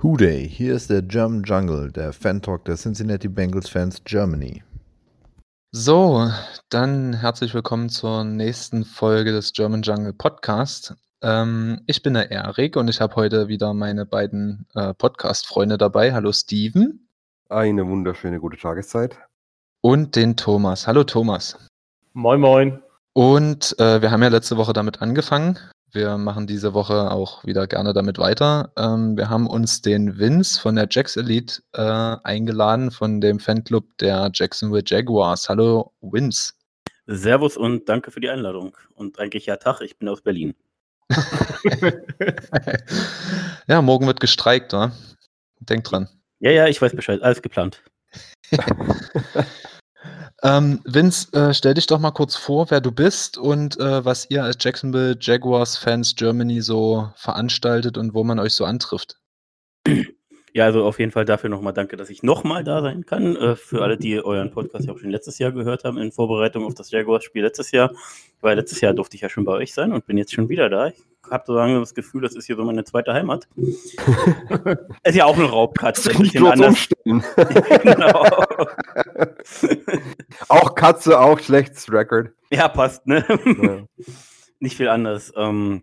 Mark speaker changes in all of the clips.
Speaker 1: Hooday, hier ist der German Jungle, der Fan-Talk der Cincinnati Bengals Fans Germany.
Speaker 2: So, dann herzlich willkommen zur nächsten Folge des German Jungle Podcast. Ähm, ich bin der Erik und ich habe heute wieder meine beiden äh, Podcast-Freunde dabei. Hallo Steven.
Speaker 3: Eine wunderschöne gute Tageszeit.
Speaker 2: Und den Thomas. Hallo Thomas.
Speaker 4: Moin, moin.
Speaker 2: Und äh, wir haben ja letzte Woche damit angefangen. Wir machen diese Woche auch wieder gerne damit weiter. Ähm, wir haben uns den Vince von der Jacks Elite äh, eingeladen, von dem Fanclub der Jacksonville Jaguars. Hallo Vince.
Speaker 5: Servus und danke für die Einladung. Und eigentlich ja Tag, ich bin aus Berlin.
Speaker 2: ja, morgen wird gestreikt, oder? Denk dran.
Speaker 5: Ja, ja, ich weiß Bescheid, alles geplant.
Speaker 2: ähm, Vince, äh, stell dich doch mal kurz vor, wer du bist und äh, was ihr als Jacksonville Jaguars Fans Germany so veranstaltet und wo man euch so antrifft.
Speaker 5: Ja, also auf jeden Fall dafür nochmal danke, dass ich nochmal da sein kann. Äh, für alle, die euren Podcast ja auch schon letztes Jahr gehört haben, in Vorbereitung auf das Jaguars-Spiel letztes Jahr. Weil letztes Jahr durfte ich ja schon bei euch sein und bin jetzt schon wieder da. Ich habe so lange das Gefühl, das ist hier so meine zweite Heimat. ist ja auch eine Raubkatze. Ein bisschen anders.
Speaker 3: genau. auch Katze, auch schlechtes Record.
Speaker 5: Ja, passt, ne? Ja. Nicht viel anders. Ähm,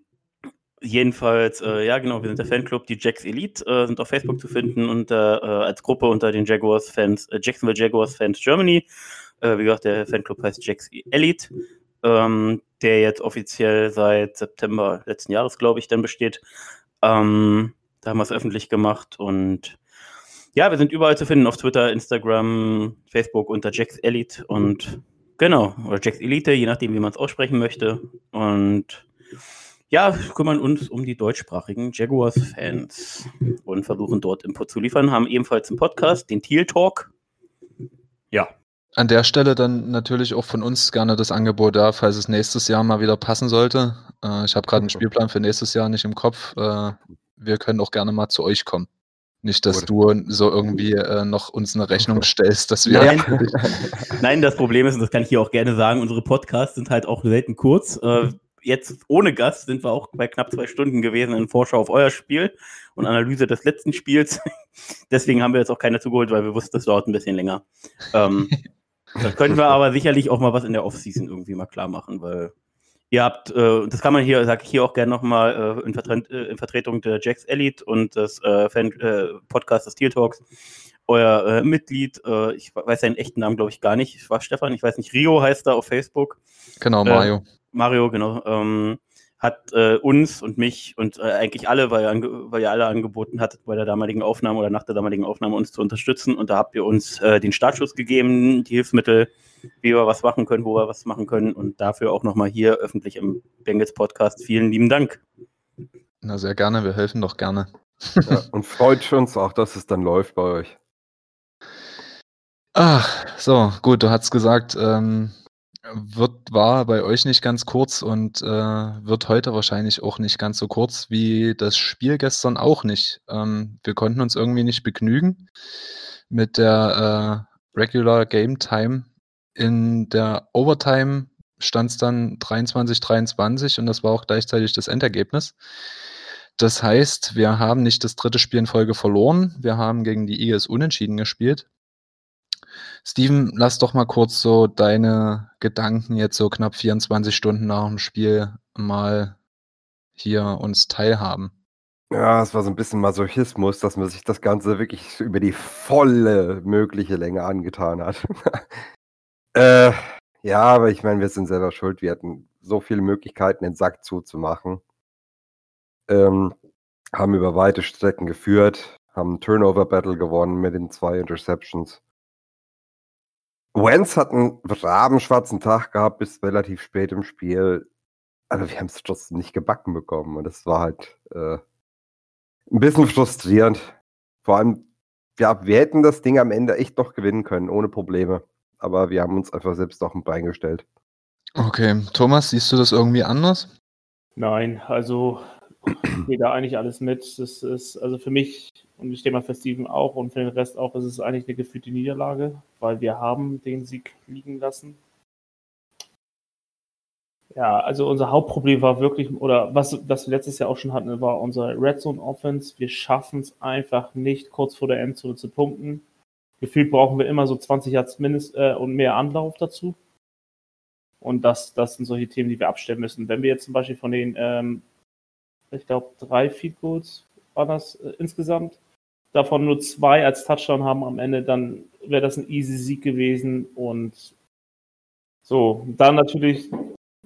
Speaker 5: jedenfalls, äh, ja genau, wir sind der Fanclub, die Jacks Elite, äh, sind auf Facebook zu finden und äh, als Gruppe unter den Jaguars Fans, äh, Jacksonville Jaguars Fans Germany. Äh, wie gesagt, der Fanclub heißt Jacks Elite, ähm, der jetzt offiziell seit September letzten Jahres, glaube ich, dann besteht. Ähm, da haben wir es öffentlich gemacht und ja, wir sind überall zu finden, auf Twitter, Instagram, Facebook unter Jacks Elite und genau, oder Jacks Elite, je nachdem, wie man es aussprechen möchte. Und ja, kümmern uns um die deutschsprachigen Jaguars-Fans und versuchen dort Input zu liefern. Haben ebenfalls einen Podcast, den Teal Talk.
Speaker 2: Ja. An der Stelle dann natürlich auch von uns gerne das Angebot da, falls es nächstes Jahr mal wieder passen sollte. Äh, ich habe gerade einen Spielplan für nächstes Jahr nicht im Kopf. Äh, wir können auch gerne mal zu euch kommen. Nicht, dass du so irgendwie äh, noch uns eine Rechnung stellst, dass wir.
Speaker 5: Nein. Nein, das Problem ist, und das kann ich hier auch gerne sagen, unsere Podcasts sind halt auch selten kurz. Äh, jetzt ohne Gast sind wir auch bei knapp zwei Stunden gewesen in Vorschau auf euer Spiel und Analyse des letzten Spiels. Deswegen haben wir jetzt auch keine zugeholt, weil wir wussten, das dauert ein bisschen länger. Ähm, das können wir aber sicherlich auch mal was in der Offseason irgendwie mal klar machen, weil ihr habt, äh, das kann man hier, sage ich hier auch gerne nochmal äh, in, Vertre äh, in Vertretung der Jacks Elite und des äh, Fan, äh, Podcasts Steel Talks euer äh, Mitglied, äh, ich weiß seinen echten Namen, glaube ich, gar nicht. Ich war Stefan, ich weiß nicht, Rio heißt er auf Facebook.
Speaker 2: Genau, Mario.
Speaker 5: Mario, genau, ähm, hat äh, uns und mich und äh, eigentlich alle, weil ihr, weil ihr alle angeboten hattet, bei der damaligen Aufnahme oder nach der damaligen Aufnahme uns zu unterstützen. Und da habt ihr uns äh, den Startschuss gegeben, die Hilfsmittel, wie wir was machen können, wo wir was machen können. Und dafür auch nochmal hier öffentlich im Bengals Podcast vielen lieben Dank.
Speaker 2: Na, sehr gerne, wir helfen doch gerne.
Speaker 3: Ja, und freut uns auch, dass es dann läuft bei euch.
Speaker 2: Ach, so, gut, du hast gesagt, ähm, wird war bei euch nicht ganz kurz und, äh, wird heute wahrscheinlich auch nicht ganz so kurz wie das Spiel gestern auch nicht. Ähm, wir konnten uns irgendwie nicht begnügen mit der, äh, Regular Game Time. In der Overtime stand es dann 23:23 und das war auch gleichzeitig das Endergebnis. Das heißt, wir haben nicht das dritte Spiel in Folge verloren. Wir haben gegen die Eagles unentschieden gespielt. Steven, lass doch mal kurz so deine Gedanken jetzt so knapp 24 Stunden nach dem Spiel mal hier uns teilhaben.
Speaker 3: Ja, es war so ein bisschen Masochismus, dass man sich das Ganze wirklich über die volle mögliche Länge angetan hat. äh, ja, aber ich meine, wir sind selber schuld. Wir hatten so viele Möglichkeiten, den Sack zuzumachen. Ähm, haben über weite Strecken geführt, haben Turnover-Battle gewonnen mit den zwei Interceptions. Wentz hat einen rabenschwarzen Tag gehabt bis relativ spät im Spiel. Aber wir haben es trotzdem nicht gebacken bekommen. Und das war halt äh, ein bisschen frustrierend. Vor allem, ja, wir hätten das Ding am Ende echt doch gewinnen können, ohne Probleme. Aber wir haben uns einfach selbst auf ein Bein gestellt.
Speaker 2: Okay, Thomas, siehst du das irgendwie anders?
Speaker 4: Nein, also geht da eigentlich alles mit. Das ist, also für mich und ich denke mal für Steven auch und für den Rest auch, ist es eigentlich eine gefühlte Niederlage, weil wir haben den Sieg liegen lassen. Ja, also unser Hauptproblem war wirklich, oder was, was wir letztes Jahr auch schon hatten, war unsere Red Zone Offense. Wir schaffen es einfach nicht, kurz vor der Endzone zu punkten. Gefühlt brauchen wir immer so 20 Yards mindest äh, und mehr Anlauf dazu. Und das, das sind solche Themen, die wir abstellen müssen. Wenn wir jetzt zum Beispiel von den, ähm, ich glaube, drei Field Goals war das äh, insgesamt, davon nur zwei als Touchdown haben am Ende, dann wäre das ein easy Sieg gewesen. Und so, dann natürlich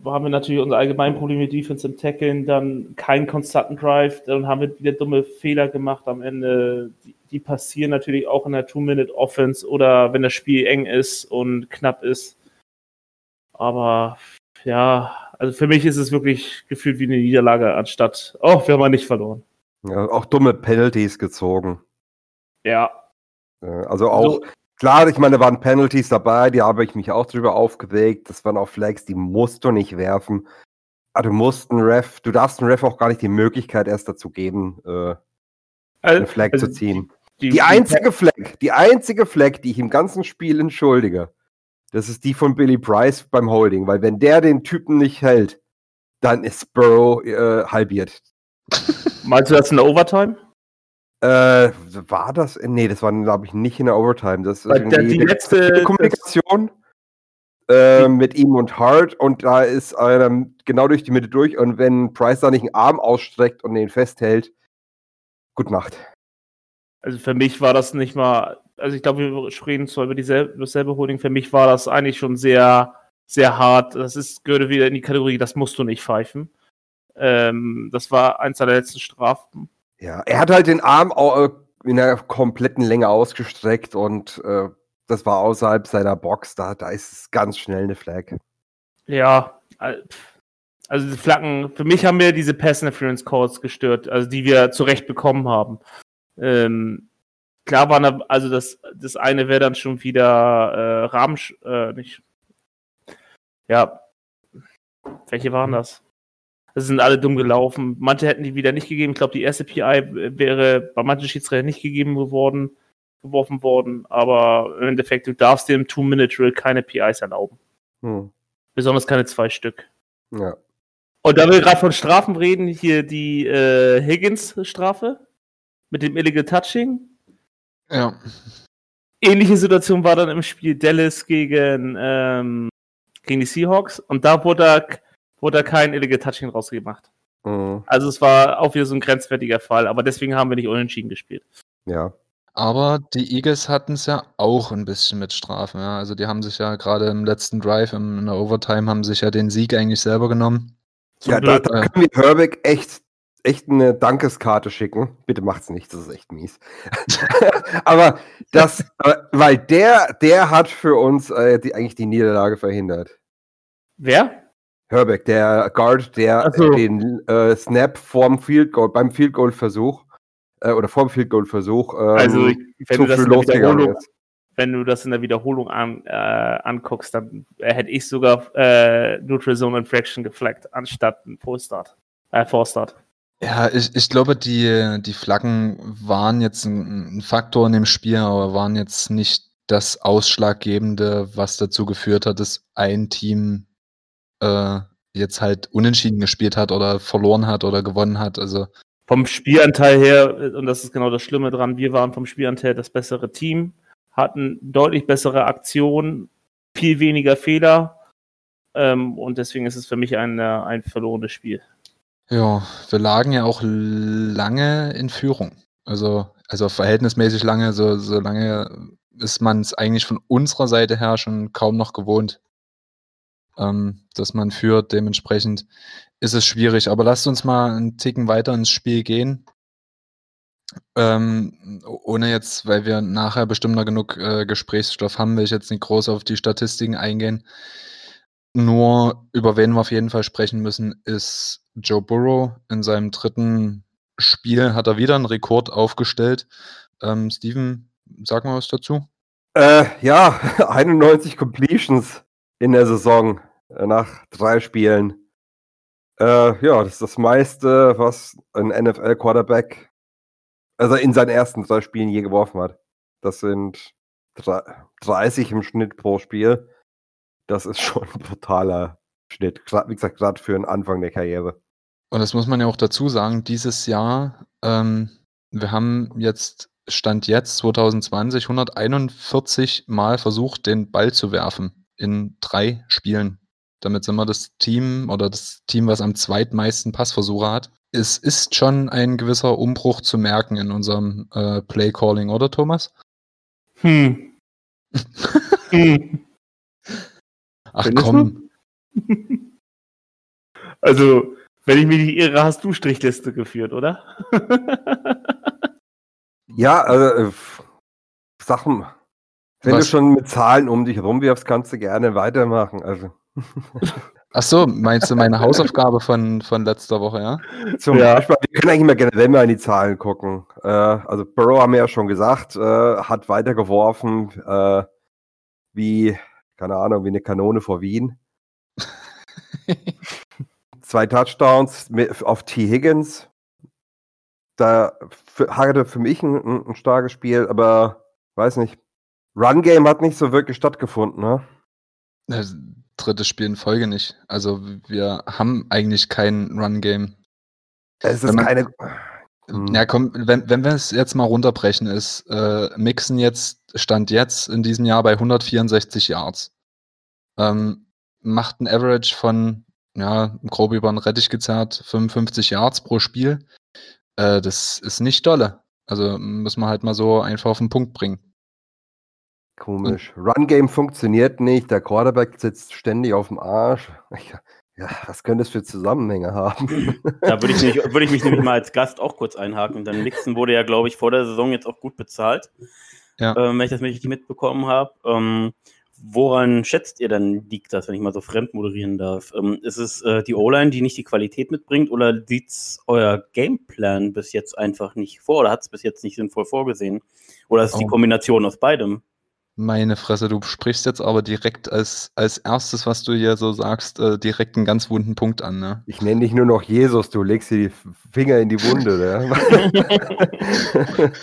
Speaker 4: haben wir natürlich unser allgemein Problem mit Defense im Tackeln, dann keinen konstanten Drive, dann haben wir wieder dumme Fehler gemacht am Ende. Die, die passieren natürlich auch in der Two-Minute-Offense oder wenn das Spiel eng ist und knapp ist. Aber ja, also für mich ist es wirklich gefühlt wie eine Niederlage, anstatt, oh, wir haben mal nicht verloren.
Speaker 3: Ja, auch dumme Penalties gezogen.
Speaker 4: Ja.
Speaker 3: Also auch, also, klar, ich meine, da waren Penalties dabei, die habe ich mich auch drüber aufgeregt. Das waren auch Flags, die musst du nicht werfen. Aber du musst einen Ref, du darfst einem Ref auch gar nicht die Möglichkeit erst dazu geben, äh, einen Flag also, zu ziehen. Die, die einzige Flag, die einzige Flag, die ich im ganzen Spiel entschuldige, das ist die von Billy Price beim Holding, weil wenn der den Typen nicht hält, dann ist Burrow äh, halbiert.
Speaker 4: Meinst du das in der Overtime?
Speaker 3: Äh, war das? Nee, das war, glaube ich, nicht in der Overtime. Das ist
Speaker 4: der, die letzte
Speaker 3: Kommunikation äh, mit ihm und Hart und da ist einer genau durch die Mitte durch und wenn Price da nicht einen Arm ausstreckt und den festhält, gut Nacht.
Speaker 4: Also für mich war das nicht mal, also ich glaube, wir reden zwar über dieselbe, dasselbe Holding, für mich war das eigentlich schon sehr, sehr hart. Das ist, gehörte wieder in die Kategorie, das musst du nicht pfeifen. Ähm, das war eins der letzten Strafen.
Speaker 3: Ja, er hat halt den Arm äh, in der kompletten Länge ausgestreckt und äh, das war außerhalb seiner Box. Da, da ist es ganz schnell eine Flag.
Speaker 4: Ja, also die Flaggen, für mich haben wir diese Pass Interference Calls gestört, also die wir zurecht bekommen haben. Ähm, klar waren da, also das, das eine wäre dann schon wieder äh, Rahmen, äh, nicht. Ja. Welche waren das? Das sind alle dumm gelaufen. Manche hätten die wieder nicht gegeben. Ich glaube, die erste PI wäre bei manchen Schiedsrichtern nicht gegeben geworden, geworfen worden. Aber im Endeffekt, du darfst dir im Two-Minute-Drill keine PIs erlauben. Hm. Besonders keine zwei Stück.
Speaker 3: Ja.
Speaker 4: Und da wir gerade von Strafen reden, hier die äh, Higgins-Strafe mit dem Illegal Touching.
Speaker 2: Ja.
Speaker 4: Ähnliche Situation war dann im Spiel Dallas gegen, ähm, gegen die Seahawks. Und da wurde er wurde da kein Illegal Touching rausgemacht. Mhm. Also es war auch wieder so ein grenzwertiger Fall, aber deswegen haben wir nicht unentschieden gespielt.
Speaker 3: Ja.
Speaker 2: Aber die Eagles hatten es ja auch ein bisschen mit Strafen. Ja. Also die haben sich ja gerade im letzten Drive, in der Overtime, haben sich ja den Sieg eigentlich selber genommen.
Speaker 3: ja, da, da können wir Herbeck echt, echt eine Dankeskarte schicken. Bitte macht's nicht, das ist echt mies. aber das, weil der, der hat für uns äh, die, eigentlich die Niederlage verhindert.
Speaker 4: Wer?
Speaker 3: Herbeck, der Guard, der so. den äh, Snap vorm Field Goal, beim Field Goal Versuch äh, oder vorm Field Goal Versuch ähm,
Speaker 4: also, wenn du das in der Wiederholung, wenn du das in der Wiederholung an, äh, anguckst, dann äh, hätte ich sogar äh, Neutral Zone Infraction geflaggt, anstatt ein Full-Start, äh, Four-Start.
Speaker 2: Ja, ich, ich glaube, die, die Flaggen waren jetzt ein, ein Faktor in dem Spiel, aber waren jetzt nicht das Ausschlaggebende, was dazu geführt hat, dass ein Team äh, jetzt halt unentschieden gespielt hat oder verloren hat oder gewonnen hat. Also
Speaker 4: vom Spielanteil her, und das ist genau das Schlimme dran, wir waren vom Spielanteil das bessere Team, hatten deutlich bessere Aktionen, viel weniger Fehler. Ähm, und deswegen ist es für mich ein, äh, ein verlorenes Spiel.
Speaker 2: Ja, wir lagen ja auch lange in Führung. Also, also verhältnismäßig lange, so, so lange ist man es eigentlich von unserer Seite her schon kaum noch gewohnt ähm, dass man führt. Dementsprechend ist es schwierig. Aber lasst uns mal einen Ticken weiter ins Spiel gehen. Ähm, ohne jetzt, weil wir nachher bestimmt noch genug äh, Gesprächsstoff haben, will ich jetzt nicht groß auf die Statistiken eingehen. Nur über wen wir auf jeden Fall sprechen müssen, ist Joe Burrow. In seinem dritten Spiel hat er wieder einen Rekord aufgestellt. Ähm, Steven, sag mal was dazu.
Speaker 3: Äh, ja, 91 Completions in der Saison. Äh, nach drei Spielen. Äh, ja, das ist das meiste, was ein NFL-Quarterback, also in seinen ersten drei Spielen je geworfen hat. Das sind 30 im Schnitt pro Spiel. Das ist schon ein brutaler, Schnitt. Wie gesagt, gerade für den Anfang der Karriere.
Speaker 2: Und das muss man ja auch dazu sagen, dieses Jahr, ähm, wir haben jetzt, Stand jetzt 2020, 141 Mal versucht, den Ball zu werfen in drei Spielen. Damit sind wir das Team oder das Team, was am zweitmeisten Passversuche hat. Es ist schon ein gewisser Umbruch zu merken in unserem äh, Play Calling, oder Thomas?
Speaker 4: Hm. hm.
Speaker 2: Ach
Speaker 4: Findest
Speaker 2: komm.
Speaker 4: Also, wenn ich mich nicht irre, hast du Strichliste geführt, oder?
Speaker 3: Ja, also, äh, Sachen. Wenn
Speaker 2: Was?
Speaker 3: du schon mit Zahlen um dich rumwirfst, kannst du gerne weitermachen. Also,
Speaker 2: Ach so, meinst du meine Hausaufgabe von, von letzter Woche, ja?
Speaker 3: zum
Speaker 4: Ja.
Speaker 3: Beispiel, wir können eigentlich mal generell mal in die Zahlen gucken. Äh, also, Burrow haben wir ja schon gesagt, äh, hat weitergeworfen, äh, wie, keine Ahnung, wie eine Kanone vor Wien. Zwei Touchdowns mit, auf T. Higgins. Da hatte für mich ein, ein, ein starkes Spiel, aber weiß nicht. Run Game hat nicht so wirklich stattgefunden, ne?
Speaker 2: Das dritte Spiel in Folge nicht. Also wir haben eigentlich kein Run-Game.
Speaker 3: Es
Speaker 2: Wenn
Speaker 3: ist
Speaker 2: man-
Speaker 3: keine. Hm.
Speaker 2: Ja, komm, wenn, wenn wir es jetzt mal runterbrechen, ist äh, Mixen jetzt, stand jetzt in diesem Jahr bei 164 Yards. Ähm, macht ein Average von, ja, grob über den Rettich gezerrt, 55 Yards pro Spiel. Äh, das ist nicht dolle. Also muss man halt mal so einfach auf den Punkt bringen.
Speaker 3: Komisch. Run Game funktioniert nicht. Der Quarterback sitzt ständig auf dem Arsch. Ja, ja was könnte es für Zusammenhänge haben?
Speaker 5: Da würde ich, würde ich mich nämlich mal als Gast auch kurz einhaken. Denn Mixon wurde ja, glaube ich, vor der Saison jetzt auch gut bezahlt.
Speaker 2: Ja.
Speaker 5: Ähm, wenn ich das richtig mitbekommen habe. Ähm, woran schätzt ihr dann liegt das, wenn ich mal so fremd moderieren darf? Ähm, ist es äh, die O-Line, die nicht die Qualität mitbringt oder sieht euer Gameplan bis jetzt einfach nicht vor oder hat es bis jetzt nicht sinnvoll vorgesehen? Oder ist es die
Speaker 2: Oh.
Speaker 5: Kombination aus beidem?
Speaker 2: Meine Fresse, du sprichst jetzt aber direkt als, als erstes, was du hier so sagst, äh, direkt einen ganz wunden Punkt an, ne?
Speaker 3: Ich nenne dich nur noch Jesus, du legst dir die Finger in die Wunde. Ne?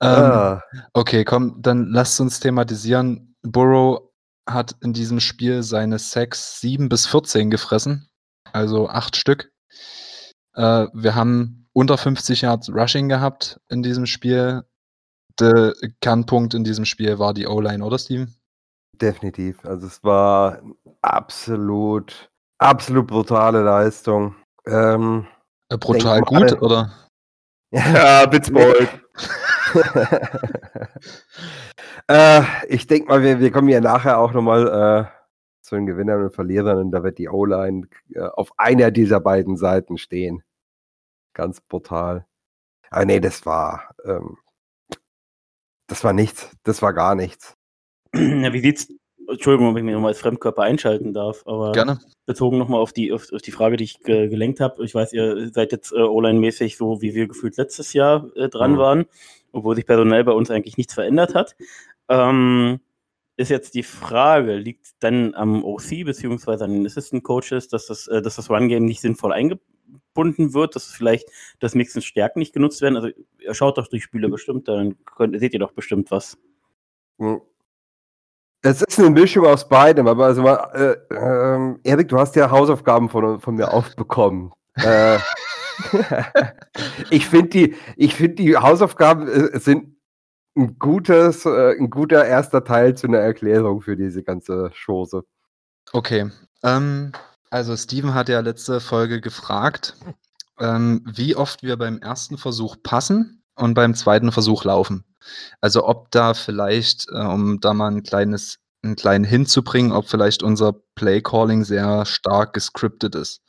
Speaker 2: Ähm,
Speaker 3: ah,
Speaker 2: Okay, komm, dann lasst uns thematisieren. Burrow hat in diesem Spiel seine Sacks 7 bis 14 gefressen, also acht Stück. Äh, wir haben unter 50 Yards Rushing gehabt in diesem Spiel. Der Kernpunkt in diesem Spiel war die O-Line, oder Steven?
Speaker 3: definitiv. Also es war absolut, absolut brutale Leistung. Ähm,
Speaker 2: Äh, brutal gut, oder?
Speaker 4: Ja, Blitzbold.
Speaker 3: äh, ich denke mal, wir, wir kommen ja nachher auch nochmal äh, zu den Gewinnern und Verlierern und da wird die O-Line äh, auf einer dieser beiden Seiten stehen. Ganz brutal. Aber nee, das war, ähm, das war nichts. Das war gar nichts.
Speaker 5: Ja, wie sieht's? Entschuldigung, ob ich mich nochmal als Fremdkörper einschalten darf, aber
Speaker 2: Gerne.
Speaker 5: bezogen nochmal auf die, auf, auf die Frage, die ich ge gelenkt habe. Ich weiß, ihr seid jetzt äh, O-Line-mäßig so, wie wir gefühlt letztes Jahr äh, dran
Speaker 3: Mhm.
Speaker 5: waren, obwohl sich personell bei uns eigentlich nichts verändert hat. Ähm, ist jetzt die Frage, liegt dann am OC beziehungsweise an den Assistant Coaches, dass das, äh, dass das Run-Game nicht sinnvoll eingebunden wird, dass vielleicht das Mixen Stärken nicht genutzt werden? Also ihr schaut doch durch Spiele bestimmt, dann könnt, seht ihr doch bestimmt was.
Speaker 3: Es ist eine Mischung aus beidem, aber also mal, äh, ähm, Erik, du hast ja Hausaufgaben von, von mir aufbekommen. äh, ich finde die, ich finde die Hausaufgaben äh, sind ein gutes, äh, ein guter erster Teil zu einer Erklärung für diese ganze Chose.
Speaker 2: Okay. Ähm, also Steven hat ja letzte Folge gefragt, ähm, wie oft wir beim ersten Versuch passen und beim zweiten Versuch laufen. Also ob da vielleicht, äh, um da mal ein kleines, einen kleinen hinzubringen, ob vielleicht unser Play-Calling sehr stark gescriptet ist.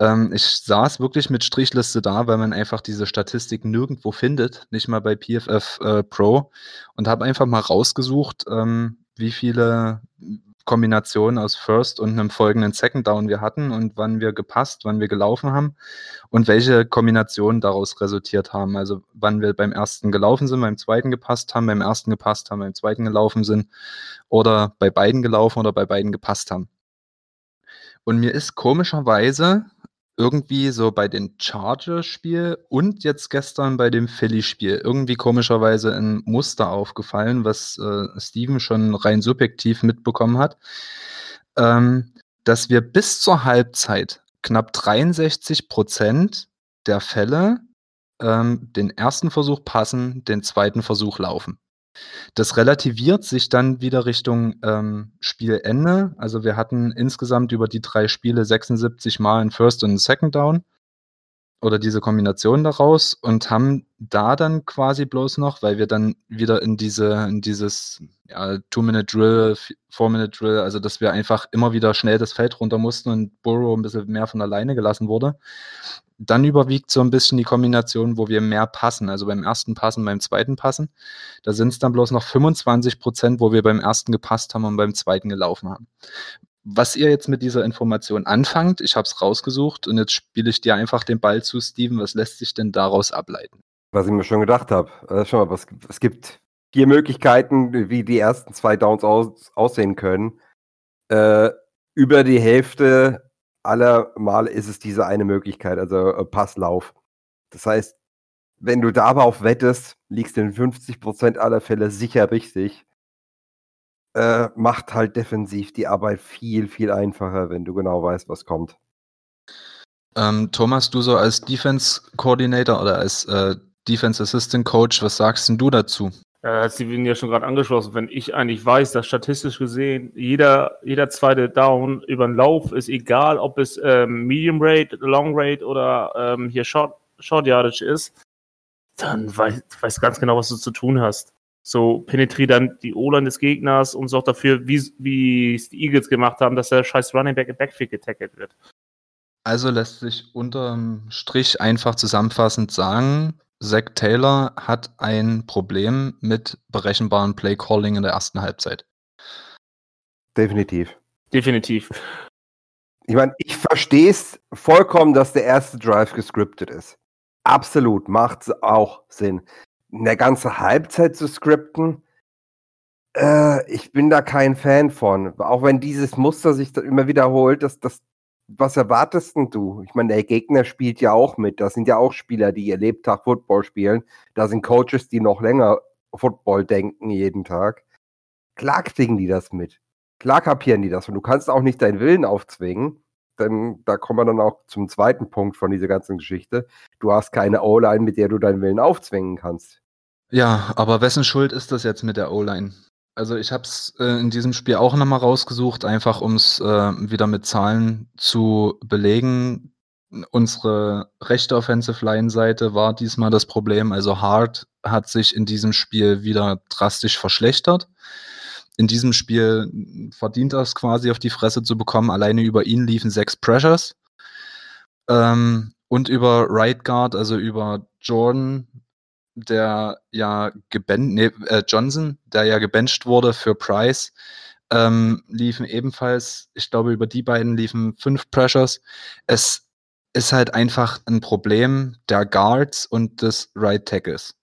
Speaker 2: Ähm, ich saß wirklich mit Strichliste da, weil man einfach diese Statistik nirgendwo findet, nicht mal bei PFF äh, Pro, und habe einfach mal rausgesucht, ähm, wie viele Kombinationen aus First und einem folgenden Second Down wir hatten und wann wir gepasst, wann wir gelaufen haben und welche Kombinationen daraus resultiert haben. Also wann wir beim ersten gelaufen sind, beim zweiten gepasst haben, beim ersten gepasst haben, beim zweiten gelaufen sind oder bei beiden gelaufen oder bei beiden gepasst haben. Und mir ist komischerweise irgendwie so bei den Chargers-Spiel und jetzt gestern bei dem Philly-Spiel irgendwie komischerweise ein Muster aufgefallen, was äh, Steven schon rein subjektiv mitbekommen hat. Ähm, dass wir bis zur Halbzeit knapp 63 Prozent der Fälle ähm, den ersten Versuch passen, den zweiten Versuch laufen. Das relativiert sich dann wieder Richtung ähm, Spielende. Also wir hatten insgesamt über die drei Spiele 76 Mal ein First und ein Second Down oder diese Kombination daraus und haben da dann quasi bloß noch, weil wir dann wieder in diese, in dieses ja, Two-Minute-Drill, Four-Minute-Drill, also dass wir einfach immer wieder schnell das Feld runter mussten und Burrow ein bisschen mehr von alleine gelassen wurde. Dann überwiegt so ein bisschen die Kombination, wo wir mehr passen, also beim ersten Passen, beim zweiten Passen. Da sind es dann bloß noch 25 Prozent, wo wir beim ersten gepasst haben und beim zweiten gelaufen haben was ihr jetzt mit dieser Information anfangt. Ich habe es rausgesucht und jetzt spiele ich dir einfach den Ball zu, Steven. Was lässt sich denn daraus ableiten?
Speaker 3: Was ich mir schon gedacht habe. Äh, schau mal, was, es gibt vier Möglichkeiten, wie die ersten zwei Downs aus, aussehen können. Äh, über die Hälfte aller ist es diese eine Möglichkeit, also äh, Passlauf. Das heißt, wenn du darauf wettest, liegst du in 50% aller Fälle sicher richtig äh, macht halt defensiv die Arbeit viel, viel einfacher, wenn du genau weißt, was kommt.
Speaker 2: Ähm, Thomas, du so als Defense Coordinator oder als äh, Defense Assistant Coach, was sagst denn du dazu?
Speaker 4: Ja, hat Steven ja schon gerade angeschlossen. Wenn ich eigentlich weiß, dass statistisch gesehen jeder, jeder zweite Down über den Lauf ist, egal ob es ähm, Medium Rate, Long Rate oder ähm, hier Short, Short Yardage ist, dann weißt du ganz genau, was du zu tun hast. So penetriere dann die O-Line des Gegners und sorgt dafür, wie es die Eagles gemacht haben, dass der scheiß Running Back im Backfield getackelt wird.
Speaker 2: Also lässt sich unterm Strich einfach zusammenfassend sagen, Zach Taylor hat ein Problem mit berechenbarem Play Calling in der ersten Halbzeit.
Speaker 3: Definitiv.
Speaker 4: Definitiv.
Speaker 3: Ich meine, ich verstehe es vollkommen, dass der erste Drive gescriptet ist. Absolut, macht auch Sinn eine ganze Halbzeit zu skripten, äh, ich bin da kein Fan von. Auch wenn dieses Muster sich da immer wiederholt, das, das, was erwartest denn du? Ich meine, der Gegner spielt ja auch mit. Das sind ja auch Spieler, die ihr Lebtag Football spielen. Da sind Coaches, die noch länger Football denken jeden Tag. Klar kriegen die das mit. Klar kapieren die das. Und du kannst auch nicht deinen Willen aufzwingen denn da kommen wir dann auch zum zweiten Punkt von dieser ganzen Geschichte. Du hast keine O-Line, mit der du deinen Willen aufzwingen kannst.
Speaker 2: Ja, aber wessen Schuld ist das jetzt mit der O-Line? Also ich habe es äh, in diesem Spiel auch nochmal rausgesucht, einfach um es äh, wieder mit Zahlen zu belegen. Unsere rechte Offensive Line-Seite war diesmal das Problem. Also Hart hat sich in diesem Spiel wieder drastisch verschlechtert in diesem Spiel verdient er es quasi auf die Fresse zu bekommen. Alleine über ihn liefen sechs Pressures. Ähm, und über Right Guard, also über Jordan, der ja gebencht, nee, äh, Johnson, der ja gebencht wurde für Price, ähm, liefen ebenfalls, ich glaube, über die beiden liefen fünf Pressures. Es ist halt einfach ein Problem der Guards und des Right Tackles.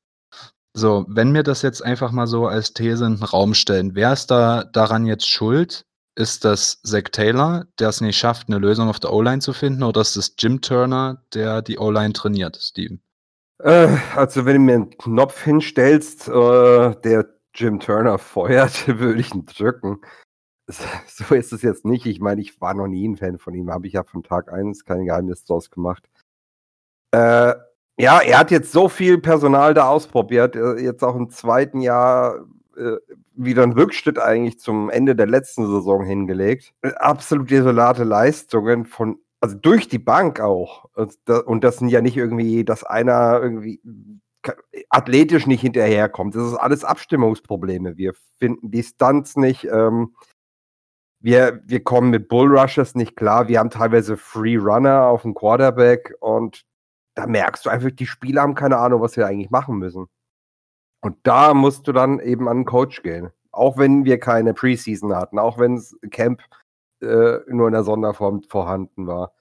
Speaker 2: So, wenn wir das jetzt einfach mal so als These in den Raum stellen, wer ist da daran jetzt schuld? Ist das Zach Taylor, der es nicht schafft, eine Lösung auf der O-Line zu finden, oder ist es Jim Turner, der die O-Line trainiert, Steven?
Speaker 3: Äh, also, wenn du mir einen Knopf hinstellst, äh, der Jim Turner feuert, würde ich ihn drücken. So ist es jetzt nicht. Ich meine, ich war noch nie ein Fan von ihm, habe ich ja von Tag 1 kein Geheimnis draus gemacht. Äh, ja, er hat jetzt so viel Personal da ausprobiert, äh, jetzt auch im zweiten Jahr äh, wieder einen Rückschritt eigentlich zum Ende der letzten Saison hingelegt. Absolut desolate Leistungen von, also durch die Bank auch. Und das sind ja nicht irgendwie, dass einer irgendwie athletisch nicht hinterherkommt. Das ist alles Abstimmungsprobleme. Wir finden die Stunts nicht. Ähm, wir, wir kommen mit Bullrushes nicht klar. Wir haben teilweise Free Runner auf dem Quarterback und da merkst du einfach, die Spieler haben keine Ahnung, was sie eigentlich machen müssen. Und da musst du dann eben an den Coach gehen. Auch wenn wir keine Preseason hatten, auch wenn das Camp äh, nur in der Sonderform vorhanden war.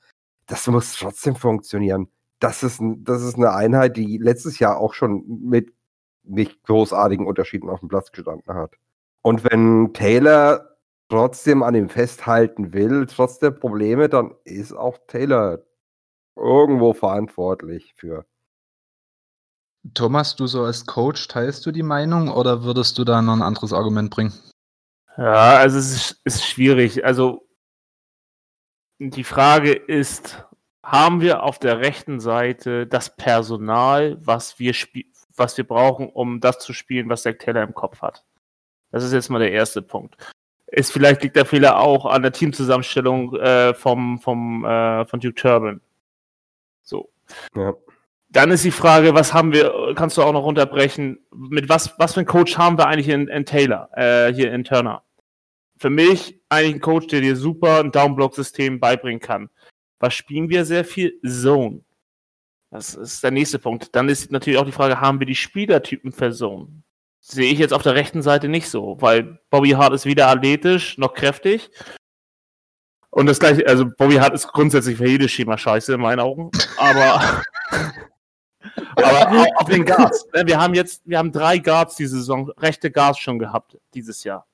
Speaker 3: Das muss trotzdem funktionieren. Das ist, das ist eine Einheit, die letztes Jahr auch schon mit nicht großartigen Unterschieden auf dem Platz gestanden hat. Und wenn Taylor trotzdem an ihm festhalten will, trotz der Probleme, dann ist auch Taylor irgendwo verantwortlich für.
Speaker 2: Thomas, du so als Coach, teilst du die Meinung oder würdest du da noch ein anderes Argument bringen?
Speaker 4: Ja, also es ist, ist schwierig. Also die Frage ist, haben wir auf der rechten Seite das Personal, was wir, was wir brauchen, um das zu spielen, was Zack Taylor im Kopf hat? Das ist jetzt mal der erste Punkt. Ist vielleicht liegt der Fehler auch an der Teamzusammenstellung äh, vom, vom, äh, von Duke Turban. So. Ja. Dann ist die Frage, was haben wir, kannst du auch noch unterbrechen, mit was, was für einen Coach haben wir eigentlich in, in Taylor, äh, hier in Turner? Für mich eigentlich ein Coach, der dir super ein Downblock-System beibringen kann. Was spielen wir sehr viel? Zone. Das ist der nächste Punkt. Dann ist natürlich auch die Frage, haben wir die Spielertypen für Zone? Sehe ich jetzt auf der rechten Seite nicht so, weil Bobby Hart ist weder athletisch noch kräftig. Und das gleiche, also Bobby Hart ist grundsätzlich für jedes Schema scheiße in meinen Augen. Aber, aber auf den Guards. Ne, wir haben jetzt, wir haben drei Guards diese Saison, rechte Guards schon gehabt dieses Jahr.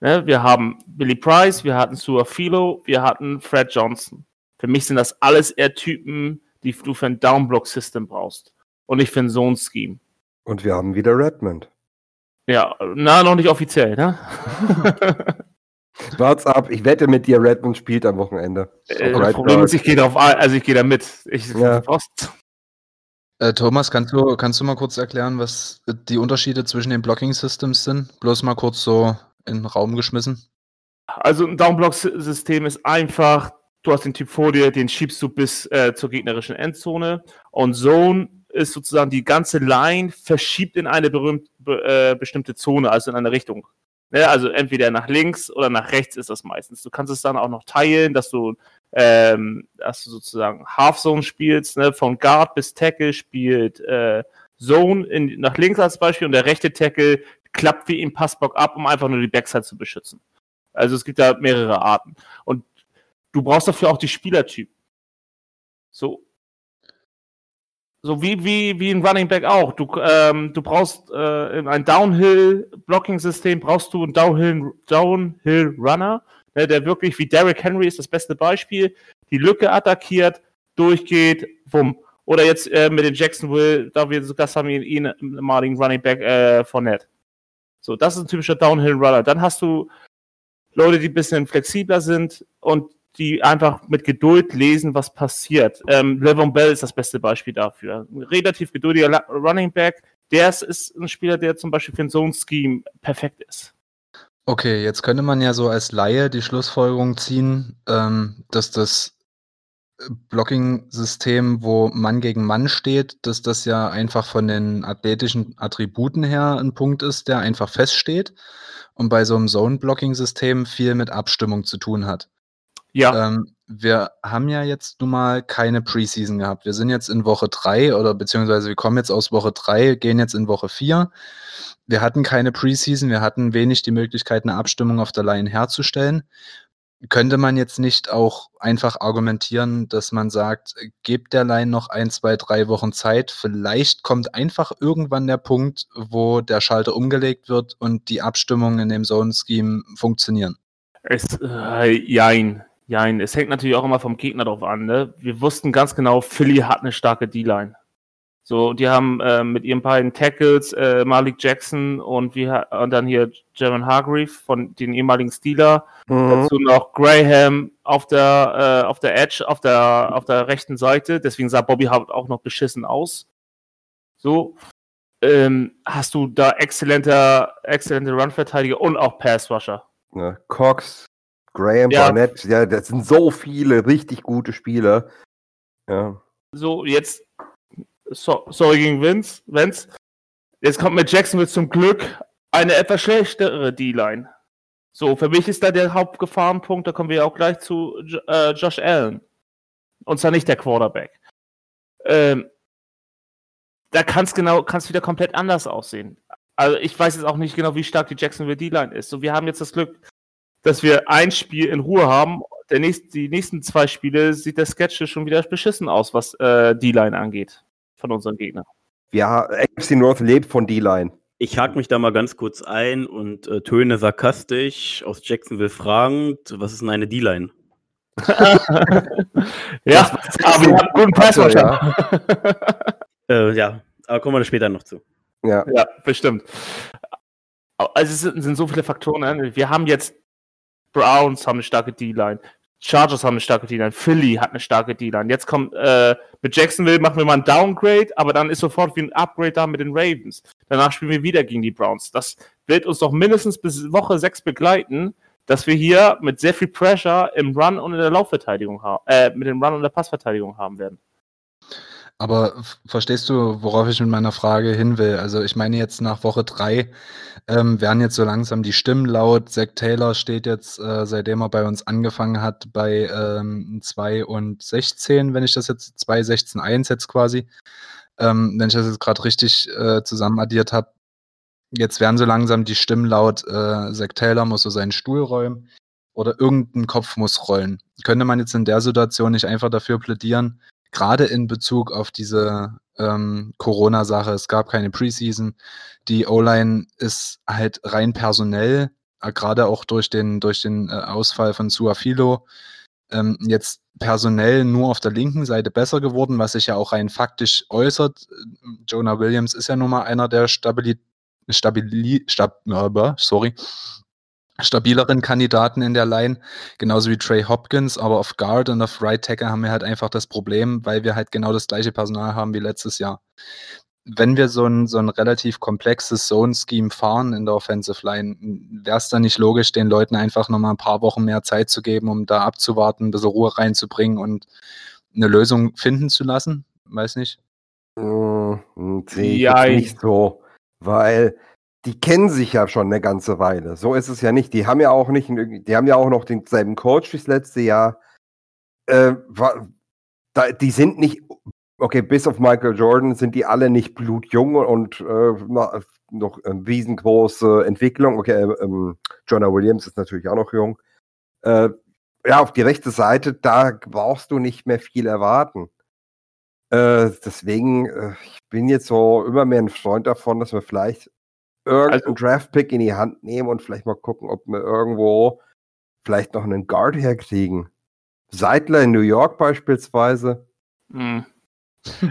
Speaker 4: Ne, wir haben Billy Price, wir hatten Philo, wir hatten Fred Johnson. Für mich sind das alles eher Typen, die du für ein Downblock-System brauchst und nicht für ein Zone-Scheme.
Speaker 3: Und wir haben wieder Redmond.
Speaker 4: Ja, na, noch nicht offiziell, ne?
Speaker 3: Wart's ab, ich wette mit dir, Redmond spielt am Wochenende.
Speaker 4: Äh, das Problem ist, ich gehe drauf also ich gehe da mit. Ich, ja.
Speaker 2: Äh, Thomas, kannst du, kannst du mal kurz erklären, was die Unterschiede zwischen den Blocking Systems sind? Bloß mal kurz so in den Raum geschmissen?
Speaker 4: Also ein Downblock-System ist einfach, du hast den Typ vor dir, den schiebst du bis äh, zur gegnerischen Endzone und Zone ist sozusagen die ganze Line verschiebt in eine berühmt, be, äh, bestimmte Zone, also in eine Richtung. Ja, also entweder nach links oder nach rechts ist das meistens. Du kannst es dann auch noch teilen, dass du, ähm, dass du sozusagen Half Zone spielst, ne? von Guard bis Tackle spielt äh, Zone in, nach links als Beispiel und der rechte Tackle klappt wie im Passbock ab, um einfach nur die Backside zu beschützen. Also es gibt da mehrere Arten. Und du brauchst dafür auch die Spielertypen. So. So wie, wie, wie ein Running Back auch. Du, ähm, du brauchst äh, in ein Downhill-Blocking-System brauchst du einen Downhill, Downhill Runner, ne, der wirklich wie Derrick Henry ist das beste Beispiel, die Lücke attackiert, durchgeht, wumm. Oder jetzt äh, mit den Jacksonville, da wir sogar haben ihn, ihn ehemaligen Running Back äh, von Ned. So, das ist ein typischer Downhill-Runner. Dann hast du Leute, die ein bisschen flexibler sind und die einfach mit Geduld lesen, was passiert. Ähm, Levon Bell ist das beste Beispiel dafür. Ein relativ geduldiger Running Back. Der ist ein Spieler, der zum Beispiel für ein Zone-Scheme perfekt ist.
Speaker 2: Okay, jetzt könnte man ja so als Laie die Schlussfolgerung ziehen, ähm, dass das Blocking-System, wo Mann gegen Mann steht, dass das ja einfach von den athletischen Attributen her ein Punkt ist, der einfach feststeht und bei so einem Zone-Blocking-System viel mit Abstimmung zu tun hat. Ja. Ähm, wir haben ja jetzt nun mal keine Preseason gehabt. Wir sind jetzt in Woche 3 oder beziehungsweise wir kommen jetzt aus Woche 3, gehen jetzt in Woche 4. Wir hatten keine Preseason, wir hatten wenig die Möglichkeit, eine Abstimmung auf der Line herzustellen könnte man jetzt nicht auch einfach argumentieren, dass man sagt, gebt der Line noch ein, zwei, drei Wochen Zeit. Vielleicht kommt einfach irgendwann der Punkt, wo der Schalter umgelegt wird und die Abstimmungen in dem Zone-Scheme funktionieren.
Speaker 4: Es, äh, jein, jein. Es hängt natürlich auch immer vom Gegner drauf an. Ne? Wir wussten ganz genau, Philly hat eine starke D-Line. So, die haben äh, mit ihren beiden Tackles äh, Malik Jackson und, wie, und dann hier Jeremy Hargreave von den ehemaligen Steeler. Mhm. Dazu noch Graham auf der, äh, auf der Edge, auf der, auf der rechten Seite. Deswegen sah Bobby Hart auch noch beschissen aus. So. Ähm, hast du da exzellente, exzellente Run-Verteidiger und auch Pass-Rusher.
Speaker 3: Ja, Cox, Graham, ja. Barnett, ja, das sind so viele richtig gute Spieler. Ja.
Speaker 4: So, jetzt so, sorry gegen Vince, Vince. Jetzt kommt mit Jacksonville zum Glück eine etwas schlechtere D-Line. So, für mich ist da der Hauptgefahrenpunkt, da kommen wir auch gleich zu äh, Josh Allen. Und zwar nicht der Quarterback. Ähm, da kann es genau, kann es wieder komplett anders aussehen. Also ich weiß jetzt auch nicht genau, wie stark die Jacksonville D-Line ist. So, wir haben jetzt das Glück, dass wir ein Spiel in Ruhe haben. Der nächst, die nächsten zwei Spiele sieht der Sketch schon wieder beschissen aus, was äh, D-Line angeht von unseren Gegnern.
Speaker 3: Ja, AFC North lebt von D-Line.
Speaker 5: Ich hake mich da mal ganz kurz ein und äh, töne sarkastisch aus Jacksonville fragend, was ist denn eine D-Line?
Speaker 4: ja, aber wir haben guten Passwatcher.
Speaker 5: Ja. äh, ja, aber kommen wir da später noch zu.
Speaker 4: Ja, ja bestimmt. Also es sind, sind so viele Faktoren. Ne? Wir haben jetzt Browns haben eine starke D-Line. Chargers haben eine starke D-Line. Philly hat eine starke D-Line. Jetzt kommt äh, mit Jacksonville machen wir mal ein Downgrade, aber dann ist sofort wie ein Upgrade da mit den Ravens. Danach spielen wir wieder gegen die Browns. Das wird uns doch mindestens bis Woche 6 begleiten, dass wir hier mit sehr viel Pressure im Run und in der Laufverteidigung haben, äh, mit dem Run und der Passverteidigung haben werden.
Speaker 2: Aber verstehst du, worauf ich mit meiner Frage hin will? Also ich meine jetzt nach Woche drei ähm, werden jetzt so langsam die Stimmen laut. Zach Taylor steht jetzt, äh, seitdem er bei uns angefangen hat, bei ähm, 2 und 16, wenn ich das jetzt 2, 16, 1 jetzt quasi, ähm, wenn ich das jetzt gerade richtig äh, zusammen addiert habe. Jetzt werden so langsam die Stimmen laut, äh, Zach Taylor muss so seinen Stuhl räumen oder irgendein Kopf muss rollen. Könnte man jetzt in der Situation nicht einfach dafür plädieren, gerade in Bezug auf diese ähm, Corona-Sache, es gab keine Preseason. Die O-Line ist halt rein personell, äh, gerade auch durch den, durch den äh, Ausfall von Suafilo, ähm, jetzt personell nur auf der linken Seite besser geworden, was sich ja auch rein faktisch äußert. Jonah Williams ist ja nun mal einer der Stabili Stabili Stab sorry, stabileren Kandidaten in der Line, genauso wie Trey Hopkins, aber auf Guard und auf Right Tackle haben wir halt einfach das Problem, weil wir halt genau das gleiche Personal haben wie letztes Jahr. Wenn wir so ein, so ein relativ komplexes Zone-Scheme fahren in der Offensive Line, wäre es dann nicht logisch, den Leuten einfach nochmal ein paar Wochen mehr Zeit zu geben, um da abzuwarten, ein bisschen Ruhe reinzubringen und eine Lösung finden zu lassen? Weiß nicht.
Speaker 3: Hm, sehe ich ja, nicht so, weil die kennen sich ja schon eine ganze Weile. So ist es ja nicht. Die haben ja auch nicht, die haben ja auch noch denselben Coach wie das letzte Jahr. Äh, da, die sind nicht, okay, bis auf Michael Jordan sind die alle nicht blutjung und äh, noch eine riesengroße Entwicklung. Okay, äh, ähm, Jonah Williams ist natürlich auch noch jung. Äh, ja, auf die rechte Seite, da brauchst du nicht mehr viel erwarten. Äh, deswegen, äh, ich bin jetzt so immer mehr ein Freund davon, dass wir vielleicht irgendeinen also, Draft-Pick in die Hand nehmen und vielleicht mal gucken, ob wir irgendwo vielleicht noch einen Guard herkriegen. Seidler in New York beispielsweise.
Speaker 4: Hm.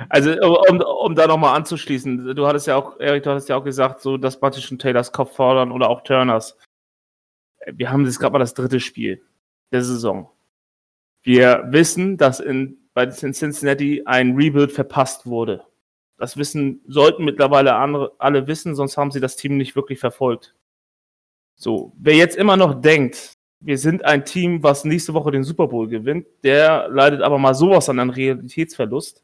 Speaker 4: Also, um, um da nochmal anzuschließen, du hattest ja auch, Erik, du hattest ja auch gesagt, so, dass praktisch schon Taylors Kopf fordern oder auch Turners. Wir haben jetzt gerade mal das dritte Spiel der Saison. Wir wissen, dass in, bei Cincinnati ein Rebuild verpasst wurde. Das wissen, sollten mittlerweile andere, alle wissen, sonst haben sie das Team nicht wirklich verfolgt. So, wer jetzt immer noch denkt, wir sind ein Team, was nächste Woche den Super Bowl gewinnt, der leidet aber mal sowas an einem Realitätsverlust.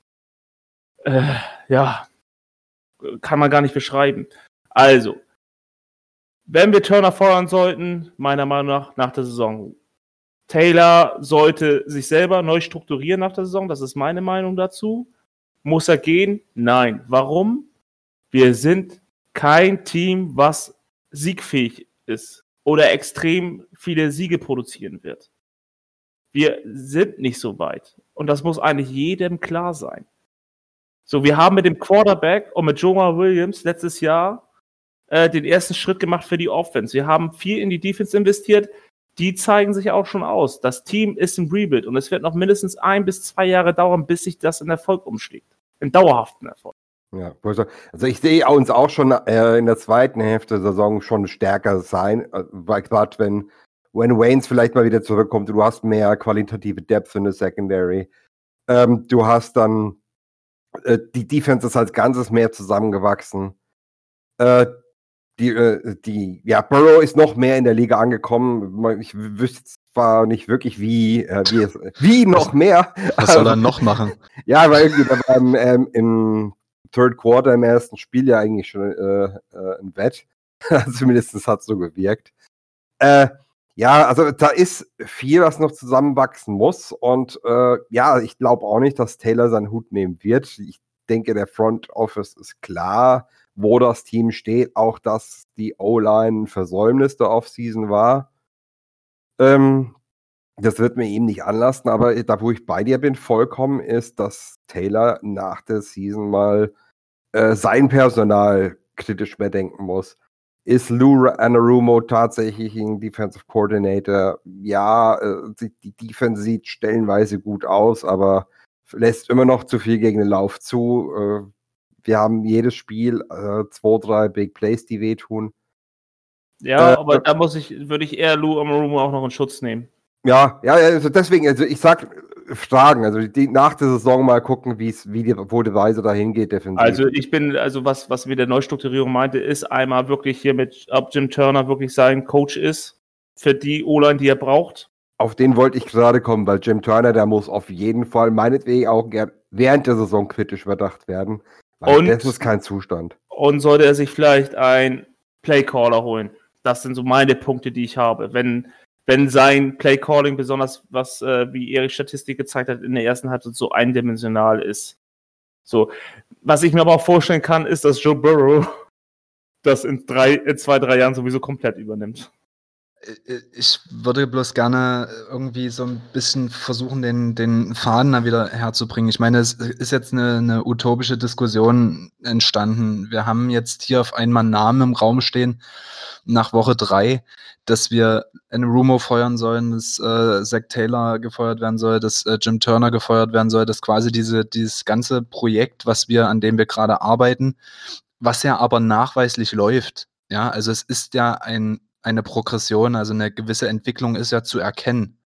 Speaker 4: Äh, ja, kann man gar nicht beschreiben. Also, wenn wir Turner fordern sollten, meiner Meinung nach, nach der Saison. Taylor sollte sich selber neu strukturieren nach der Saison, das ist meine Meinung dazu. Muss er gehen? Nein. Warum? Wir sind kein Team, was siegfähig ist oder extrem viele Siege produzieren wird. Wir sind nicht so weit. Und das muss eigentlich jedem klar sein. So, wir haben mit dem Quarterback und mit Jonah Williams letztes Jahr äh, den ersten Schritt gemacht für die Offense. Wir haben viel in die Defense investiert. Die zeigen sich auch schon aus. Das Team ist im Rebuild und es wird noch mindestens ein bis zwei Jahre dauern, bis sich das in Erfolg umschlägt einen dauerhaften Erfolg.
Speaker 3: Ja, also ich sehe uns auch schon äh, in der zweiten Hälfte der Saison schon stärker sein, äh, gerade wenn, wenn Waynes vielleicht mal wieder zurückkommt, du hast mehr qualitative Depth in der Secondary. Ähm, du hast dann äh, die Defense ist als Ganzes mehr zusammengewachsen. Äh, die, äh, die, ja, Burrow ist noch mehr in der Liga angekommen. Ich wüsste zwar nicht wirklich, wie, äh, wie, es, wie noch mehr.
Speaker 2: Was soll er noch machen?
Speaker 3: Ja, weil irgendwie da war im, ähm, im Third Quarter im ersten Spiel ja eigentlich schon äh, äh, ein Wett. Zumindest hat es so gewirkt. Äh, ja, also da ist viel, was noch zusammenwachsen muss. Und äh, ja, ich glaube auch nicht, dass Taylor seinen Hut nehmen wird. Ich denke, der Front Office ist klar wo das Team steht, auch dass die O-Line Versäumnis der Offseason war. Ähm, das wird mir eben nicht anlassen, aber da, wo ich bei dir bin, vollkommen ist, dass Taylor nach der Season mal äh, sein Personal kritisch mehr denken muss. Ist Lou Anarumo tatsächlich ein Defensive Coordinator? Ja, äh, die Defense sieht stellenweise gut aus, aber lässt immer noch zu viel gegen den Lauf zu. Äh, wir haben jedes Spiel äh, zwei, drei Big Plays, die wehtun.
Speaker 4: Ja,
Speaker 3: Äh,
Speaker 4: aber da muss ich, würde ich eher Lou Amarumo auch noch in Schutz nehmen.
Speaker 3: Ja, ja, also deswegen, also ich sag äh, Fragen, also die, nach der Saison mal gucken, wie es, wie die, wo die Reise dahin geht, definitiv.
Speaker 4: Also ich bin, also was, was mit der Neustrukturierung meinte, ist einmal wirklich hier mit, ob Jim Turner wirklich sein Coach ist für die O-Line, die er braucht.
Speaker 3: Auf den wollte ich gerade kommen, weil Jim Turner, der muss auf jeden Fall meinetwegen auch während der Saison kritisch überdacht werden. Weil
Speaker 4: Und-
Speaker 3: das ist kein Zustand.
Speaker 4: Und sollte er sich vielleicht ein Playcaller holen. Das sind so meine Punkte, die ich habe. Wenn, wenn sein Playcalling besonders, was äh, wie ihre Statistik gezeigt hat, in der ersten Halbzeit so eindimensional ist. So, was ich mir aber auch vorstellen kann, ist, dass Joe Burrow das in, drei, in zwei, drei Jahren sowieso komplett übernimmt.
Speaker 2: Äh, Ich würde bloß gerne irgendwie so ein bisschen versuchen, den, den Faden da wieder herzubringen. Ich meine, es ist jetzt eine, eine utopische Diskussion entstanden. Wir haben jetzt hier auf einmal Namen im Raum stehen nach Woche drei, dass wir eine Rumo feuern sollen, dass äh, Zach Taylor gefeuert werden soll, dass äh, Jim Turner gefeuert werden soll, dass quasi diese, dieses ganze Projekt, was wir, an dem wir gerade arbeiten, was ja aber nachweislich läuft. Ja, also es ist ja ein, eine Progression, also eine gewisse Entwicklung ist ja zu erkennen.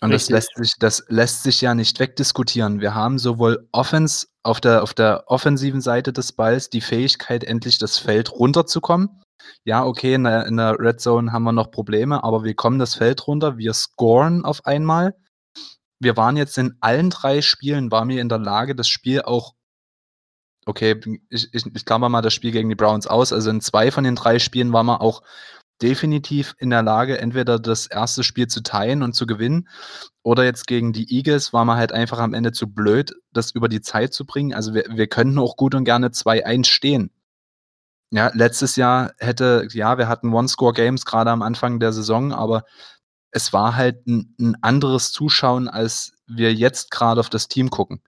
Speaker 2: Und das lässt sich, das lässt sich ja nicht wegdiskutieren. Wir haben sowohl Offense auf der, auf der offensiven Seite des Balls die Fähigkeit, endlich das Feld runterzukommen. Ja, okay, in der, in der Red Zone haben wir noch Probleme, aber wir kommen das Feld runter, wir scoren auf einmal. Wir waren jetzt in allen drei Spielen, waren wir in der Lage, das Spiel auch okay, ich, ich, ich klammer mal das Spiel gegen die Browns aus. Also in zwei von den drei Spielen war man auch definitiv in der Lage, entweder das erste Spiel zu teilen und zu gewinnen, oder jetzt gegen die Eagles war man halt einfach am Ende zu blöd, das über die Zeit zu bringen. Also wir, wir könnten auch gut und gerne 2-1 stehen. Ja, letztes Jahr hätte, ja, wir hatten One-Score-Games gerade am Anfang der Saison, aber es war halt ein, ein anderes Zuschauen, als wir jetzt gerade auf das Team gucken.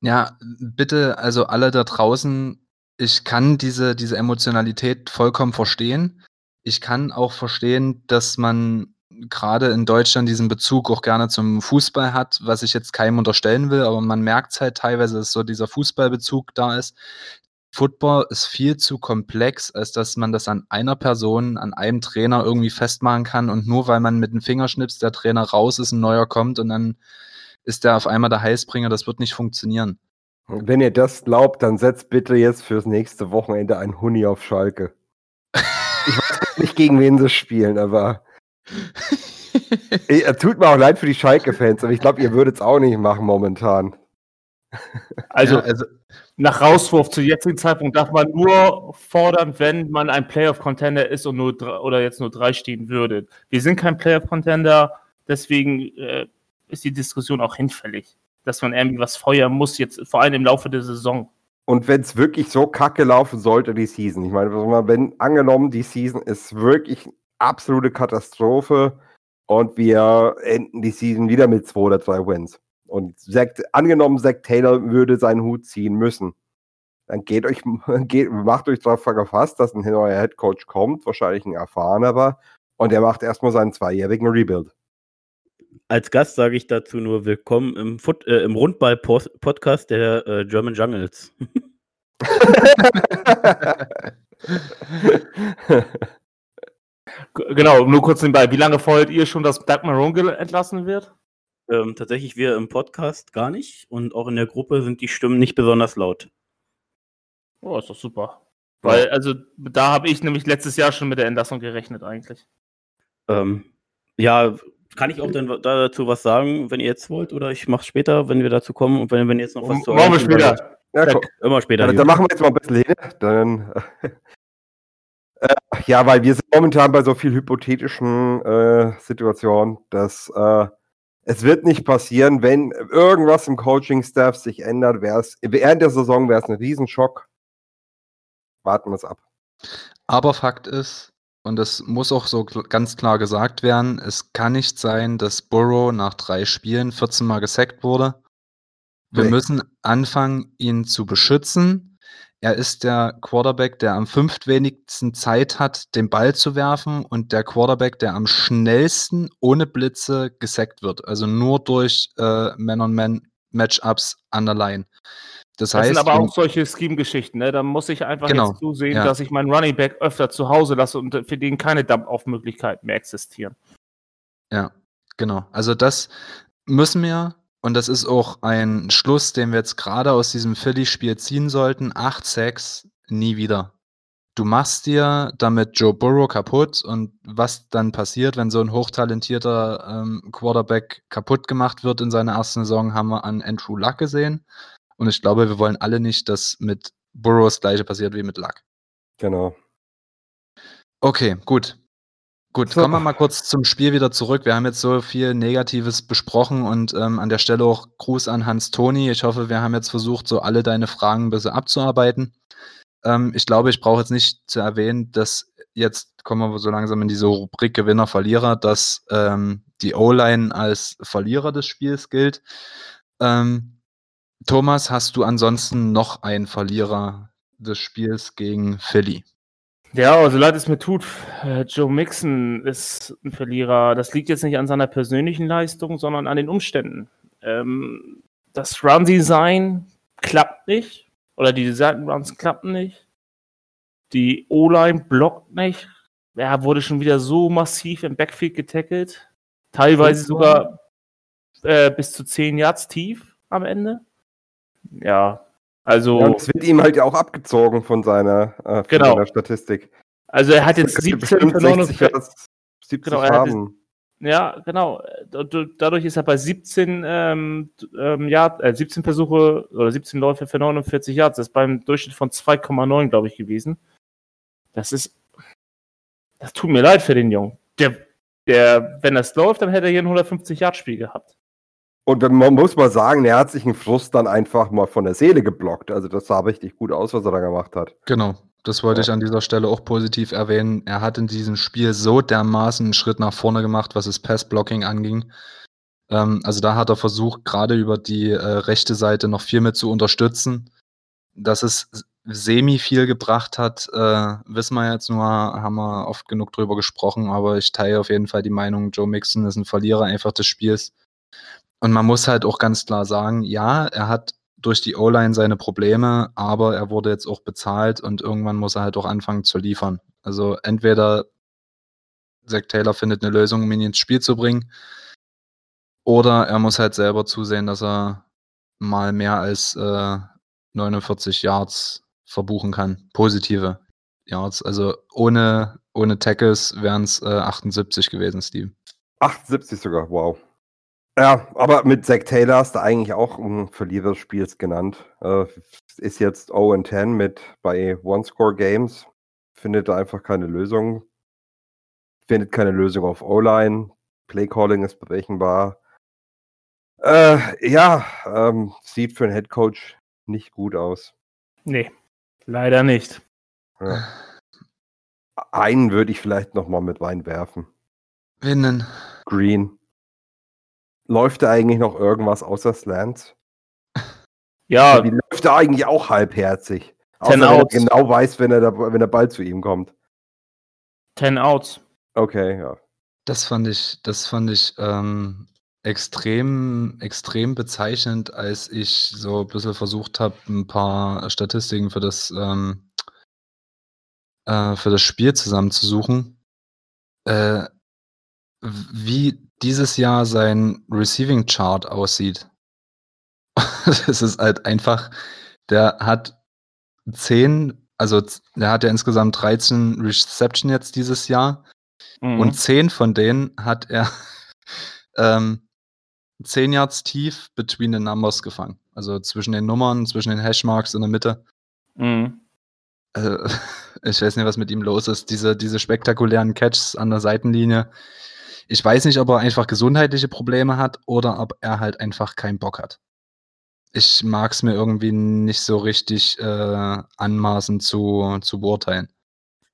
Speaker 2: Ja, bitte, also alle da draußen, ich kann diese, diese Emotionalität vollkommen verstehen. Ich kann auch verstehen, dass man gerade in Deutschland diesen Bezug auch gerne zum Fußball hat, was ich jetzt keinem unterstellen will, aber man merkt es halt teilweise, dass so dieser Fußballbezug da ist. Football ist viel zu komplex, als dass man das an einer Person, an einem Trainer irgendwie festmachen kann und nur weil man mit dem Finger schnipst, der Trainer raus ist, ein neuer kommt und dann ist der auf einmal der Heißbringer, das wird nicht funktionieren.
Speaker 3: Wenn ihr das glaubt, dann setzt bitte jetzt fürs nächste Wochenende ein Huni auf Schalke. Ich weiß nicht, gegen wen sie spielen, aber Ey, tut mir auch leid für die Schalke-Fans, aber ich glaube, ihr würdet es auch nicht machen momentan.
Speaker 4: Also,
Speaker 2: Ja, also
Speaker 4: nach Rauswurf zu jetzigen Zeitpunkt darf man nur fordern, wenn man ein Playoff-Contender ist und nur drei, oder jetzt nur drei stehen würde. Wir sind kein Playoff-Contender, deswegen äh, ist die Diskussion auch hinfällig, dass man irgendwie was feuern muss, jetzt vor allem im Laufe der Saison.
Speaker 3: Und wenn es wirklich so kacke laufen sollte, die Season, ich meine, wenn angenommen, die Season ist wirklich absolute Katastrophe und wir enden die Season wieder mit zwei oder drei Wins. Und Zach, angenommen, Zach Taylor würde seinen Hut ziehen müssen, dann geht euch, geht, macht euch darauf gefasst, dass ein neuer Headcoach kommt, wahrscheinlich ein erfahrener, und er macht erstmal seinen zweijährigen Rebuild.
Speaker 5: Als Gast sage ich dazu nur willkommen im, Foot, äh, im Rundball-Podcast der äh, German Jungles.
Speaker 4: Genau, nur kurz nebenbei. Wie lange fordert ihr schon, dass Doug Marone entlassen wird?
Speaker 5: Ähm, tatsächlich wir im Podcast gar nicht und auch in der Gruppe sind die Stimmen nicht besonders laut.
Speaker 4: Oh, ist doch super. Weil, also, da habe ich nämlich letztes Jahr schon mit der Entlassung gerechnet, eigentlich.
Speaker 5: Ähm, ja, kann ich auch dann dazu was sagen, wenn ihr jetzt wollt, oder ich mache später, wenn wir dazu kommen und wenn, wenn jetzt noch was zu
Speaker 4: Machen wir später.
Speaker 3: Ja,
Speaker 4: Ja,
Speaker 3: komm.
Speaker 5: Immer später.
Speaker 3: Ja, dann machen wir jetzt mal ein bisschen hin. Dann, äh, ja, weil wir sind momentan bei so viel hypothetischen äh, Situationen, dass äh, es wird nicht passieren, wenn irgendwas im Coaching-Staff sich ändert, wäre es während der Saison wäre es ein Riesenschock. Warten wir es ab.
Speaker 2: Aber Fakt ist, und das muss auch so ganz klar gesagt werden, es kann nicht sein, dass Burrow nach drei Spielen 14 Mal gesackt wurde. Wir
Speaker 3: Nee.
Speaker 2: müssen anfangen, ihn zu beschützen. Er ist der Quarterback, der am fünftwenigsten Zeit hat, den Ball zu werfen und der Quarterback, der am schnellsten ohne Blitze gesackt wird. Also nur durch äh, Man-on-Man-Matchups an der Line. Das,
Speaker 4: Das
Speaker 2: heißt,
Speaker 4: sind aber auch solche Scheme-Geschichten, ne? Da muss ich einfach
Speaker 2: Genau,
Speaker 4: jetzt zusehen,
Speaker 2: ja.
Speaker 4: dass ich meinen Running Back öfter zu Hause lasse und für den keine Dump-Off-Möglichkeiten mehr existieren.
Speaker 2: Ja, genau. Also das müssen wir, und das ist auch ein Schluss, den wir jetzt gerade aus diesem Philly-Spiel ziehen sollten. 8 Sacks, nie wieder. Du machst dir damit Joe Burrow kaputt und was dann passiert, wenn so ein hochtalentierter ähm, Quarterback kaputt gemacht wird in seiner ersten Saison, haben wir an Andrew Luck gesehen. Und ich glaube, wir wollen alle nicht, dass mit Burrow das gleiche passiert wie mit Luck.
Speaker 3: Genau.
Speaker 2: Okay, gut. Gut,
Speaker 3: So.
Speaker 2: kommen wir mal kurz zum Spiel wieder zurück. Wir haben jetzt so viel Negatives besprochen und ähm, an der Stelle auch Gruß an Hans Toni. Ich hoffe, wir haben jetzt versucht, so alle deine Fragen ein bisschen abzuarbeiten. Ähm, ich glaube, ich brauche jetzt nicht zu erwähnen, dass jetzt kommen wir so langsam in diese Rubrik Gewinner, Verlierer, dass ähm, die O-Line als Verlierer des Spiels gilt. Ähm, Thomas, hast du ansonsten noch einen Verlierer des Spiels gegen Philly?
Speaker 4: Ja, also leid es mir tut, äh, Joe Mixon ist ein Verlierer. Das liegt jetzt nicht an seiner persönlichen Leistung, sondern an den Umständen. Ähm, das Run-Design klappt nicht. Oder die Seitenruns klappen nicht. Die O-Line blockt nicht. Er wurde schon wieder so massiv im Backfield getackelt. Teilweise sogar äh, bis zu 10 Yards tief am Ende. Ja, also.
Speaker 3: Ja, und es wird ihm halt ja auch abgezogen von seiner, äh, von
Speaker 4: Genau.
Speaker 3: seiner Statistik.
Speaker 4: Also er hat jetzt
Speaker 3: Das gibt
Speaker 4: 17
Speaker 3: bestimmt
Speaker 4: für
Speaker 3: 60
Speaker 4: 49.
Speaker 3: Yards, 70
Speaker 4: Genau, hat
Speaker 3: haben.
Speaker 4: Ja, genau. Da- da- Dadurch ist er bei 17, ähm, ähm, Yard, äh, 17 Versuche oder 17 Läufe für 49 Yards. Das ist beim Durchschnitt von 2,9, glaube ich, gewesen. Das ist. Das tut mir leid für den Jungen. Der, der, wenn das läuft, dann hätte er hier ein 150-Yard-Spiel gehabt.
Speaker 3: Und man muss mal sagen, er hat sich einen Frust dann einfach mal von der Seele geblockt. Also das sah richtig gut aus, was er da gemacht hat.
Speaker 2: Genau, das wollte
Speaker 3: Ja.
Speaker 2: ich an dieser Stelle auch positiv erwähnen. Er hat in diesem Spiel so dermaßen einen Schritt nach vorne gemacht, was das Pass-Blocking anging. Ähm, also da hat er versucht, gerade über die äh, rechte Seite noch viel mit zu unterstützen. Dass es semi viel gebracht hat, äh, wissen wir jetzt nur, haben wir oft genug drüber gesprochen, aber ich teile auf jeden Fall die Meinung, Joe Mixon ist ein Verlierer einfach des Spiels. Und man muss halt auch ganz klar sagen, ja, er hat durch die O-Line seine Probleme, aber er wurde jetzt auch bezahlt und irgendwann muss er halt auch anfangen zu liefern. Also entweder Zach Taylor findet eine Lösung, um ihn ins Spiel zu bringen, oder er muss halt selber zusehen, dass er mal mehr als äh, 49 Yards verbuchen kann. Positive Yards. Also ohne, ohne Tackles wären es äh, 78 gewesen, Steve.
Speaker 3: 78 sogar, wow. Ja, aber mit Zach Taylor hast du eigentlich auch einen Verlierer des Spiels genannt. Äh, ist jetzt 0-10 mit bei One-Score-Games. Findet da einfach keine Lösung. Findet keine Lösung auf O-Line. Play-Calling ist berechenbar. Äh, ja, ähm, sieht für einen Headcoach nicht gut aus.
Speaker 4: Nee, leider nicht.
Speaker 3: Ja. Einen würde ich vielleicht noch mal mit reinwerfen.
Speaker 2: Wen denn?
Speaker 3: Green. Läuft da eigentlich noch irgendwas außer Slants?
Speaker 4: Ja,
Speaker 3: Die läuft da eigentlich auch halbherzig. Außer
Speaker 4: Ten
Speaker 3: wenn er
Speaker 4: outs.
Speaker 3: genau weiß, wenn, er der, wenn der Ball zu ihm kommt.
Speaker 4: 10 Outs.
Speaker 3: Okay, ja.
Speaker 2: Das fand ich, das fand ich ähm, extrem, extrem bezeichnend, als ich so ein bisschen versucht habe, ein paar Statistiken für das, ähm, äh, für das Spiel zusammenzusuchen. Äh, wie dieses Jahr sein Receiving Chart aussieht. das ist halt einfach, der hat 10, also der hat ja insgesamt 13 Reception jetzt dieses Jahr.
Speaker 4: Mhm.
Speaker 2: Und zehn von denen hat er ähm, zehn Yards tief between the numbers gefangen. Also zwischen den Nummern, zwischen den Hashmarks in der Mitte.
Speaker 4: Mhm.
Speaker 2: Also, ich weiß nicht, was mit ihm los ist. Diese, diese spektakulären Catches an der Seitenlinie. Ich weiß nicht, ob er einfach gesundheitliche Probleme hat oder ob er halt einfach keinen Bock hat. Ich mag es mir irgendwie nicht so richtig äh, anmaßen zu, zu beurteilen.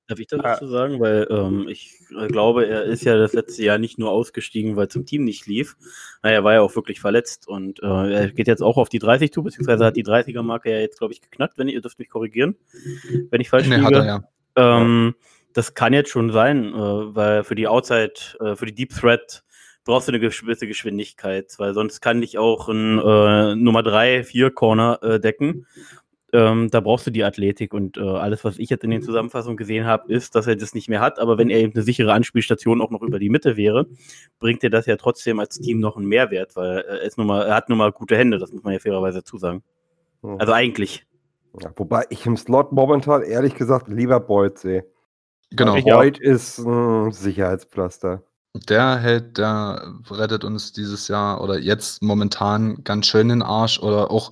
Speaker 5: Darf ich da
Speaker 4: Ah.
Speaker 5: was zu sagen? Weil ähm, ich äh, glaube, er ist ja das letzte Jahr nicht nur ausgestiegen, weil es im Team nicht lief. Naja, er war ja auch wirklich verletzt und äh, er geht jetzt auch auf die 30 zu, beziehungsweise hat die 30er-Marke ja jetzt, glaube ich, geknackt, wenn ihr, ihr dürft mich korrigieren, wenn ich falsch
Speaker 2: Nee,
Speaker 5: liege.
Speaker 2: hat er ja.
Speaker 5: Ähm, das kann jetzt schon sein, äh, weil für die Outside, äh, für die Deep Threat brauchst du eine gewisse Geschwindigkeit, weil sonst kann dich auch ein äh, Nummer 3, 4 Corner äh, decken. Ähm, da brauchst du die Athletik und äh, alles, was ich jetzt in den Zusammenfassungen gesehen habe, ist, dass er das nicht mehr hat. Aber wenn er eben eine sichere Anspielstation auch noch über die Mitte wäre, bringt er das ja trotzdem als Team noch einen Mehrwert, weil er, ist nun mal, er hat nun mal gute Hände, das muss man ja fairerweise zusagen.
Speaker 3: Mhm.
Speaker 5: Also eigentlich.
Speaker 3: Ja, wobei ich im Slot momentan ehrlich gesagt lieber Boyd sehe.
Speaker 2: Genau.
Speaker 3: Boyd ist ein Sicherheitspflaster.
Speaker 2: Der hält, der rettet uns dieses Jahr oder jetzt momentan ganz schön den Arsch. Oder auch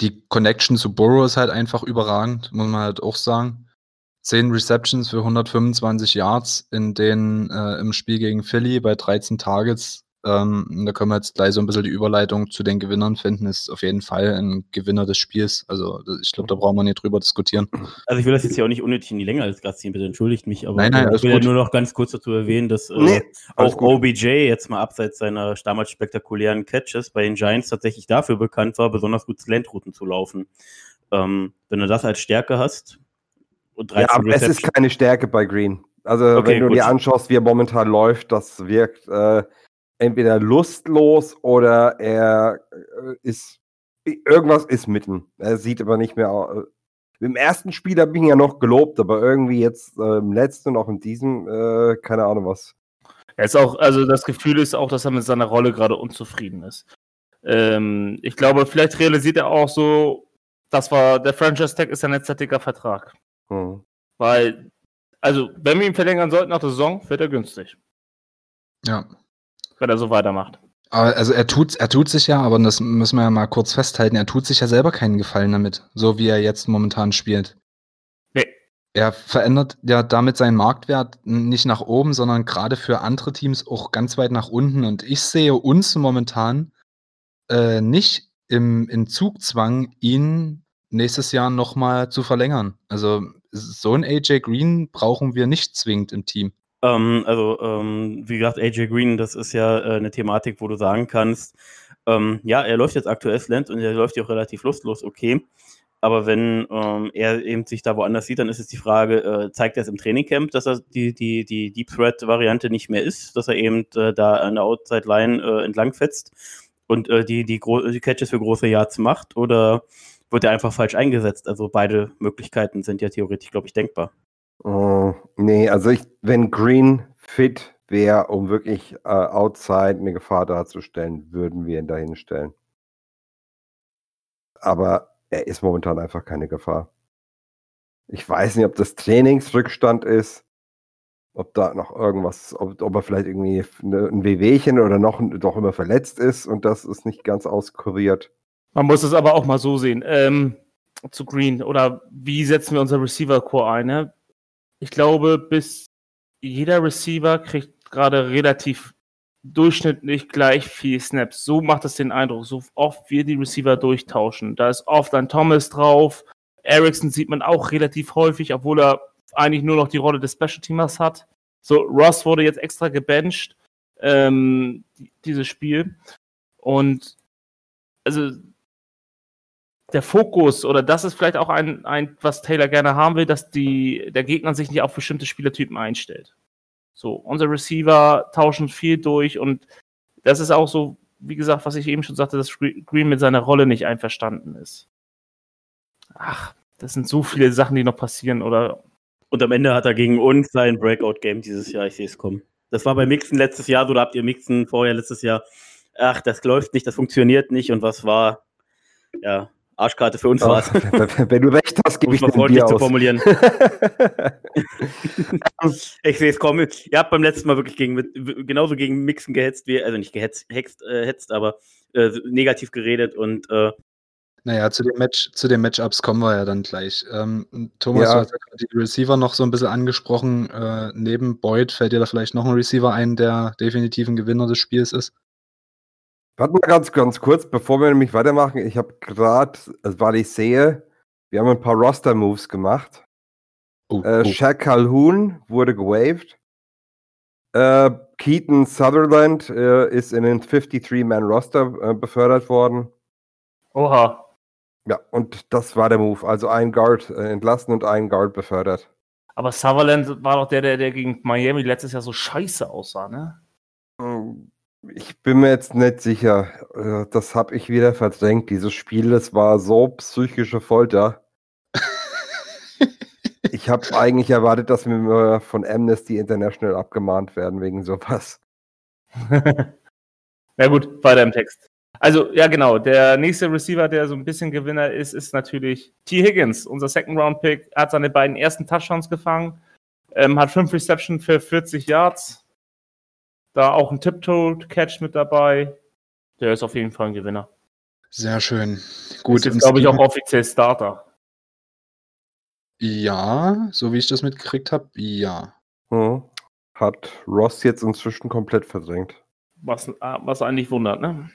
Speaker 2: die Connection zu Burrow ist halt einfach überragend, muss man halt auch sagen. 10 Receptions für 125 Yards in den äh, im Spiel gegen Philly bei 13 Targets. Ähm, da können wir jetzt gleich so ein bisschen die Überleitung zu den Gewinnern finden. Ist auf jeden Fall ein Gewinner des Spiels. Also ich glaube, da brauchen wir nicht drüber diskutieren.
Speaker 5: Also ich will das jetzt hier auch nicht unnötig in die Länge als Gast ziehen, bitte entschuldigt mich, aber
Speaker 2: Nein, nein,
Speaker 5: ich will ja nur noch ganz kurz dazu erwähnen, dass äh,
Speaker 3: Nee,
Speaker 5: auch
Speaker 3: gut.
Speaker 5: OBJ jetzt mal abseits seiner damals spektakulären Catches bei den Giants tatsächlich dafür bekannt war, besonders gut Slant-Routen zu laufen. Ähm, wenn du das als Stärke hast und 13
Speaker 3: Ja, aber es ist keine Stärke bei Green. Also
Speaker 5: Okay,
Speaker 3: wenn du
Speaker 5: gut.
Speaker 3: dir anschaust, wie er momentan läuft, das wirkt äh, entweder lustlos oder er äh, ist irgendwas ist mitten. Er sieht aber nicht mehr. au- Im ersten Spiel habe ich ihn ja noch gelobt, aber irgendwie jetzt äh, im letzten und auch in diesem äh, keine Ahnung was.
Speaker 4: Er ist auch, also das Gefühl ist auch, dass er mit seiner Rolle gerade unzufrieden ist. Ähm, ich glaube, vielleicht realisiert er auch so, das war, der Franchise-Tag ist ein letztzeitiger Vertrag.
Speaker 3: Hm.
Speaker 4: Weil, also, wenn wir ihn verlängern sollten nach der Saison, wird er günstig,
Speaker 2: Ja.
Speaker 4: Wenn er so weitermacht.
Speaker 2: Also er tut, er tut sich ja, aber das müssen wir ja mal kurz festhalten, er tut sich ja selber keinen Gefallen damit, so wie er jetzt momentan spielt.
Speaker 4: Nee.
Speaker 2: Er verändert ja damit seinen Marktwert nicht nach oben, sondern gerade für andere Teams auch ganz weit nach unten. Und ich sehe uns momentan äh, nicht im, in Zugzwang, ihn nächstes Jahr nochmal zu verlängern. Also so ein AJ Green brauchen wir nicht zwingend im Team.
Speaker 5: Ähm, also, ähm, wie gesagt, AJ Green, das ist ja äh, eine Thematik, wo du sagen kannst, ähm, ja, er läuft jetzt aktuell Slant und er läuft ja auch relativ lustlos, okay. Aber wenn ähm, er eben sich da woanders sieht, dann ist es die Frage, äh, zeigt er es im Trainingcamp, dass er die, die, die Deep Threat-Variante nicht mehr ist, dass er eben äh, da an der Outside Line äh, entlangfetzt und äh, die, die, die Catches für große Yards macht oder wird er einfach falsch eingesetzt? Also beide Möglichkeiten sind ja theoretisch, glaube ich, denkbar.
Speaker 3: Äh, nee, also ich, wenn Green fit wäre, um wirklich äh, outside eine Gefahr darzustellen, würden wir ihn dahin stellen. Aber er ist momentan einfach keine Gefahr. Ich weiß nicht, ob das Trainingsrückstand ist, ob da noch irgendwas, ob, ob er vielleicht irgendwie eine, ein Wehwehchen oder noch, noch immer verletzt ist und das ist nicht ganz auskuriert.
Speaker 4: Man muss es aber auch mal so sehen. Ähm, zu Green oder wie setzen wir unser Receiver-Core ein? Ne? Ich glaube, bis jeder Receiver kriegt gerade relativ durchschnittlich gleich viel Snaps. So macht es den Eindruck, so oft wir die Receiver durchtauschen. Da ist oft ein Thomas drauf. Ericsson sieht man auch relativ häufig, obwohl er eigentlich nur noch die Rolle des Special Teamers hat. So, Ross wurde jetzt extra gebencht, ähm, die- dieses Spiel. Und also der Fokus oder das ist vielleicht auch ein, ein, was Taylor gerne haben will, dass die, der Gegner sich nicht auf bestimmte Spielertypen einstellt. So, unsere Receiver tauschen viel durch und das ist auch so, wie gesagt, was ich eben schon sagte, dass Gre- Green mit seiner Rolle nicht einverstanden ist. Ach, das sind so viele Sachen, die noch passieren oder
Speaker 5: Und am Ende hat er gegen uns sein Breakout-Game dieses Jahr, ich sehe es kommen. Das war bei Mixen letztes Jahr so, da habt ihr Mixen vorher letztes Jahr, ach, das läuft nicht, das funktioniert nicht und was war, ja, Arschkarte für uns war es.
Speaker 3: wenn, du recht hast, gebe ich
Speaker 5: mal freundlich
Speaker 3: Bier
Speaker 5: zu
Speaker 3: aus.
Speaker 5: formulieren. Ich sehe es kommen. Ihr habt beim letzten Mal wirklich gegen, genauso gegen Mixen gehetzt, wie, also nicht gehetzt, hext, äh, hetzt, aber äh, negativ geredet und äh,
Speaker 2: Naja, zu den, Match, zu den Matchups kommen wir ja dann gleich. Ähm, Thomas,
Speaker 3: Ja.
Speaker 2: du hast ja gerade die Receiver noch so ein bisschen angesprochen. Äh, neben Boyd fällt dir da vielleicht noch ein Receiver ein, der definitiv ein Gewinner des Spiels ist?
Speaker 3: Warte mal ganz, ganz kurz, bevor wir nämlich weitermachen. Ich habe gerade, also weil ich sehe, wir haben ein paar Roster-Moves gemacht.
Speaker 2: Oh,
Speaker 3: Äh,
Speaker 2: oh.
Speaker 3: Shaq Calhoun wurde gewaved. Äh, Keaton Sutherland äh, ist in den 53-Man-Roster äh, befördert worden.
Speaker 4: Oha.
Speaker 3: Ja, und das war der Move. Also ein Guard äh, entlassen und ein Guard befördert.
Speaker 4: Aber Sutherland war doch der, der, der gegen Miami letztes Jahr so scheiße aussah, ne?
Speaker 3: Mm, Ich bin mir jetzt nicht sicher. Äh, Das habe ich wieder verdrängt. Dieses Spiel, das war so psychische Folter. Ich habe eigentlich erwartet, dass wir mal von Amnesty International abgemahnt werden wegen sowas.
Speaker 4: Na gut, weiter im Text. Also, ja, genau. Der nächste Receiver, der so ein bisschen Gewinner ist, ist natürlich T. Higgins, unser Second-Round-Pick. Hat seine beiden ersten Touchdowns gefangen, ähm, hat fünf Reception für 40 Yards. Da auch ein Tiptoe-Catch mit dabei. Der ist auf jeden Fall ein Gewinner.
Speaker 2: Sehr schön.
Speaker 4: Gut, ist glaube ich, auch offiziell Starter.
Speaker 2: Ja, so wie ich das mitgekriegt habe, ja.
Speaker 3: Hm. Hat Ross jetzt inzwischen komplett verdrängt.
Speaker 4: Was, ah, was eigentlich wundert, ne?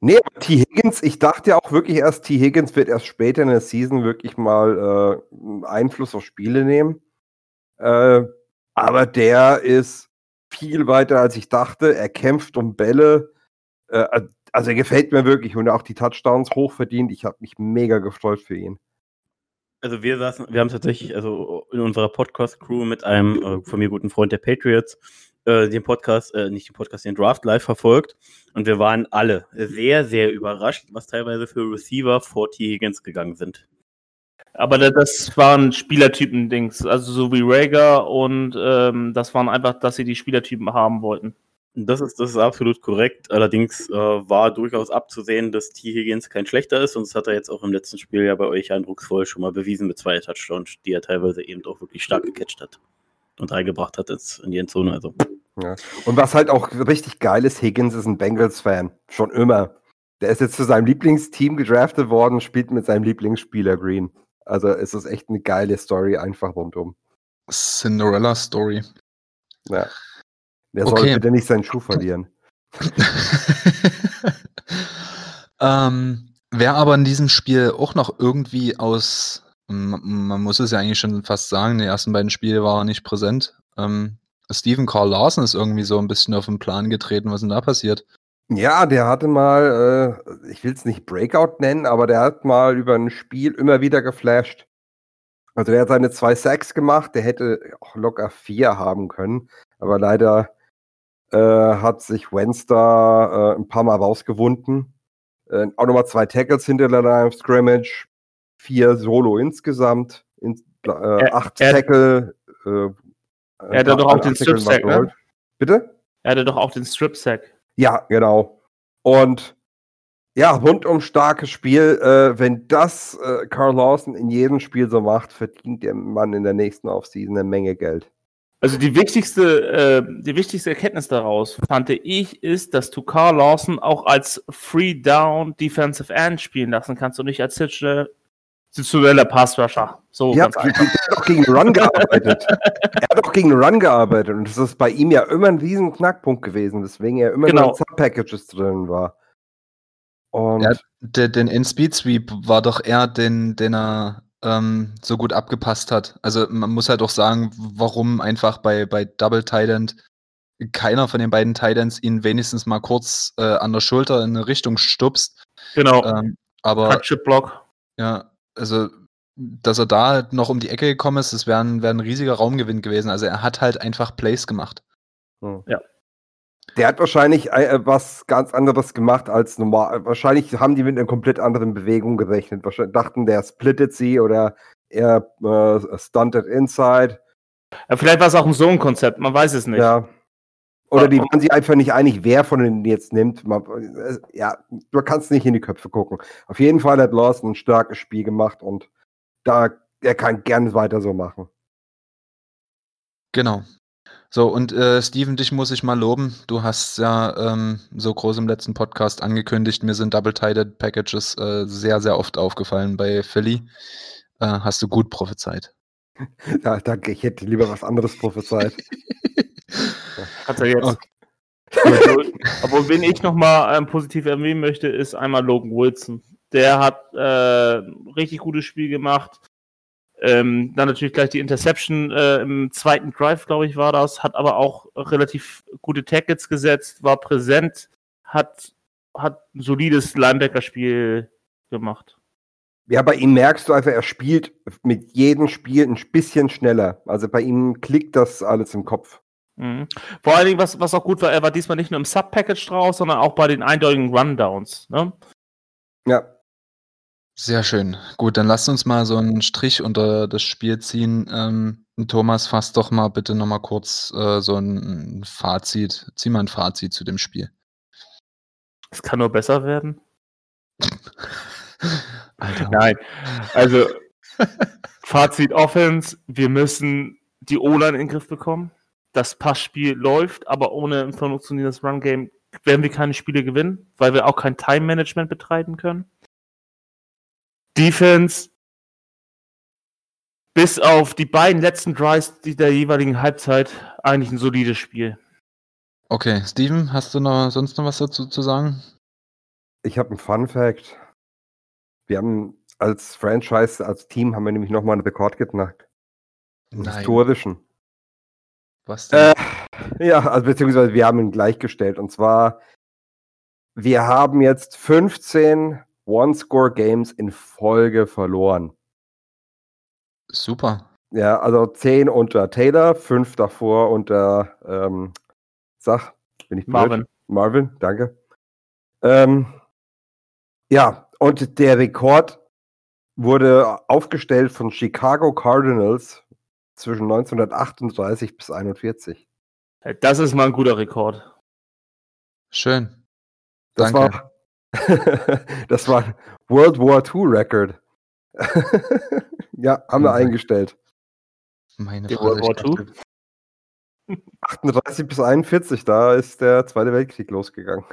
Speaker 3: Nee, aber T. Higgins, ich dachte ja auch wirklich erst, T. Higgins wird erst später in der Season wirklich mal äh, Einfluss auf Spiele nehmen. Äh, aber der ist viel weiter, als ich dachte. Er kämpft um Bälle. Äh, also er gefällt mir wirklich und auch die Touchdowns hoch verdient. Ich habe mich mega gefreut für ihn.
Speaker 5: Also wir saßen, wir haben tatsächlich, also in unserer Podcast-Crew mit einem äh, von mir guten Freund der Patriots, äh, den Podcast, äh, nicht den Podcast, den Draft live verfolgt. Und wir waren alle sehr, sehr überrascht, was teilweise für Receiver vor T. Higgins gegangen sind.
Speaker 4: Aber da- das waren Spielertypen-Dings, also so wie Rager und ähm, das waren einfach, dass sie die Spielertypen haben wollten.
Speaker 5: Das ist, das ist absolut korrekt. Allerdings äh, war durchaus abzusehen, dass T. Higgins kein schlechter ist. Und das hat er jetzt auch im letzten Spiel ja bei euch eindrucksvoll schon mal bewiesen mit zwei Touchdowns, die er teilweise eben auch wirklich stark gecatcht hat und reingebracht hat ins, in die Endzone. Also
Speaker 3: Und was halt auch richtig geil ist, Higgins ist ein Bengals-Fan. Schon immer. Der ist jetzt zu seinem Lieblingsteam gedraftet worden, spielt mit seinem Lieblingsspieler Green. Also es ist echt eine geile Story einfach rundum.
Speaker 2: Cinderella Story.
Speaker 3: Ja. Der soll
Speaker 2: Okay.
Speaker 3: bitte nicht seinen Schuh verlieren.
Speaker 2: ähm, wer aber in diesem Spiel auch noch irgendwie aus, man muss es ja eigentlich schon fast sagen, die ersten beiden Spiele war er nicht präsent. Ähm, Stephen Carl Larson ist irgendwie so ein bisschen auf den Plan getreten. Was denn da passiert?
Speaker 3: Ja, der hatte mal, äh, ich will es nicht Breakout nennen, aber der hat mal über ein Spiel immer wieder geflasht. Also der hat seine zwei Sacks gemacht, der hätte auch locker vier haben können, aber leider äh, hat sich Wentz da äh, ein paar Mal rausgewunden. Äh, auch nochmal zwei Tackles hinter der Line of Scrimmage, vier Solo insgesamt, in, äh,
Speaker 4: Er-
Speaker 3: acht
Speaker 4: er-
Speaker 3: Tackle. Äh,
Speaker 4: Er hatte doch auch den Strip-Sack, ne?
Speaker 3: Bitte?
Speaker 4: Er hatte doch auch den Strip-Sack.
Speaker 3: Ja, genau. Und ja, rundum starkes Spiel. Äh, wenn das äh, Carl Lawson in jedem Spiel so macht, verdient der Mann in der nächsten Offseason eine Menge Geld.
Speaker 4: Also die wichtigste, äh, die wichtigste Erkenntnis daraus, fand ich, ist, dass du Carl Lawson auch als Free Down Defensive End spielen lassen kannst und nicht als situa- situationeller Pass-Rusher. So
Speaker 3: Ja,
Speaker 4: einfach.
Speaker 3: hat auch gegen den Run gearbeitet. er hat auch gegen den Run gearbeitet und das ist bei ihm ja immer ein riesen Knackpunkt gewesen, weswegen er immer
Speaker 4: Genau.
Speaker 3: in Sub-Packages drin war. Und
Speaker 2: Ja, der, den In-Speed-Sweep war doch er, den, den er ähm, so gut abgepasst hat. Also man muss halt auch sagen, warum einfach bei, bei Double Tight End keiner von den beiden Tight Ends ihn wenigstens mal kurz äh, an der Schulter in eine Richtung stupst.
Speaker 4: Genau.
Speaker 2: Ähm, aber
Speaker 4: Cut-Chip-Block.
Speaker 2: ja, also dass er da noch um die Ecke gekommen ist, das wäre ein, wär ein riesiger Raumgewinn gewesen. Also er hat halt einfach Plays gemacht.
Speaker 3: Der hat wahrscheinlich äh, was ganz anderes gemacht als normal. Wahrscheinlich haben die mit einer komplett anderen Bewegung gerechnet. Wahrscheinlich dachten, der splittet sie oder er äh, stuntet inside.
Speaker 4: Ja, vielleicht war es auch ein Zone-Konzept, man weiß es nicht.
Speaker 3: Ja. Oder die
Speaker 4: Ja.
Speaker 3: waren sich einfach nicht einig, wer von denen jetzt nimmt. Ja, du kannst nicht in die Köpfe gucken. Auf jeden Fall hat Lawson ein starkes Spiel gemacht und da er kann gerne weiter so machen.
Speaker 2: Genau. So, und äh, Steven, dich muss ich mal loben. Du hast ja ähm, so groß im letzten Podcast angekündigt, mir sind Double-Tided Packages äh, sehr, sehr oft aufgefallen bei Philly. Äh, hast du gut prophezeit.
Speaker 3: Ja, danke, ich hätte lieber was anderes prophezeit.
Speaker 4: Hat er jetzt.
Speaker 2: Okay.
Speaker 4: Obwohl, obwohl, wen ich nochmal ähm, positiv erwähnen möchte, ist einmal Logan Wilson. Der hat äh, ein richtig gutes Spiel gemacht. Ähm, dann natürlich gleich die Interception äh, im zweiten Drive, glaube ich, war das. Hat aber auch relativ gute Tackles gesetzt, war präsent, hat, hat ein solides Linebacker-Spiel gemacht.
Speaker 3: Ja, bei ihm merkst du einfach, er spielt mit jedem Spiel ein bisschen schneller. Also bei ihm klickt das alles im Kopf.
Speaker 4: Mhm. Vor allen Dingen, was, was auch gut war, er war diesmal nicht nur im Sub-Package draus, sondern auch bei den eindeutigen Rundowns. Ne?
Speaker 3: Ja.
Speaker 2: Sehr schön. Gut, dann lasst uns mal so einen Strich unter das Spiel ziehen. Ähm, Thomas, fass doch mal bitte noch mal kurz äh, so ein Fazit. Zieh mal ein Fazit zu dem Spiel.
Speaker 4: Es kann nur besser werden.
Speaker 2: Alter.
Speaker 4: Nein. Also, Fazit Offense, wir müssen die O-Line in den Griff bekommen. Das Passspiel läuft, aber ohne ein funktionierendes Run-Game werden wir keine Spiele gewinnen, weil wir auch kein Time-Management betreiben können. Defense, bis auf die beiden letzten Drives der jeweiligen Halbzeit, eigentlich ein solides Spiel.
Speaker 2: Okay, Steven, hast du noch sonst noch was dazu zu sagen?
Speaker 3: Ich habe einen Fun Fact. Wir haben als Franchise, als Team haben wir nämlich nochmal einen Rekord geknackt. Einen Historischen.
Speaker 2: Was denn?
Speaker 3: Äh, ja, also beziehungsweise wir haben ihn gleichgestellt. Und zwar, wir haben jetzt 15 One-Score-Games in Folge verloren.
Speaker 2: Super.
Speaker 3: Ja, also 10 unter Taylor, 5 davor unter, ähm, sag, bin ich blöd?
Speaker 4: Marvin.
Speaker 3: Marvin, danke. Ähm, ja, und der Rekord wurde aufgestellt von Chicago Cardinals zwischen 1938 bis 41.
Speaker 4: Das ist mal ein guter Rekord.
Speaker 2: Schön.
Speaker 3: Das
Speaker 2: Danke.
Speaker 3: war das war ein World War II Record. ja, haben wir eingestellt.
Speaker 2: Meine Fresse,
Speaker 4: World War
Speaker 2: dachte,
Speaker 3: 38 bis 41, da ist der Zweite Weltkrieg losgegangen.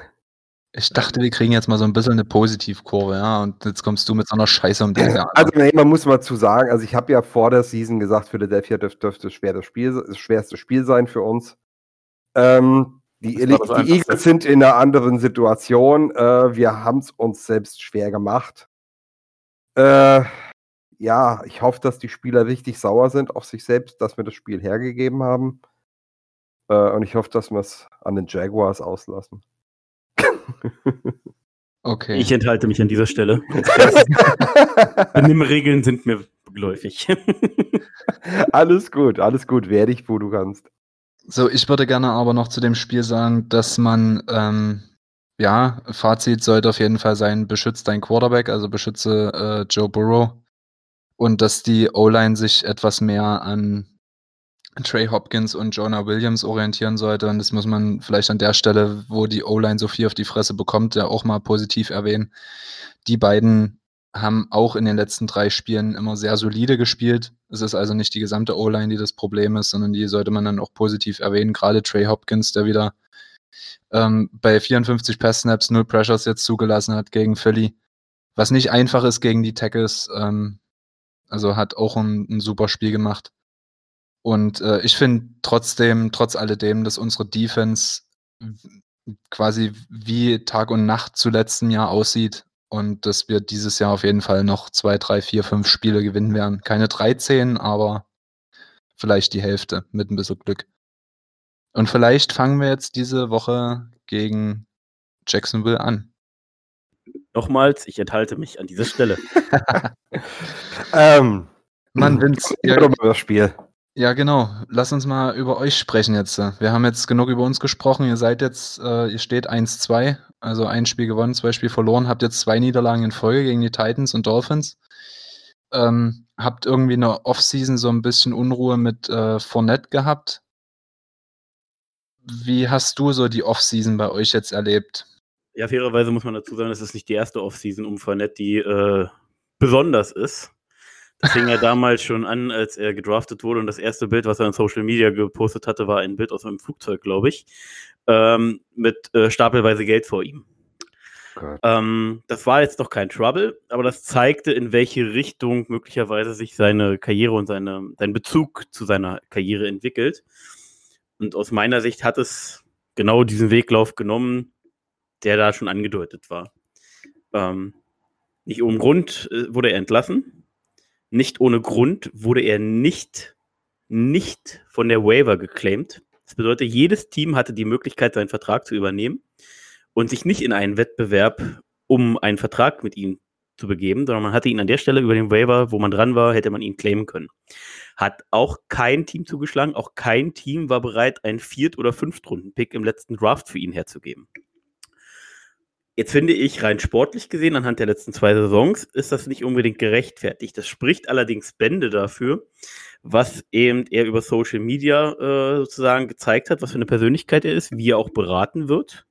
Speaker 2: Ich dachte, wir kriegen jetzt mal so ein bisschen eine Positivkurve, ja, und jetzt kommst du mit so einer Scheiße um die Ecke.
Speaker 3: Also nee, man muss mal zu sagen, also ich habe ja vor der Season gesagt, Philadelphia dürfte, dürfte schwer das, Spiel, das schwerste Spiel sein für uns. Ähm, die. Eagles sind in einer anderen Situation. Äh, wir haben es uns selbst schwer gemacht. Äh, ja, ich hoffe, dass die Spieler richtig sauer sind auf sich selbst, dass wir das Spiel hergegeben haben. Äh, und ich hoffe, dass wir es an den Jaguars auslassen.
Speaker 2: Okay.
Speaker 5: Ich enthalte mich an dieser Stelle. Benimmregeln sind mir geläufig.
Speaker 3: alles gut, alles gut. Wehr dich, wo du kannst.
Speaker 2: So, ich würde gerne aber noch zu dem Spiel sagen, dass man, ähm, ja, Fazit sollte auf jeden Fall sein, beschützt dein Quarterback, also beschütze äh, Joe Burrow und dass die O-Line sich etwas mehr an Trey Hopkins und Jonah Williams orientieren sollte. Und das muss man vielleicht an der Stelle, wo die O-Line so viel auf die Fresse bekommt, ja auch mal positiv erwähnen. Die beiden haben auch in den letzten drei Spielen immer sehr solide gespielt. Es ist also nicht die gesamte O-Line, die das Problem ist, sondern die sollte man dann auch positiv erwähnen. Gerade Trey Hopkins, der wieder ähm, bei 54 Pass-Snaps null Pressures jetzt zugelassen hat gegen Philly. Was nicht einfach ist gegen die Tackles. Ähm, also hat auch ein, ein super Spiel gemacht. Und äh, ich finde trotzdem, trotz alledem, dass unsere Defense quasi wie Tag und Nacht zu letztem Jahr aussieht und dass wir dieses Jahr auf jeden Fall noch zwei, drei, vier, fünf Spiele gewinnen werden. Keine 13, aber vielleicht die Hälfte mit ein bisschen Glück. Und vielleicht fangen wir jetzt diese Woche gegen Jacksonville an.
Speaker 5: Nochmals, ich enthalte mich an dieser Stelle.
Speaker 3: Ähm,
Speaker 2: Mann, Vince,
Speaker 3: ja, mal das Spiel.
Speaker 2: Ja, genau. Lass uns mal über euch sprechen jetzt. Wir haben jetzt genug über uns gesprochen. Ihr seid jetzt, äh, ihr steht 1-2, also ein Spiel gewonnen, zwei Spiele verloren, habt jetzt zwei Niederlagen in Folge gegen die Titans und Dolphins. Ähm, habt irgendwie eine Offseason so ein bisschen Unruhe mit äh, Fournette gehabt. Wie hast du so die Offseason bei euch jetzt erlebt?
Speaker 5: Ja, fairerweise muss man dazu sagen, das ist nicht die erste Offseason um Fournette, die äh, besonders ist. Das fing ja damals schon an, als er gedraftet wurde und das erste Bild, was er in Social Media gepostet hatte, war ein Bild aus einem Flugzeug, glaube ich, ähm, mit äh, stapelweise Geld vor ihm. Ähm, das war jetzt noch kein Trouble, aber das zeigte, in welche Richtung möglicherweise sich seine Karriere und seine, sein Bezug zu seiner Karriere entwickelt. Und aus meiner Sicht hat es genau diesen Weglauf genommen, der da schon angedeutet war. Ähm, nicht ohne Grund äh, wurde er entlassen. Nicht ohne Grund wurde er nicht, nicht von der Waiver geclaimed. Das bedeutet, jedes Team hatte die Möglichkeit, seinen Vertrag zu übernehmen und sich nicht in einen Wettbewerb um einen Vertrag mit ihm zu begeben, sondern man hatte ihn an der Stelle über den Waiver, wo man dran war, hätte man ihn claimen können. Hat auch kein Team zugeschlagen, auch kein Team war bereit, einen Viert- oder Fünftrunden-Pick im letzten Draft für ihn herzugeben. Jetzt finde ich, rein sportlich gesehen, anhand der letzten zwei Saisons, ist das nicht unbedingt gerechtfertigt. Das spricht allerdings Bände dafür, was eben er über Social Media äh, sozusagen gezeigt hat, was für eine Persönlichkeit er ist, wie er auch beraten wird.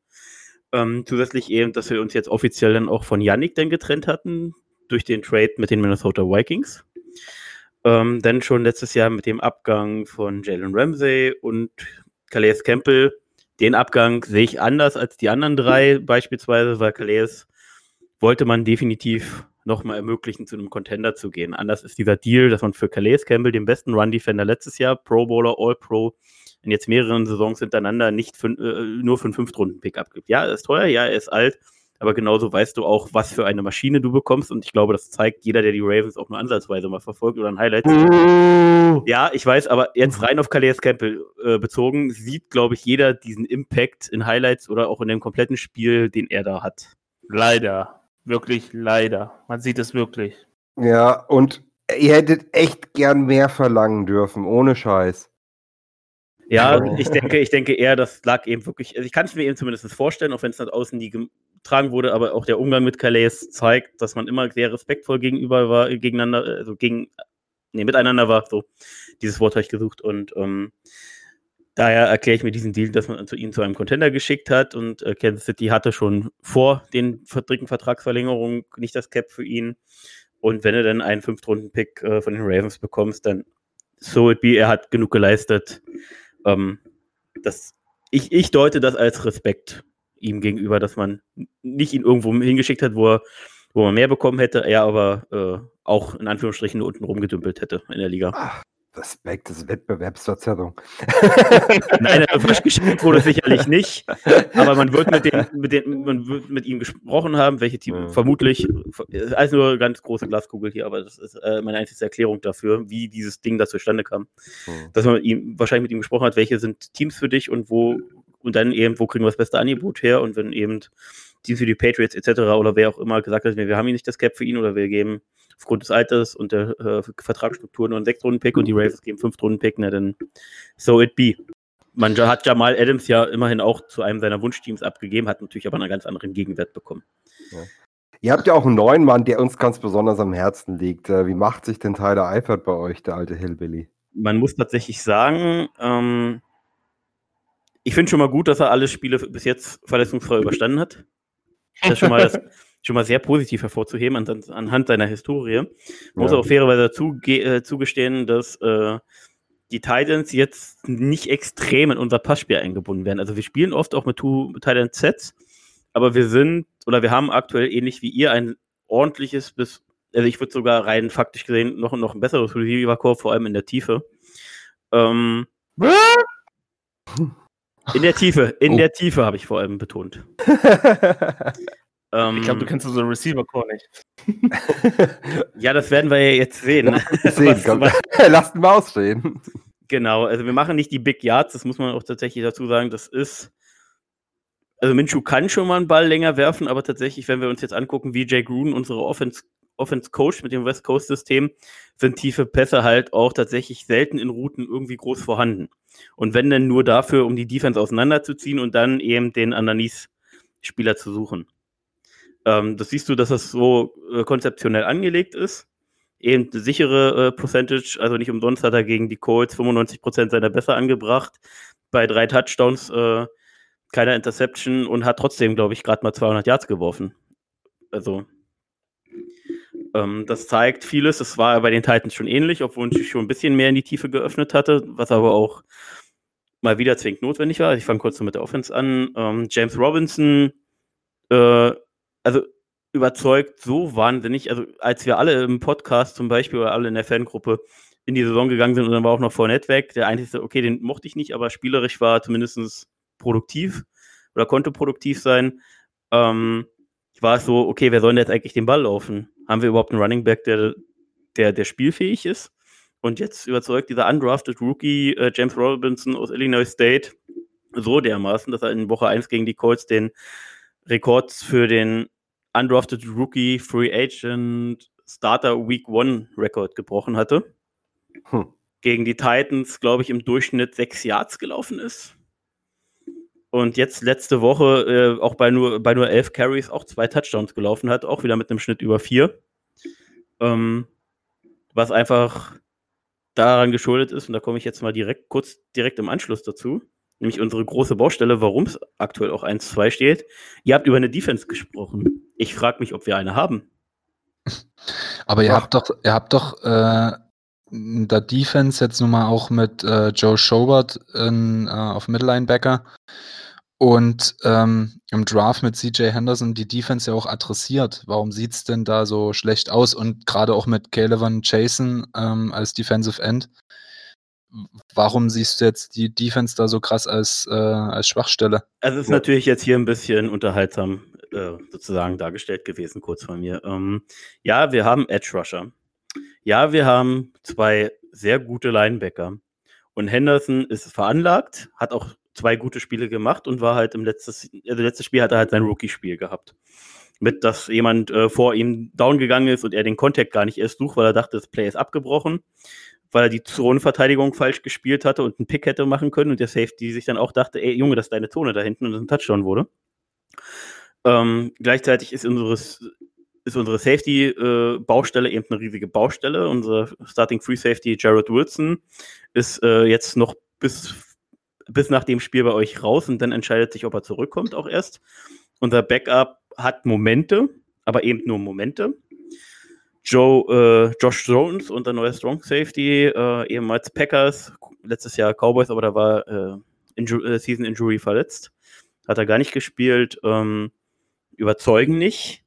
Speaker 5: Ähm, zusätzlich eben, dass wir uns jetzt offiziell dann auch von Yannick dann getrennt hatten, durch den Trade mit den Minnesota Vikings. Ähm, dann schon letztes Jahr mit dem Abgang von Jalen Ramsey und Calais Campbell den Abgang sehe ich anders als die anderen drei, beispielsweise, weil Calais wollte man definitiv nochmal ermöglichen, zu einem Contender zu gehen. Anders ist dieser Deal, dass man für Calais Campbell, den besten Run-Defender letztes Jahr, Pro Bowler, All-Pro, in jetzt mehreren Saisons hintereinander nicht für, äh, nur für einen Fünftrunden-Pick abgibt. Ja, er ist teuer, ja, er ist alt, aber genauso weißt du auch, was für eine Maschine du bekommst. Und ich glaube, das zeigt jeder, der die Ravens auch nur ansatzweise mal verfolgt oder ein Highlight. Ja, ich weiß, aber jetzt rein auf Calais Campbell äh, bezogen, sieht, glaube ich, jeder diesen Impact in Highlights oder auch in dem kompletten Spiel, den er da hat.
Speaker 4: Leider. Wirklich leider. Man sieht es wirklich.
Speaker 3: Ja, und ihr hättet echt gern mehr verlangen dürfen, ohne Scheiß.
Speaker 5: Ja, ich denke, ich denke eher, das lag eben wirklich, also ich kann es mir eben zumindest vorstellen, auch wenn es nach außen nie getragen wurde, aber auch der Umgang mit Calais zeigt, dass man immer sehr respektvoll gegenüber war, gegeneinander, also gegen, nee, miteinander war, so, dieses Wort habe ich gesucht und ähm, daher erkläre ich mir diesen Deal, dass man zu ihn zu einem Contender geschickt hat und äh, Kansas City hatte schon vor den dritten Vertragsverlängerungen nicht das Cap für ihn. Und wenn du dann einen Fünftrunden-Pick äh, von den Ravens bekommst, dann so it be, er hat genug geleistet, ähm, das, ich, ich deute das als Respekt ihm gegenüber, dass man nicht ihn irgendwo hingeschickt hat, wo, er, wo man mehr bekommen hätte, er aber äh, auch in Anführungsstrichen nur unten rumgedümpelt hätte in der Liga. Ach,
Speaker 3: Respekt ist Wettbewerbsverzerrung.
Speaker 5: Nein, frisch geschickt wurde sicherlich nicht. Aber man wird mit, den, mit, den, man wird mit ihm gesprochen haben, welche Team ja. vermutlich, also nur ganz große Glaskugel hier, aber das ist äh, meine einzige Erklärung dafür, wie dieses Ding da zustande kam. Ja. Dass man ihm, wahrscheinlich mit ihm gesprochen hat, welche sind Teams für dich und wo, und dann eben, wo kriegen wir das beste Angebot her und wenn eben Teams wie die Patriots etc. oder wer auch immer gesagt hat, wir haben hier nicht das Cap für ihn oder wir geben aufgrund des Alters und der äh, Vertragsstruktur nur einen Sechs-Runden-Pick und die Ravens geben Fünf-Runden-Pick, na dann so it be. Man hat Jamal Adams ja immerhin auch zu einem seiner Wunschteams abgegeben, hat natürlich aber einen ganz anderen Gegenwert bekommen.
Speaker 3: Ja. Ihr habt ja auch einen neuen Mann, der uns ganz besonders am Herzen liegt. Äh, wie macht sich denn Tyler Eifert bei euch, der alte Hillbilly?
Speaker 5: Man muss tatsächlich sagen, ähm, ich finde schon mal gut, dass er alle Spiele bis jetzt verletzungsfrei überstanden hat. Das ist schon mal das, schon mal sehr positiv hervorzuheben an, anhand seiner Historie. Man ja. muss auch fairerweise dazu, äh, zugestehen, dass äh, die Titans jetzt nicht extrem in unser Passspiel eingebunden werden. Also wir spielen oft auch mit Two Titans Sets, aber wir sind oder wir haben aktuell ähnlich wie ihr ein ordentliches bis, also ich würde sogar rein faktisch gesehen noch, noch ein besseres Receiver Core, vor allem in der Tiefe. Ähm, in der Tiefe, in oh. der Tiefe habe ich vor allem betont.
Speaker 4: Ähm, ich glaube, du kennst unseren Receiver-Core nicht.
Speaker 5: ja, das werden wir ja jetzt sehen.
Speaker 3: sehen Lasst mal ausstehen.
Speaker 5: Genau, also wir machen nicht die Big Yards, das muss man auch tatsächlich dazu sagen. Das ist. Also Minshu kann schon mal einen Ball länger werfen, aber tatsächlich, wenn wir uns jetzt angucken, wie Jay Gruden, unsere Offense, Offense Coach mit dem West Coast System, sind tiefe Pässe halt auch tatsächlich selten in Routen irgendwie groß vorhanden. Und wenn dann nur dafür, um die Defense auseinanderzuziehen und dann eben den Underneath-Spieler zu suchen. Ähm, das siehst du, dass das so äh, konzeptionell angelegt ist. Eben eine sichere äh, Percentage, also nicht umsonst hat er gegen die Colts 95% seiner Besser angebracht. Bei drei Touchdowns, äh, keiner Interception und hat trotzdem, glaube ich, gerade mal 200 Yards geworfen. Also, ähm, das zeigt vieles. Das war bei den Titans schon ähnlich, obwohl ich schon ein bisschen mehr in die Tiefe geöffnet hatte, was aber auch mal wieder zwingend notwendig war. Ich fange kurz mit der Offense an. Ähm, James Robinson äh, also überzeugt so wahnsinnig. Also, als wir alle im Podcast zum Beispiel oder alle in der Fangruppe in die Saison gegangen sind und dann war auch noch Fournette weg, der einzige, okay, den mochte ich nicht, aber spielerisch war zumindest produktiv oder konnte produktiv sein. Ähm, war es so, okay, wer soll denn jetzt eigentlich den Ball laufen? Haben wir überhaupt einen Running Back, der, der, der spielfähig ist? Und jetzt überzeugt dieser undrafted Rookie äh, James Robinson aus Illinois State so dermaßen, dass er in Woche 1 gegen die Colts den Rekord für den Undrafted Rookie Free Agent Starter Week One Rekord gebrochen hatte. Hm. Gegen die Titans, glaube ich, im Durchschnitt sechs Yards gelaufen ist. Und jetzt letzte Woche äh, auch bei nur, bei nur elf Carries auch zwei Touchdowns gelaufen hat, auch wieder mit einem Schnitt über vier. Ähm, was einfach daran geschuldet ist, und da komme ich jetzt mal direkt kurz direkt im Anschluss dazu, nämlich unsere große Baustelle, warum es aktuell auch 1-2 steht. Ihr habt über eine Defense gesprochen. Ich frage mich, ob wir eine haben.
Speaker 2: Aber ihr Ach. habt doch, ihr habt doch äh, der Defense jetzt nun mal auch mit äh, Joe Schobert in, äh, auf Mittellinebacker und ähm, im Draft mit CJ Henderson die Defense ja auch adressiert. Warum sieht es denn da so schlecht aus? Und gerade auch mit Caleb Jason ähm, als Defensive End. Warum siehst du jetzt die Defense da so krass als, äh, als Schwachstelle?
Speaker 5: Also es ist ja. natürlich jetzt hier ein bisschen unterhaltsam äh, sozusagen dargestellt gewesen, kurz von mir. Ähm, ja, wir haben Edge Rusher. Ja, wir haben zwei sehr gute Linebacker. Und Henderson ist veranlagt, hat auch zwei gute Spiele gemacht und war halt im letztes, also letztes Spiel hat er halt sein Rookie-Spiel gehabt. Mit, dass jemand äh, vor ihm down gegangen ist und er den Contact gar nicht erst sucht, weil er dachte, das Play ist abgebrochen, weil er die Zonenverteidigung falsch gespielt hatte und einen Pick hätte machen können und der Safety sich dann auch dachte, ey Junge, das ist deine Zone da hinten und das ein Touchdown wurde. Ähm, gleichzeitig ist unsere, ist unsere Safety-Baustelle äh, eben eine riesige Baustelle. Unser Starting Free Safety Jared Wilson ist äh, jetzt noch bis bis nach dem Spiel bei euch raus und dann entscheidet sich, ob er zurückkommt auch erst. Unser Backup hat Momente, aber eben nur Momente. Joe, äh, Josh Jones, unser neuer Strong Safety, äh, ehemals Packers, letztes Jahr Cowboys, aber da war äh, Inju äh, Season Injury verletzt. Hat er gar nicht gespielt. Ähm, überzeugen nicht.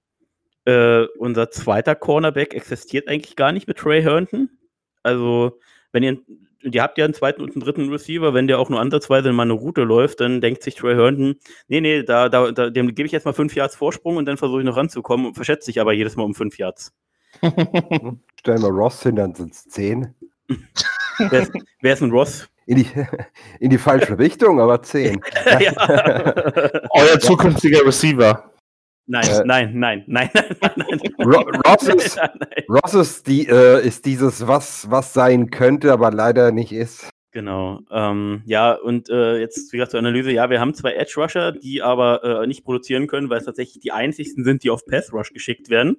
Speaker 5: Äh, unser zweiter Cornerback existiert eigentlich gar nicht mit Trey Herndon. Also, wenn ihr und ihr habt ja einen zweiten und einen dritten Receiver, wenn der auch nur ansatzweise in meine Route läuft, dann denkt sich Trey Herndon, nee, nee, da, da, da dem gebe ich jetzt mal fünf Yards Vorsprung und dann versuche ich noch ranzukommen und verschätzt sich aber jedes Mal um fünf Yards.
Speaker 3: Stellen wir Ross hin, dann sind es zehn.
Speaker 5: wer, ist, wer ist ein Ross?
Speaker 3: In die, in die falsche Richtung, aber zehn.
Speaker 4: Euer zukünftiger Receiver.
Speaker 5: Nein, äh, nein, nein, nein, nein, nein,
Speaker 3: Ross, ist, Ross ist, die, äh, ist dieses, was, was sein könnte, aber leider nicht ist.
Speaker 5: Genau. Ähm, ja, und äh, jetzt wieder zur Analyse. Ja, wir haben zwei Edge Rusher, die aber äh, nicht produzieren können, weil es tatsächlich die einzigsten sind, die auf Pass Rush geschickt werden.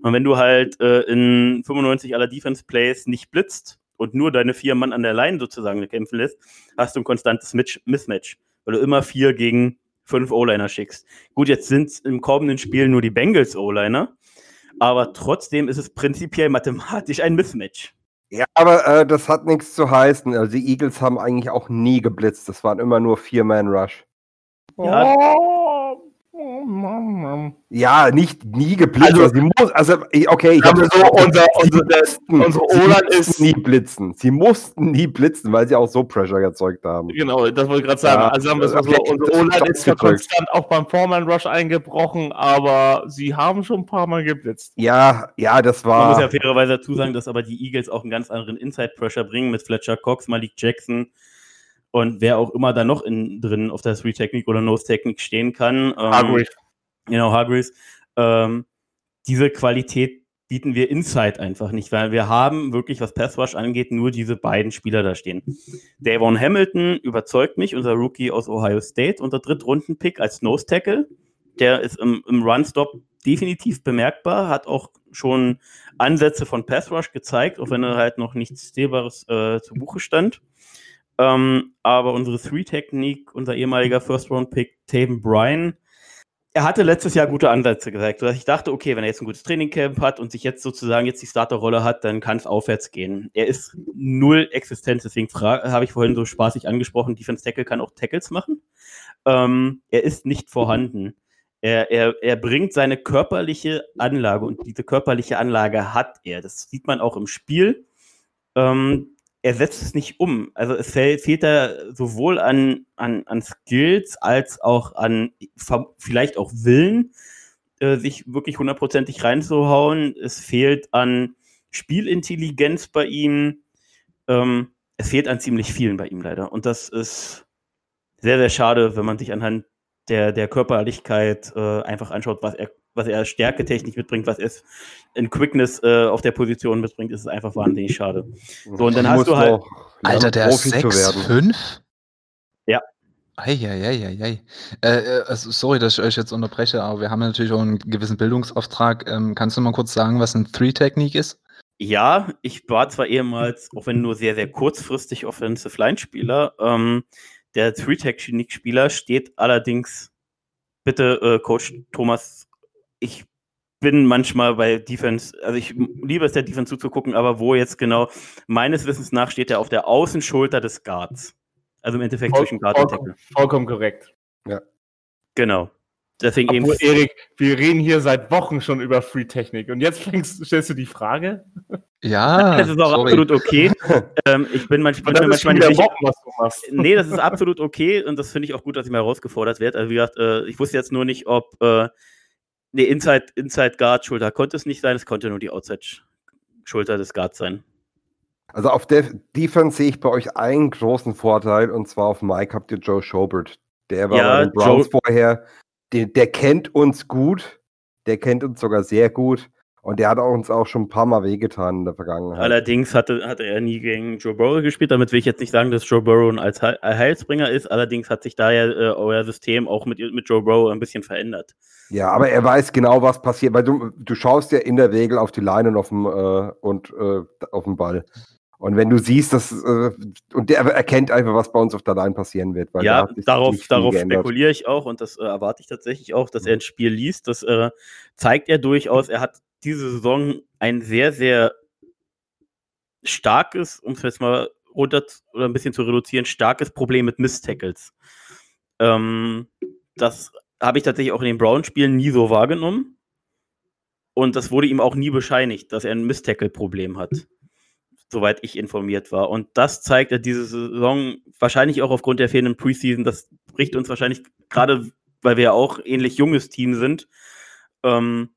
Speaker 5: Und wenn du halt äh, in 95 aller Defense Plays nicht blitzt und nur deine vier Mann an der Line sozusagen kämpfen lässt, hast du ein konstantes Mismatch, weil du immer vier gegen fünf O-Liner schickst. Gut, jetzt sind es im kommenden Spiel nur die Bengals O-Liner, aber trotzdem ist es prinzipiell mathematisch ein Mismatch.
Speaker 3: Ja, aber äh, das hat nichts zu heißen. Also die Eagles haben eigentlich auch nie geblitzt. Das waren immer nur Vier-Man-Rush.
Speaker 5: Ja.
Speaker 3: Oh. Ja, nicht nie geblitzt. Also, sie muss, also okay, ich
Speaker 4: habe so unser, unser, unsere
Speaker 3: Olan ist nie blitzen. Sie mussten nie blitzen, weil sie auch so Pressure erzeugt haben.
Speaker 4: Genau, das wollte ich gerade sagen. Ja, also haben wir okay, so, unsere Olan ist zwar konstant auch beim Foreman Rush eingebrochen, aber sie haben schon ein paar Mal geblitzt.
Speaker 3: Ja, ja, das war.
Speaker 5: Man muss ja fairerweise dazu sagen, dass aber die Eagles auch einen ganz anderen Inside Pressure bringen mit Fletcher Cox, Malik Jackson und wer auch immer da noch in, drin auf der Three-Technik oder Nose-Technik stehen kann. Ähm, Hargreaves. Genau, Hargreaves. Ähm, diese Qualität bieten wir Inside einfach nicht, weil wir haben wirklich, was Passwash angeht, nur diese beiden Spieler da stehen. Davon Hamilton überzeugt mich, unser Rookie aus Ohio State, unser Drittrunden-Pick als Nose-Tackle. Der ist im, im Run-Stop definitiv bemerkbar, hat auch schon Ansätze von Passrush gezeigt, auch wenn er halt noch nichts Sehbares äh, zu Buche stand. Ähm, aber unsere Three-Technik, unser ehemaliger First-Round-Pick, Taven Bryan, er hatte letztes Jahr gute Ansätze gezeigt, sodass ich dachte, okay, wenn er jetzt ein gutes Trainingcamp hat und sich jetzt sozusagen jetzt die Starterrolle hat, dann kann es aufwärts gehen. Er ist null Existenz, deswegen habe ich vorhin so spaßig angesprochen, Defense Tackle kann auch Tackles machen. Ähm, er ist nicht vorhanden. Er, er, er bringt seine körperliche Anlage und diese körperliche Anlage hat er. Das sieht man auch im Spiel. Ähm, er setzt es nicht um. Also es fehlt, da sowohl an, an, an Skills als auch an vielleicht auch Willen, äh, sich wirklich hundertprozentig reinzuhauen. Es fehlt an Spielintelligenz bei ihm. Ähm, es fehlt an ziemlich vielen bei ihm leider. Und das ist sehr, sehr schade, wenn man sich anhand der, der Körperlichkeit äh, einfach anschaut, was er was er Stärke technisch mitbringt, was er in Quickness äh, auf der Position mitbringt, ist es einfach wahnsinnig schade. So, und dann hast du halt.
Speaker 2: Alter, der ist 6'5?
Speaker 5: Ja.
Speaker 2: Eieieiei. Äh, äh, also sorry, dass ich euch jetzt unterbreche, aber wir haben ja natürlich auch einen gewissen Bildungsauftrag. Ähm, kannst du mal kurz sagen, was ein Three-Technique ist?
Speaker 5: Ja, ich war zwar ehemals, auch wenn nur sehr, sehr kurzfristig Offensive Line-Spieler, ähm, der Three-Technique-Spieler steht allerdings, bitte, äh, Coach Thomas, ich bin manchmal bei Defense, also ich liebe es der Defense zuzugucken, aber wo jetzt genau, meines Wissens nach steht er auf der Außenschulter des Guards. Also im Endeffekt
Speaker 4: Voll,
Speaker 5: zwischen Guard und Tackle.
Speaker 4: vollkommen korrekt.
Speaker 5: Genau. Deswegen
Speaker 4: Obwohl,
Speaker 5: eben.
Speaker 4: Erik, wir reden hier seit Wochen schon über Free-Technik und jetzt fängst, stellst du die Frage?
Speaker 2: Ja,
Speaker 5: Das ist auch
Speaker 2: sorry.
Speaker 5: absolut okay. ähm, ich bin manchmal,
Speaker 4: Und
Speaker 5: bin mir
Speaker 4: das ist
Speaker 5: manchmal nicht sicher.
Speaker 4: Wochen, was du machst.
Speaker 5: Nee, das ist absolut okay und das finde ich auch gut, dass ich mal herausgefordert werde. Also wie gesagt, äh, ich wusste jetzt nur nicht, ob äh, nee, Inside, Inside Guard Schulter konnte es nicht sein, es konnte nur die Outside Schulter des Guards sein.
Speaker 3: Also auf der Defense sehe ich bei euch einen großen Vorteil und zwar auf Mike habt ihr Joe Schobert. Der war
Speaker 5: Ja,
Speaker 3: bei den Browns
Speaker 5: Joe-
Speaker 3: vorher. Der, der kennt uns gut. Der kennt uns sogar sehr gut. Und der hat uns auch schon ein paar Mal wehgetan in der Vergangenheit.
Speaker 5: Allerdings hatte, hatte er nie gegen Joe Burrow gespielt. Damit will ich jetzt nicht sagen, dass Joe Burrow ein Heilsbringer ist. Allerdings hat sich da ja äh, euer System auch mit, mit Joe Burrow ein bisschen verändert.
Speaker 3: Ja, aber er weiß genau, was passiert, weil du, du schaust ja in der Regel auf die Line und auf dem, äh, und, äh, auf den Ball. Und wenn du siehst, dass, äh, und der erkennt einfach, was bei uns auf der Line passieren wird.
Speaker 5: Ja, darauf, darauf spekuliere ich auch und das äh, erwarte ich tatsächlich auch, dass er ein Spiel liest. Das äh, zeigt er durchaus. Er hat diese Saison ein sehr, sehr starkes, um es jetzt mal runter oder ein bisschen zu reduzieren, starkes Problem mit Miss-Tackles. Ähm, das habe ich tatsächlich auch in den Brown-Spielen nie so wahrgenommen. Und das wurde ihm auch nie bescheinigt, dass er ein Miss-Tackle-Problem hat soweit ich informiert war. Und das zeigt er diese Saison wahrscheinlich auch aufgrund der fehlenden Preseason. Das bricht uns wahrscheinlich, gerade weil wir ja auch ähnlich junges Team sind, ähm,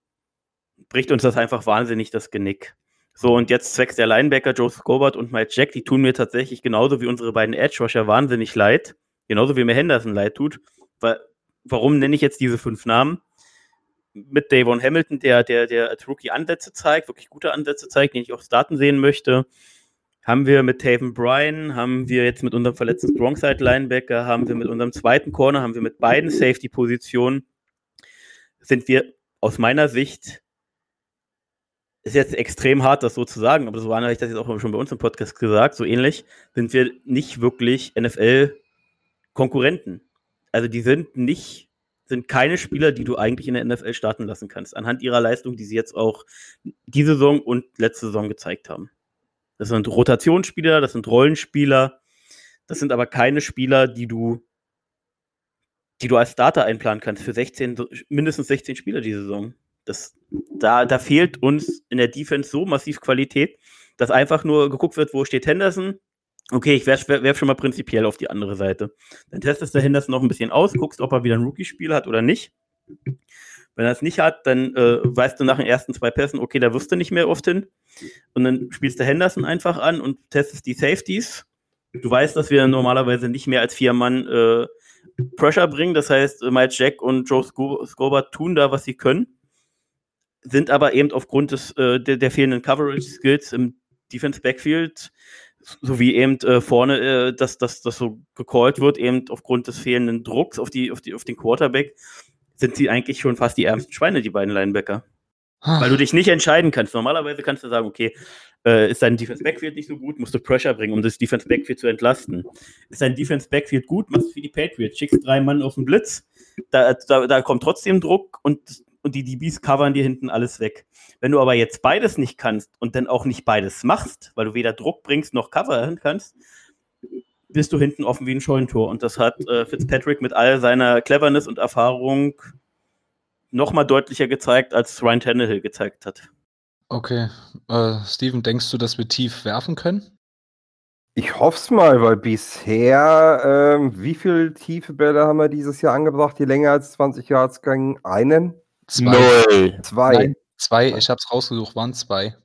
Speaker 5: bricht uns das einfach wahnsinnig das Genick. So, und jetzt zwecks der Linebacker Joe Scobart und Mike Jack, die tun mir tatsächlich genauso wie unsere beiden Edge-Rusher wahnsinnig leid. Genauso wie mir Henderson leid tut. Weil, warum nenne ich jetzt diese fünf Namen? Mit Davon Hamilton, der, der, der als Rookie Ansätze zeigt, wirklich gute Ansätze zeigt, den ich auch starten sehen möchte. Haben wir mit Taven Bryan, haben wir jetzt mit unserem verletzten Strongside Linebacker, haben wir mit unserem zweiten Corner, haben wir mit beiden Safety-Positionen, sind wir aus meiner Sicht, ist jetzt extrem hart, das so zu sagen, aber so habe ich das jetzt auch schon bei uns im Podcast gesagt, so ähnlich, sind wir nicht wirklich NFL-Konkurrenten. Also die sind nicht, sind keine Spieler, die du eigentlich in der NFL starten lassen kannst, anhand ihrer Leistung, die sie jetzt auch diese Saison und letzte Saison gezeigt haben. Das sind Rotationsspieler, das sind Rollenspieler, das sind aber keine Spieler, die du, die du als Starter einplanen kannst für 16, mindestens 16 Spieler diese Saison. Das, da, da fehlt uns in der Defense so massiv Qualität, dass einfach nur geguckt wird, wo steht Henderson. Okay, ich werf, werf schon mal prinzipiell auf die andere Seite. Dann testest du Henderson noch ein bisschen aus, guckst, ob er wieder ein Rookie-Spiel hat oder nicht. Wenn er es nicht hat, dann äh, weißt du nach den ersten zwei Pässen, okay, da wirst du nicht mehr oft hin. Und dann spielst du Henderson einfach an und testest die Safeties. Du weißt, dass wir normalerweise nicht mehr als vier Mann äh, Pressure bringen. Das heißt, Mike Jack und Joe Sco Scobart tun da, was sie können. Sind aber eben aufgrund des, äh, der, der fehlenden Coverage-Skills im Defense Backfield, sowie eben äh, vorne, äh, dass das so gecallt wird, eben aufgrund des fehlenden Drucks auf, die, auf, die, auf den Quarterback, sind sie eigentlich schon fast die ärmsten Schweine, die beiden Linebacker. Weil du dich nicht entscheiden kannst. Normalerweise kannst du sagen, okay, äh, ist dein Defense Backfield nicht so gut, musst du Pressure bringen, um das Defense Backfield zu entlasten. Ist dein Defense Backfield gut, machst du wie die Patriots, schickst drei Mann auf den Blitz, da, da, da kommt trotzdem Druck und, und die DBs covern dir hinten alles weg. Wenn du aber jetzt beides nicht kannst und dann auch nicht beides machst, weil du weder Druck bringst noch covern kannst, bist du hinten offen wie ein Scheunentor. Und das hat äh, Fitzpatrick mit all seiner Cleverness und Erfahrung noch mal deutlicher gezeigt, als Ryan Tannehill gezeigt hat.
Speaker 2: Okay. Äh, Steven, denkst du, dass wir tief werfen können?
Speaker 3: Ich hoffe es mal, weil bisher, ähm, wie viele tiefe Bälle haben wir dieses Jahr angebracht, die länger als 20 Yards gingen? Einen?
Speaker 2: Zwei.
Speaker 3: Zwei?
Speaker 2: Nein, zwei. Ich hab's rausgesucht, waren zwei.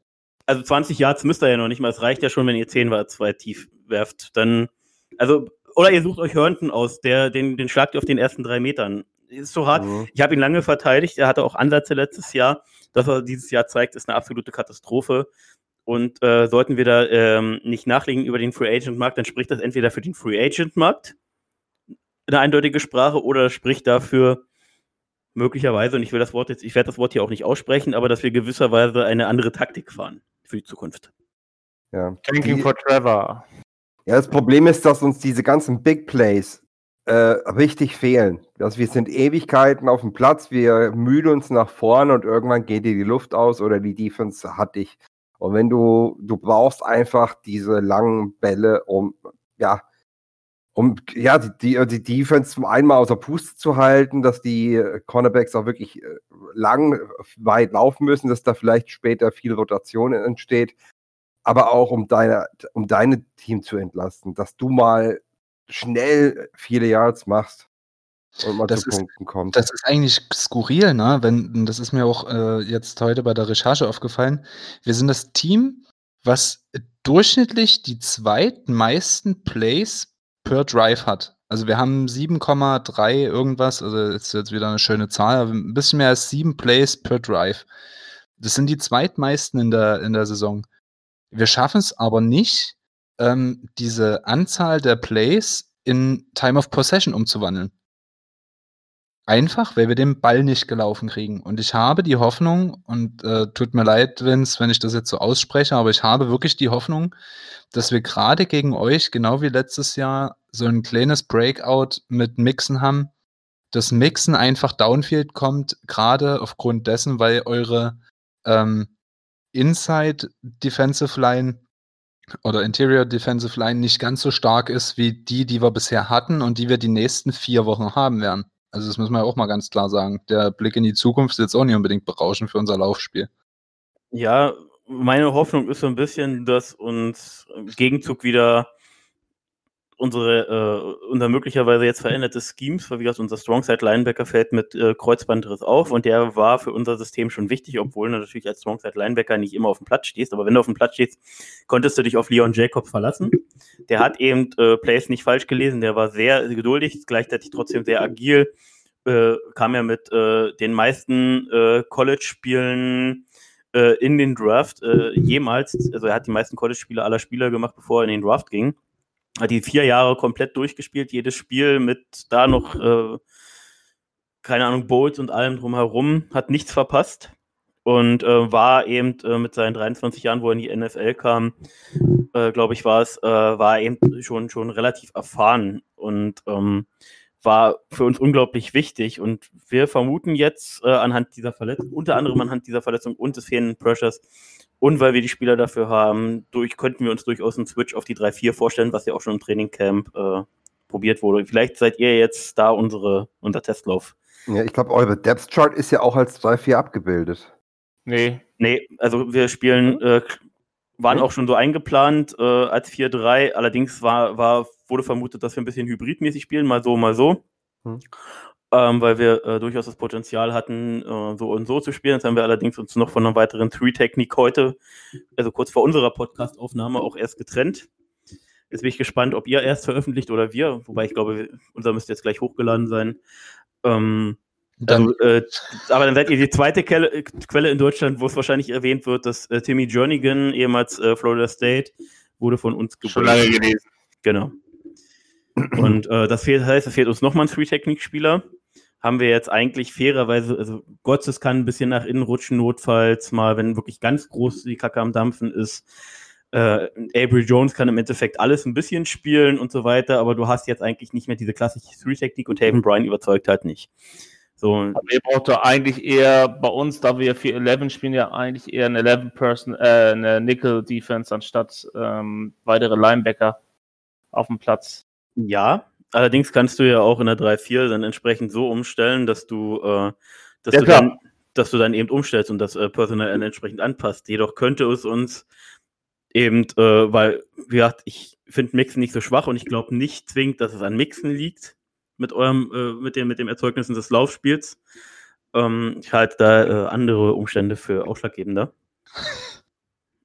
Speaker 5: Also 20 Yards müsst ihr ja noch nicht mal. Es reicht ja schon, wenn ihr 10 war, zwei tief werft. Dann, also, oder ihr sucht euch Hörnten aus, der, den, den schlagt ihr auf den ersten drei Metern. ist so hart.
Speaker 3: Mhm.
Speaker 5: Ich habe ihn lange verteidigt. Er hatte auch Ansätze letztes Jahr. Das, was er dieses Jahr zeigt, ist eine absolute Katastrophe. Und äh, sollten wir da ähm, nicht nachlegen über den Free Agent Markt, dann spricht das entweder für den Free Agent Markt eine eindeutige Sprache oder spricht dafür möglicherweise, und ich will das Wort jetzt, ich werde das Wort hier auch nicht aussprechen, aber dass wir gewisserweise eine andere Taktik fahren für die Zukunft.
Speaker 3: Ja.
Speaker 4: Tanking for Trevor.
Speaker 3: Ja, das Problem ist, dass uns diese ganzen Big Plays äh, richtig fehlen. Also wir sind Ewigkeiten auf dem Platz, wir mühen uns nach vorne und irgendwann geht dir die Luft aus oder die Defense hat dich. Und wenn du, du brauchst einfach diese langen Bälle, um, ja, um, ja, die, die, die Defense zum einen mal außer Puste zu halten, dass die äh, Cornerbacks auch wirklich äh, lang, äh, weit laufen müssen, dass da vielleicht später viel Rotation entsteht aber auch um deine, um deine Team zu entlasten, dass du mal schnell viele Yards machst und mal
Speaker 2: Das
Speaker 3: zu
Speaker 2: ist-
Speaker 3: Punkten kommst.
Speaker 2: Das ist eigentlich skurril, ne? Wenn, das ist mir auch äh, jetzt heute bei der Recherche aufgefallen. Wir sind das Team, was durchschnittlich die zweitmeisten Plays per Drive hat. Also wir haben 7,3 irgendwas, also ist jetzt wieder eine schöne Zahl, aber ein bisschen mehr als sieben Plays per Drive. Das sind die zweitmeisten in der, in der Saison. Wir schaffen es aber nicht, ähm, diese Anzahl der Plays in Time of Possession umzuwandeln. Einfach, weil wir den Ball nicht gelaufen kriegen. Und ich habe die Hoffnung, und äh, tut mir leid, Vince, wenn ich das jetzt so ausspreche, aber ich habe wirklich die Hoffnung, dass wir gerade gegen euch, genau wie letztes Jahr, so ein kleines Breakout mit Mixen haben. Das Mixen einfach Downfield kommt, gerade aufgrund dessen, weil eure ähm, Inside Defensive Line oder Interior Defensive Line nicht ganz so stark ist wie die, die wir bisher hatten und die wir die nächsten vier Wochen haben werden. Also das müssen wir auch mal ganz klar sagen. Der Blick in die Zukunft ist jetzt auch nicht unbedingt berauschend für unser Laufspiel.
Speaker 5: Ja, meine Hoffnung ist so ein bisschen, dass uns im Gegenzug wieder unsere, äh, unser möglicherweise jetzt veränderte Schemes, weil wie gesagt, unser Strongside Linebacker fällt mit äh, Kreuzbandriss auf und der war für unser System schon wichtig, obwohl du natürlich als Strongside Linebacker nicht immer auf dem Platz stehst, aber wenn du auf dem Platz stehst, konntest du dich auf Leon Jacobs verlassen. Der hat eben äh, Plays nicht falsch gelesen, der war sehr geduldig, gleichzeitig trotzdem sehr agil, äh, kam ja mit äh, den meisten äh, College-Spielen äh, in den Draft äh, jemals, also er hat die meisten College-Spiele aller Spieler gemacht, bevor er in den Draft ging. Die vier Jahre komplett durchgespielt, jedes Spiel mit da noch, äh, keine Ahnung, Bowls und allem drumherum, hat nichts verpasst und äh, war eben äh, mit seinen 23 Jahren, wo er in die NFL kam, äh, glaube ich, war es, äh, war eben schon, schon relativ erfahren und ähm, war für uns unglaublich wichtig. Und wir vermuten jetzt äh, anhand dieser Verletzung, unter anderem anhand dieser Verletzung und des fehlenden Pressures und weil wir die Spieler dafür haben, durch, könnten wir uns durchaus einen Switch auf die 3-4 vorstellen, was ja auch schon im Trainingcamp äh, probiert wurde. Vielleicht seid ihr jetzt da unsere, unser Testlauf.
Speaker 3: Ja, ich glaube, eure Depth Chart ist ja auch als 3-4 abgebildet.
Speaker 4: Nee.
Speaker 5: Nee, also wir spielen, äh, waren
Speaker 3: Hm?
Speaker 5: auch schon so eingeplant äh, als 4-3. Allerdings war, war, wurde vermutet, dass wir ein bisschen hybridmäßig spielen, mal so, mal so.
Speaker 3: Hm.
Speaker 5: Ähm, weil wir äh, durchaus das Potenzial hatten, äh, so und so zu spielen. Jetzt haben wir allerdings uns noch von einer weiteren Three-Technik heute, also kurz vor unserer Podcast-Aufnahme, auch erst getrennt. Jetzt bin ich gespannt, ob ihr erst veröffentlicht oder wir, wobei ich glaube, unser müsste jetzt gleich hochgeladen sein. Ähm,
Speaker 2: Dann,
Speaker 5: also, äh, aber dann seid ihr die zweite Quelle, Quelle in Deutschland, wo es wahrscheinlich erwähnt wird, dass äh, Timmy Jernigan, ehemals äh, Florida State, wurde von uns
Speaker 4: Schon lange
Speaker 5: geboren.
Speaker 4: gelesen.
Speaker 5: Genau. Und äh, das fehlt, heißt, es fehlt uns nochmal ein Three-Technik-Spieler. Haben wir jetzt eigentlich fairerweise, also Gottes kann ein bisschen nach innen rutschen, notfalls mal, wenn wirklich ganz groß die Kacke am Dampfen ist. Äh, Avery Jones kann im Endeffekt alles ein bisschen spielen und so weiter, aber du hast jetzt eigentlich nicht mehr diese klassische Three-Technik und Haven Bryan überzeugt halt nicht. So,
Speaker 4: Aber ihr braucht doch eigentlich eher bei uns, da wir 4-11 spielen, ja eigentlich eher eine 11-Person, äh, eine Nickel-Defense anstatt ähm, weitere Linebacker auf dem Platz.
Speaker 5: Ja, allerdings kannst du ja auch in der 3-4 dann entsprechend so umstellen, dass du, äh, dass,
Speaker 4: Ja,
Speaker 5: du dann, dass du dann eben umstellst und das äh, Personal entsprechend anpasst. Jedoch könnte es uns eben, äh, weil, wie gesagt, ich finde Mixen nicht so schwach und ich glaube nicht zwingend, dass es an Mixen liegt mit eurem, äh, mit dem, mit dem Erzeugnissen des Laufspiels. Ähm, ich halte da äh, andere Umstände für ausschlaggebender.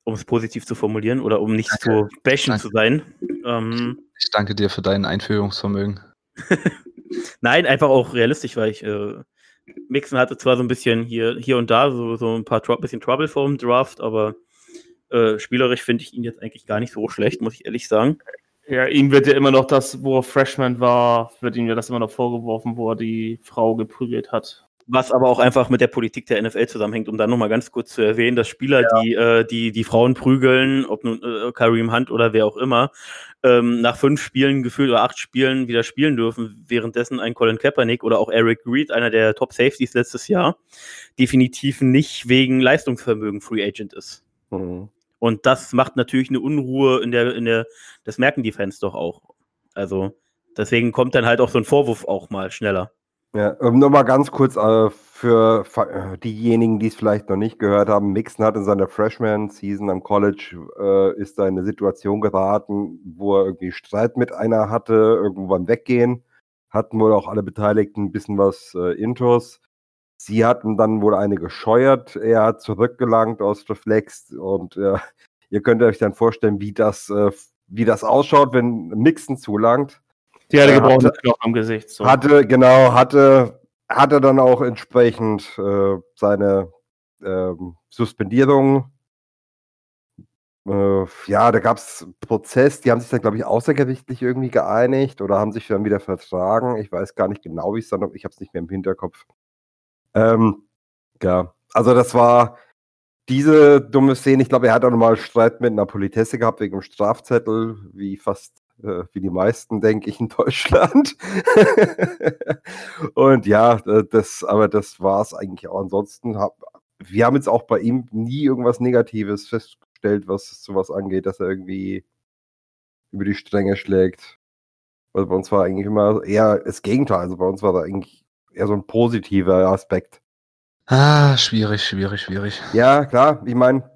Speaker 5: Um es positiv zu formulieren oder um nicht
Speaker 2: Danke.
Speaker 5: zu bashen
Speaker 2: Danke.
Speaker 5: zu sein. Ähm,
Speaker 2: ich danke dir für dein Einführungsvermögen.
Speaker 5: Nein, einfach auch realistisch, weil ich äh, Mixon hatte zwar so ein bisschen hier, hier und da so, so ein paar Tro bisschen Trouble vor dem Draft, aber äh, spielerisch finde ich ihn jetzt eigentlich gar nicht so schlecht, muss ich ehrlich sagen.
Speaker 4: Ja, ihm wird ja immer noch das, wo er Freshman war, wird ihm ja das immer noch vorgeworfen, wo er die Frau geprügelt hat.
Speaker 5: Was aber auch einfach mit der Politik der NFL zusammenhängt, um dann nochmal ganz kurz zu erwähnen, dass Spieler, ja. die, äh, die die Frauen prügeln, ob nun äh, Kareem Hunt oder wer auch immer, ähm, nach fünf Spielen gefühlt oder acht Spielen wieder spielen dürfen, währenddessen ein Colin Kaepernick oder auch Eric Reed, einer der Top Safeties letztes Jahr, definitiv nicht wegen Leistungsvermögen Free Agent ist. Mhm. Und das macht natürlich eine Unruhe in der, in der, das merken die Fans doch auch. Also deswegen kommt dann halt auch so ein Vorwurf auch mal schneller.
Speaker 3: Ja, ähm, nur mal ganz kurz äh, für äh, diejenigen, die es vielleicht noch nicht gehört haben. Mixon hat in seiner Freshman-Season am College äh, ist da in eine Situation geraten, wo er irgendwie Streit mit einer hatte, irgendwo beim Weggehen. Hatten wohl auch alle Beteiligten ein bisschen was äh, Intos. Sie hatten dann wohl eine gescheuert. Er hat zurückgelangt aus Reflex und äh, ihr könnt euch dann vorstellen, wie das, wie das ausschaut, wenn Mixon zulangt.
Speaker 4: Die hatte gebrochene Knochen am Gesicht.
Speaker 3: So. Hatte, genau, hatte, hatte dann auch entsprechend äh, seine ähm, Suspendierung. Äh, ja, da gab es Prozess, die haben sich dann, glaube ich, außergerichtlich irgendwie geeinigt oder haben sich dann wieder vertragen. Ich weiß gar nicht genau, wie es dann, ich habe es nicht mehr im Hinterkopf. Ähm, ja, also das war diese dumme Szene. Ich glaube, er hat auch nochmal Streit mit einer Politesse gehabt wegen dem Strafzettel, wie fast äh, wie die meisten, denke ich, in Deutschland. und ja, das, aber das war es eigentlich auch. Ansonsten hab, wir haben jetzt auch bei ihm nie irgendwas Negatives festgestellt, was sowas angeht, dass er irgendwie über die Stränge schlägt. Also bei uns war eigentlich immer eher das Gegenteil. Also bei uns war da eigentlich eher so ein positiver Aspekt.
Speaker 2: Ah, schwierig, schwierig, schwierig.
Speaker 3: Ja, klar. Ich meine,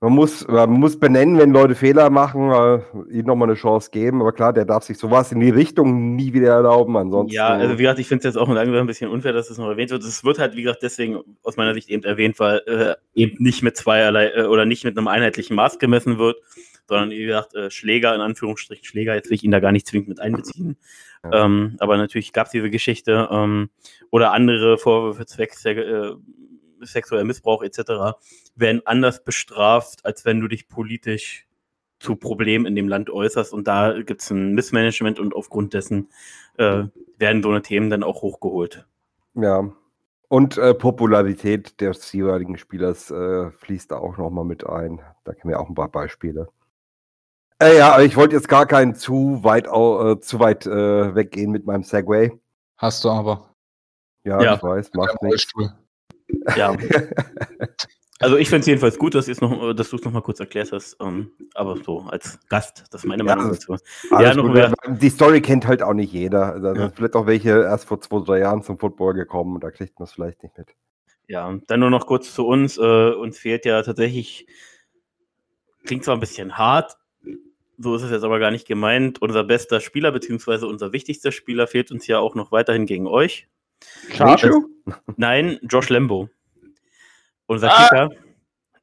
Speaker 3: man muss, man muss benennen, wenn Leute Fehler machen, äh, ihnen nochmal eine Chance geben. Aber klar, der darf sich sowas in die Richtung nie wieder erlauben. Ansonsten.
Speaker 5: Ja, also wie gesagt, ich finde es jetzt auch langsam ein bisschen unfair, dass es noch erwähnt wird. Es wird halt, wie gesagt, deswegen aus meiner Sicht eben erwähnt, weil äh, eben nicht mit zweierlei äh, oder nicht mit einem einheitlichen Maß gemessen wird, sondern wie gesagt, äh, Schläger in Anführungsstrichen Schläger, jetzt will ich ihn da gar nicht zwingend mit einbeziehen. Ja. Ähm, aber natürlich gab es diese Geschichte ähm, oder andere Vorwürfe zwecks der äh, sexueller Missbrauch etc. werden anders bestraft, als wenn du dich politisch zu Problemen in dem Land äußerst. Und da gibt es ein Missmanagement und aufgrund dessen äh, werden so eine Themen dann auch hochgeholt.
Speaker 3: Ja. Und äh, Popularität des jeweiligen Spielers äh, fließt da auch nochmal mit ein. Da kennen wir auch ein paar Beispiele. Äh, ja, ich wollte jetzt gar keinen zu weit, äh, zu weit äh, weggehen mit meinem Segway.
Speaker 2: Hast du aber.
Speaker 3: Ja, ja. ich weiß, macht nichts.
Speaker 5: Ja. Also ich finde es jedenfalls gut, dass, noch, dass du es nochmal kurz erklärt hast. Um, ähm, aber so als Gast, das ist meine Meinung dazu.
Speaker 3: Ja, noch mehr. Die Story kennt halt auch nicht jeder. Also, ja. Vielleicht auch welche erst vor zwei, drei Jahren zum Football gekommen und da kriegt man es vielleicht nicht mit.
Speaker 5: Ja, dann nur noch kurz zu uns. Äh, uns fehlt ja tatsächlich, klingt zwar ein bisschen hart, so ist es jetzt aber gar nicht gemeint. Unser bester Spieler, beziehungsweise unser wichtigster Spieler fehlt uns ja auch noch weiterhin gegen euch.
Speaker 3: Schade.
Speaker 5: Nein, Josh Lembo. Unser ah. Kicker.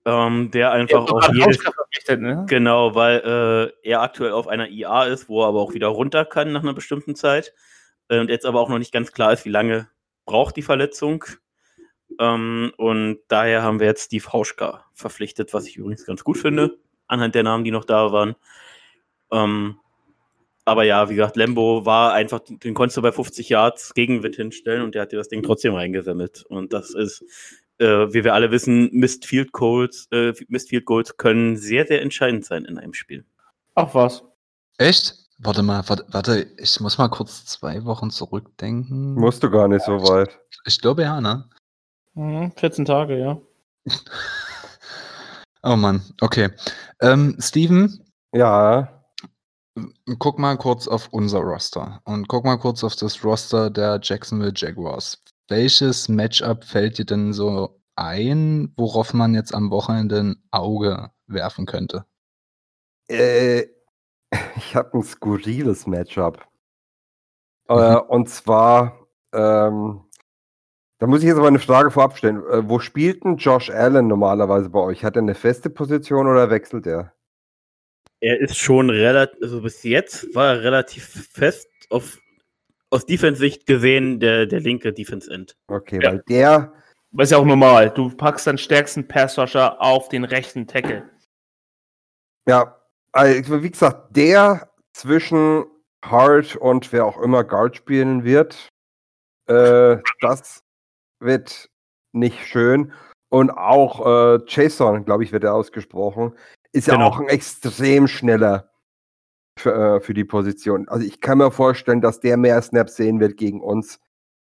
Speaker 5: Ähm, der einfach auf jedes. Ne? Genau, weil äh, er aktuell auf einer IA ist, wo er aber auch wieder runter kann nach einer bestimmten Zeit. Äh, und jetzt aber auch noch nicht ganz klar ist, wie lange braucht die Verletzung. Ähm, und daher haben wir jetzt Steve Hauschka verpflichtet, was ich übrigens ganz gut finde, anhand der Namen, die noch da waren. Ähm, aber ja, wie gesagt, Lembo war einfach, den konntest du bei 50 Yards Gegenwind hinstellen und der hat dir das Ding trotzdem reingesammelt. Und das ist, äh, wie wir alle wissen, Missed Field Goals, äh, Missed Field Goals können sehr, sehr entscheidend sein in einem Spiel.
Speaker 4: Ach was.
Speaker 2: Echt? Warte mal, warte, warte, ich muss mal kurz zwei Wochen zurückdenken.
Speaker 3: Musst du gar nicht so weit.
Speaker 2: Ich, ich glaube ja, ne?
Speaker 4: Mhm, 14 Tage, ja.
Speaker 2: oh Mann, okay. Ähm, Steven?
Speaker 3: Ja.
Speaker 2: Guck mal kurz auf unser Roster und guck mal kurz auf das Roster der Jacksonville Jaguars. Welches Matchup fällt dir denn so ein, worauf man jetzt am Wochenende ein Auge werfen könnte?
Speaker 3: Äh, ich habe ein skurriles Matchup. Äh, mhm. Äh, und zwar, ähm, da muss ich jetzt aber eine Frage vorab stellen. Äh, wo spielt denn Josh Allen normalerweise bei euch? Hat er eine feste Position oder wechselt er?
Speaker 5: Er ist schon relativ, also bis jetzt war er relativ fest auf, aus Defense-Sicht gesehen der, der linke Defense-End.
Speaker 3: Okay,
Speaker 4: Ja.
Speaker 3: weil der,
Speaker 4: Das ist ja auch normal. Du packst deinen stärksten Pass-Rusher auf den rechten Tackle.
Speaker 3: ja, also wie gesagt, der zwischen Hart und wer auch immer Guard spielen wird, äh, das wird nicht schön. Und auch äh, Jason, glaube ich, wird er ausgesprochen, ist ja
Speaker 5: Genau.
Speaker 3: auch ein extrem schneller für, äh, für die Position. Also ich kann mir vorstellen, dass der mehr Snaps sehen wird gegen uns,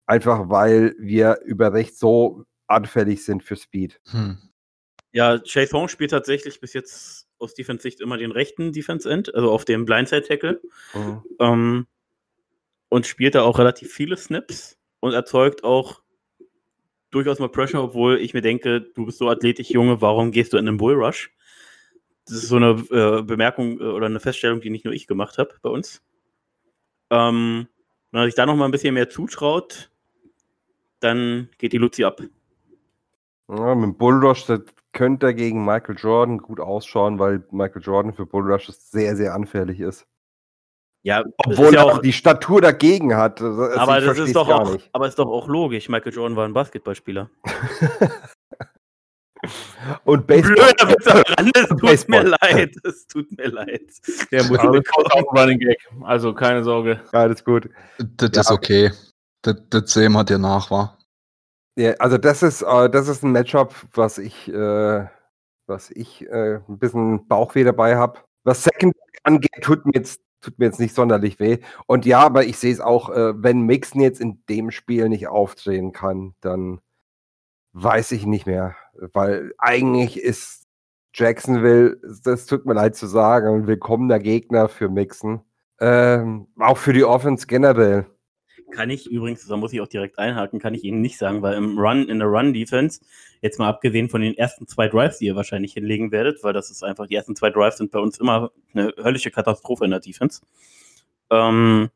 Speaker 3: einfach weil wir über rechts so anfällig sind für Speed.
Speaker 2: Hm.
Speaker 5: Ja, Chase Hong spielt tatsächlich bis jetzt aus Defense-Sicht immer den rechten Defense-End, also auf dem Blindside-Tackle. Ähm, und spielt da auch relativ viele Snaps und erzeugt auch durchaus mal Pressure, obwohl ich mir denke, du bist so athletisch, Junge, warum gehst du in den Bullrush? Das ist so eine äh, Bemerkung äh, oder eine Feststellung, die nicht nur ich gemacht habe bei uns. Ähm, wenn man sich da noch mal ein bisschen mehr zutraut, dann geht die Luzi ab.
Speaker 3: Ja, mit Bullrush, das könnte gegen Michael Jordan gut ausschauen, weil Michael Jordan für Bullrushes sehr, sehr anfällig ist.
Speaker 5: Ja, das
Speaker 3: Obwohl
Speaker 5: ja
Speaker 3: er
Speaker 5: auch,
Speaker 3: die Statur dagegen hat. Also
Speaker 5: aber das ist doch auch,
Speaker 3: nicht.
Speaker 5: aber ist doch auch logisch. Michael Jordan war ein Basketballspieler.
Speaker 3: Und Baseball.
Speaker 5: Blöder Witz am Rande, es tut
Speaker 3: Baseball.
Speaker 5: mir leid. Es tut mir leid. Der muss
Speaker 4: Aber das kommt auch ein Running Gag. Also keine Sorge.
Speaker 3: Alles gut.
Speaker 2: Das
Speaker 3: Ja.
Speaker 2: ist okay. Das, das sehen wir dir nach, war.
Speaker 3: Ja, also das ist, äh, das ist ein Matchup, was ich, äh, was ich äh, ein bisschen Bauchweh dabei habe. Was Second angeht, tut mir jetzt tut mir jetzt nicht sonderlich weh. Und ja, aber ich sehe es auch, äh, wenn Mixon jetzt in dem Spiel nicht aufdrehen kann, dann weiß ich nicht mehr, weil eigentlich ist Jacksonville, das tut mir leid zu sagen, ein willkommener Gegner für Mixon. Ähm, auch für die Offense generell.
Speaker 5: Kann ich übrigens, da muss ich auch direkt einhaken, kann ich Ihnen nicht sagen, weil im Run, in der Run-Defense, jetzt mal abgesehen von den ersten zwei Drives, die ihr wahrscheinlich hinlegen werdet, weil das ist einfach, die ersten zwei Drives sind bei uns immer eine höllische Katastrophe in der Defense. Ähm,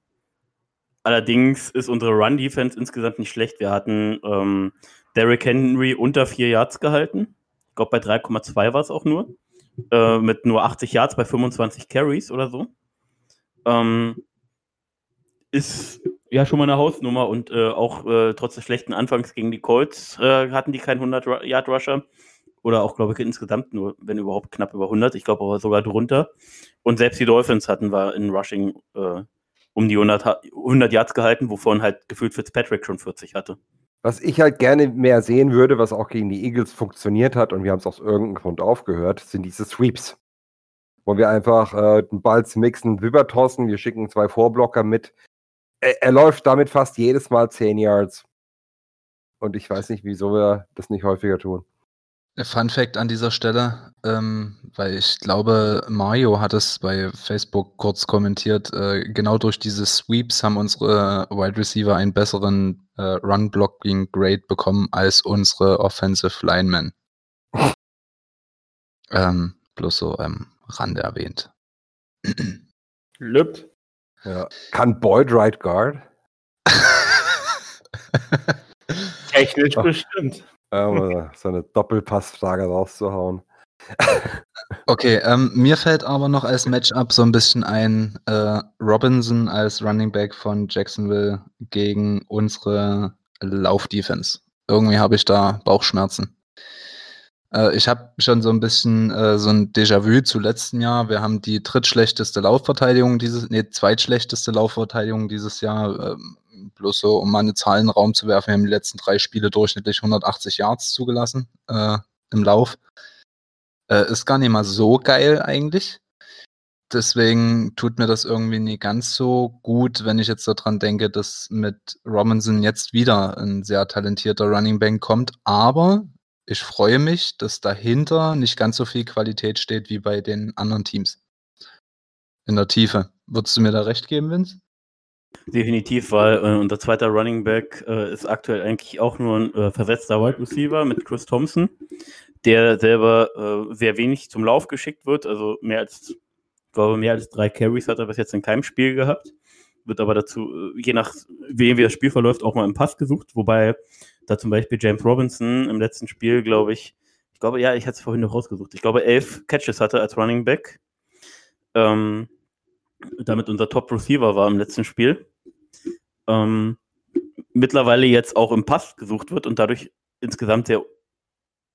Speaker 5: allerdings ist unsere Run-Defense insgesamt nicht schlecht. Wir hatten ähm, Derrick Henry unter vier Yards gehalten. Ich glaube, bei 3,2 war es auch nur. Äh, mit nur 80 Yards bei 25 Carries oder so. Ähm, ist ja schon mal eine Hausnummer und äh, auch äh, trotz des schlechten Anfangs gegen die Colts äh, hatten die keinen 100-Yard-Rusher. Oder auch, glaube ich, insgesamt nur, wenn überhaupt, knapp über 100. Ich glaube aber sogar drunter. Und selbst die Dolphins hatten wir in Rushing äh, um die 100, Ha- 100 Yards gehalten, wovon halt gefühlt Fitzpatrick schon 40 hatte.
Speaker 3: Was ich halt gerne mehr sehen würde, was auch gegen die Eagles funktioniert hat, und wir haben es aus irgendeinem Grund aufgehört, sind diese Sweeps. Wo wir einfach äh, den Ball zu mixen, rübertossen, wir schicken zwei Vorblocker mit. Er, er läuft damit fast jedes Mal 10 Yards. Und ich weiß nicht, wieso wir das nicht häufiger tun.
Speaker 2: Fun Fact an dieser Stelle, ähm, weil ich glaube, Mario hat es bei Facebook kurz kommentiert. Äh, genau durch diese Sweeps haben unsere Wide Receiver einen besseren äh, Run-Blocking-Grade bekommen als unsere Offensive Linemen. ähm, bloß so am Rande erwähnt.
Speaker 4: Lübt.
Speaker 3: Ja. Kann Boyd right guard?
Speaker 4: Technisch bestimmt.
Speaker 3: Ähm, so eine Doppelpassfrage rauszuhauen.
Speaker 2: Okay, ähm, mir fällt aber noch als Matchup so ein bisschen ein äh, Robinson als Running Back von Jacksonville gegen unsere Laufdefense. Irgendwie habe ich da Bauchschmerzen. Äh, ich habe schon so ein bisschen äh, so ein Déjà-vu zu letztem Jahr. Wir haben die drittschlechteste Laufverteidigung dieses, nee, zweitschlechteste Laufverteidigung dieses Jahr. Ähm, bloß so, um mal eine Zahl in den Raum zu werfen, wir haben die letzten drei Spiele durchschnittlich 180 Yards zugelassen äh, im Lauf. Äh, ist gar nicht mal so geil eigentlich. Deswegen tut mir das irgendwie nie ganz so gut, wenn ich jetzt daran denke, dass mit Robinson jetzt wieder ein sehr talentierter Running Back kommt. Aber ich freue mich, dass dahinter nicht ganz so viel Qualität steht wie bei den anderen Teams. In der Tiefe. Würdest du mir da recht geben, Vince?
Speaker 5: Definitiv, weil äh, unser zweiter Running Back äh, ist aktuell eigentlich auch nur ein äh, versetzter Wide Receiver mit Chris Thompson, der selber äh, sehr wenig zum Lauf geschickt wird. Also mehr als, glaube, mehr als drei Carries hat er bis jetzt in keinem Spiel gehabt. Wird aber dazu, äh, je nach wie das Spiel verläuft, auch mal im Pass gesucht. Wobei da zum Beispiel James Robinson im letzten Spiel, glaube ich, ich glaube, ja, ich hatte es vorhin noch rausgesucht. Ich glaube, elf Catches hatte als Running Back. Ähm, damit unser Top-Receiver war im letzten Spiel. ähm, mittlerweile jetzt auch im Pass gesucht wird und dadurch insgesamt sehr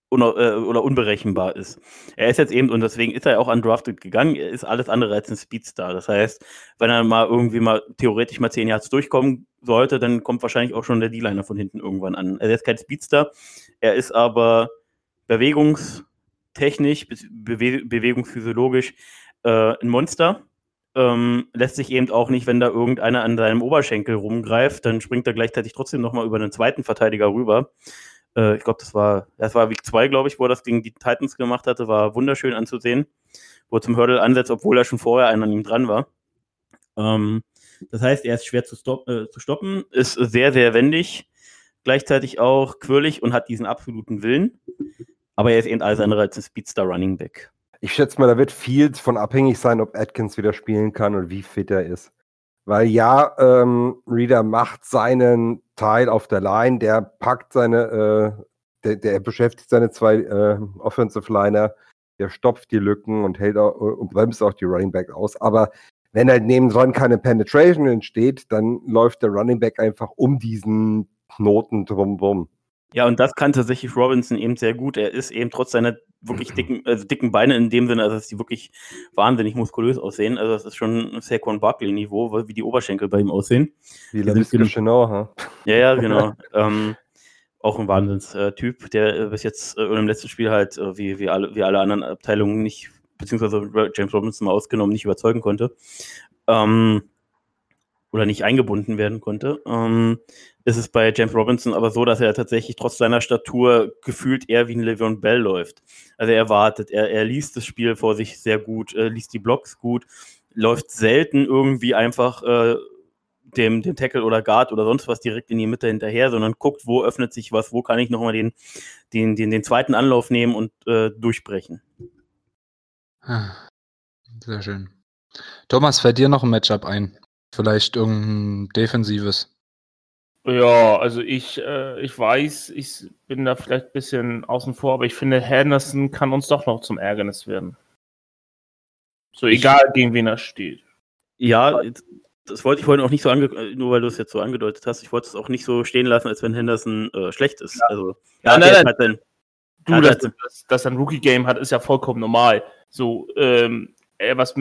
Speaker 5: uner, äh, oder unberechenbar ist. Er ist jetzt eben, und deswegen ist er auch undrafted gegangen, er ist alles andere als ein Speedstar. Das heißt, wenn er mal irgendwie mal theoretisch mal zehn Yards durchkommen sollte, dann kommt wahrscheinlich auch schon der D-Liner von hinten irgendwann an. Er ist kein Speedstar, er ist aber bewegungstechnisch, bewe bewegungsphysiologisch äh, ein Monster. Ähm, lässt sich eben auch nicht, wenn da irgendeiner an seinem Oberschenkel rumgreift, dann springt er gleichzeitig trotzdem nochmal über einen zweiten Verteidiger rüber. Äh, ich glaube, das war, das war Week 2, glaube ich, wo er das gegen die Titans gemacht hatte. War wunderschön anzusehen, wo er zum Hurdle ansetzt, obwohl er schon vorher einen an ihm dran war. Ähm, das heißt, er ist schwer zu, stop äh, zu stoppen, ist sehr, sehr wendig, gleichzeitig auch quirlig und hat diesen absoluten Willen. Aber er ist eben alles andere als ein Speedstar Running Back.
Speaker 3: Ich schätze mal, da wird viel von abhängig sein, ob Atkins wieder spielen kann und wie fit er ist. Weil ja, ähm, Reader macht seinen Teil auf der Line, der packt seine, äh, der, der, beschäftigt seine zwei äh, Offensive Liner, der stopft die Lücken und hält auch, und bremst auch die Running Back aus. Aber wenn halt neben dran keine Penetration entsteht, dann läuft der Running Back einfach um diesen Knoten drumherum.
Speaker 5: Ja, und das kann tatsächlich Robinson eben sehr gut. Er ist eben trotz seiner wirklich dicken, also dicken Beine in dem Sinne, also dass die wirklich wahnsinnig muskulös aussehen. Also das ist schon Saquon Barkley-Niveau, wie die Oberschenkel bei ihm aussehen.
Speaker 3: Wie Lavisca Chenot, ha?
Speaker 5: Ja, ja, genau. ähm, auch ein Wahnsinnstyp, der äh, bis jetzt äh, im letzten Spiel halt, äh, wie, wie, alle, wie alle anderen Abteilungen nicht, beziehungsweise James Robinson mal ausgenommen, nicht überzeugen konnte. Ähm, oder nicht eingebunden werden konnte. Ähm, ist es bei James Robinson aber so, dass er tatsächlich trotz seiner Statur gefühlt eher wie ein Le'Veon Bell läuft. Also er wartet, er, er liest das Spiel vor sich sehr gut, äh, liest die Blocks gut, läuft selten irgendwie einfach äh, dem, dem Tackle oder Guard oder sonst was direkt in die Mitte hinterher, sondern guckt, wo öffnet sich was, wo kann ich nochmal den, den, den, den zweiten Anlauf nehmen und äh, durchbrechen.
Speaker 2: Sehr schön. Thomas, fällt dir noch ein Matchup ein? Vielleicht irgendein defensives?
Speaker 4: Ja, also ich, äh, ich weiß, ich bin da vielleicht ein bisschen außen vor, aber ich finde, Henderson kann uns doch noch zum Ärgernis werden. So egal, gegen wen er steht.
Speaker 5: Ja, das wollte ich vorhin auch nicht so ange nur weil du es jetzt so angedeutet hast. Ich wollte es auch nicht so stehen lassen, als wenn Henderson äh, schlecht ist. Ja. Also,
Speaker 4: ja, nein, nein. Halt dann, du, dass, halt dass, dass er ein Rookie-Game hat, ist ja vollkommen normal. So, ähm, was,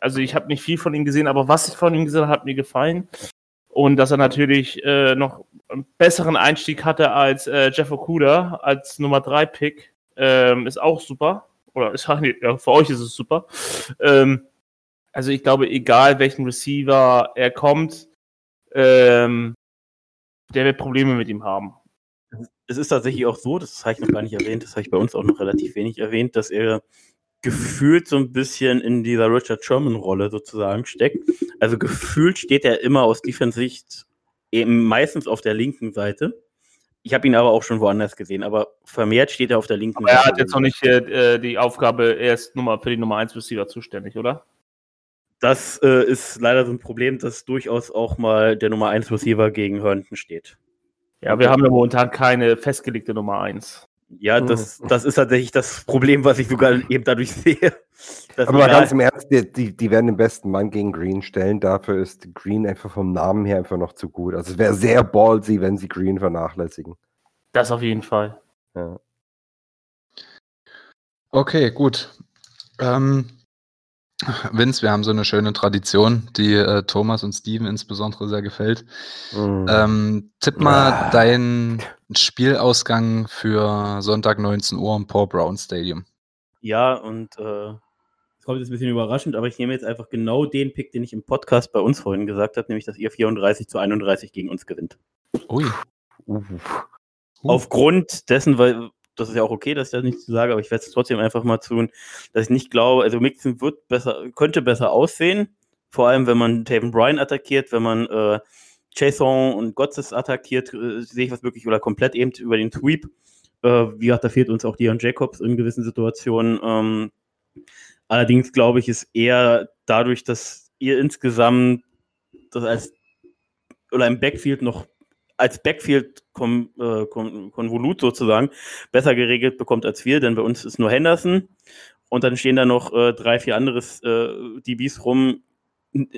Speaker 4: also ich habe nicht viel von ihm gesehen, aber was ich von ihm gesehen habe, hat mir gefallen. Und dass er natürlich äh, noch einen besseren Einstieg hatte als äh, Jeff Okuda als Nummer 3 Pick, ähm, ist auch super. Oder ist, ja, für euch ist es super. Ähm, also ich glaube, egal welchen Receiver er kommt, ähm, der wird Probleme mit ihm haben.
Speaker 5: Es ist tatsächlich auch so, das habe ich noch gar nicht erwähnt, das habe ich bei uns auch noch relativ wenig erwähnt, dass er gefühlt so ein bisschen in dieser Richard Sherman-Rolle sozusagen steckt. Also gefühlt steht er immer aus Defense-Sicht eben meistens auf der linken Seite. Ich habe ihn aber auch schon woanders gesehen, aber vermehrt steht er auf der linken
Speaker 4: aber Seite. Er hat jetzt noch nicht äh, die Aufgabe, er ist Nummer, für die Nummer 1 Receiver zuständig, oder?
Speaker 5: Das äh, ist leider so ein Problem, dass durchaus auch mal der Nummer 1 Receiver gegen Herndon steht.
Speaker 4: Ja, wir haben ja momentan keine festgelegte Nummer 1.
Speaker 5: Ja, das, das ist tatsächlich das Problem, was ich sogar eben dadurch sehe.
Speaker 3: Aber mal ganz im Ernst, die, die, die, werden den besten Mann gegen Green stellen. Dafür ist Green einfach vom Namen her einfach noch zu gut. Also es wäre sehr ballsy, wenn sie Green vernachlässigen.
Speaker 4: Das auf jeden Fall.
Speaker 3: Ja.
Speaker 2: Okay, gut. Ähm, Vince, wir haben so eine schöne Tradition, die äh, Thomas und Steven insbesondere sehr gefällt. Mm. Ähm, tipp mal ah. deinen Spielausgang für Sonntag 19 Uhr im Paul Brown Stadium.
Speaker 5: Ja, und äh, es kommt jetzt ein bisschen überraschend, aber ich nehme jetzt einfach genau den Pick, den ich im Podcast bei uns vorhin gesagt habe, nämlich, dass ihr 34 zu 31 gegen uns gewinnt.
Speaker 2: Ui. Uh.
Speaker 5: Aufgrund dessen, weil das ist ja auch okay, dass ich das nicht zu sage, aber ich werde es trotzdem einfach mal tun, dass ich nicht glaube, also Mixon wird besser, könnte besser aussehen, vor allem wenn man Taven Bryan attackiert, wenn man äh, Jason und Gotzes attackiert, äh, sehe ich was wirklich oder komplett eben über den Sweep. Äh, wie gesagt, da fehlt uns auch Dion Jacobs in gewissen Situationen. Ähm, allerdings glaube ich, ist eher dadurch, dass ihr insgesamt das als oder im Backfield noch als Backfield-Konvolut äh, sozusagen besser geregelt bekommt als wir, denn bei uns ist nur Henderson und dann stehen da noch äh, drei, vier andere äh, DBs rum,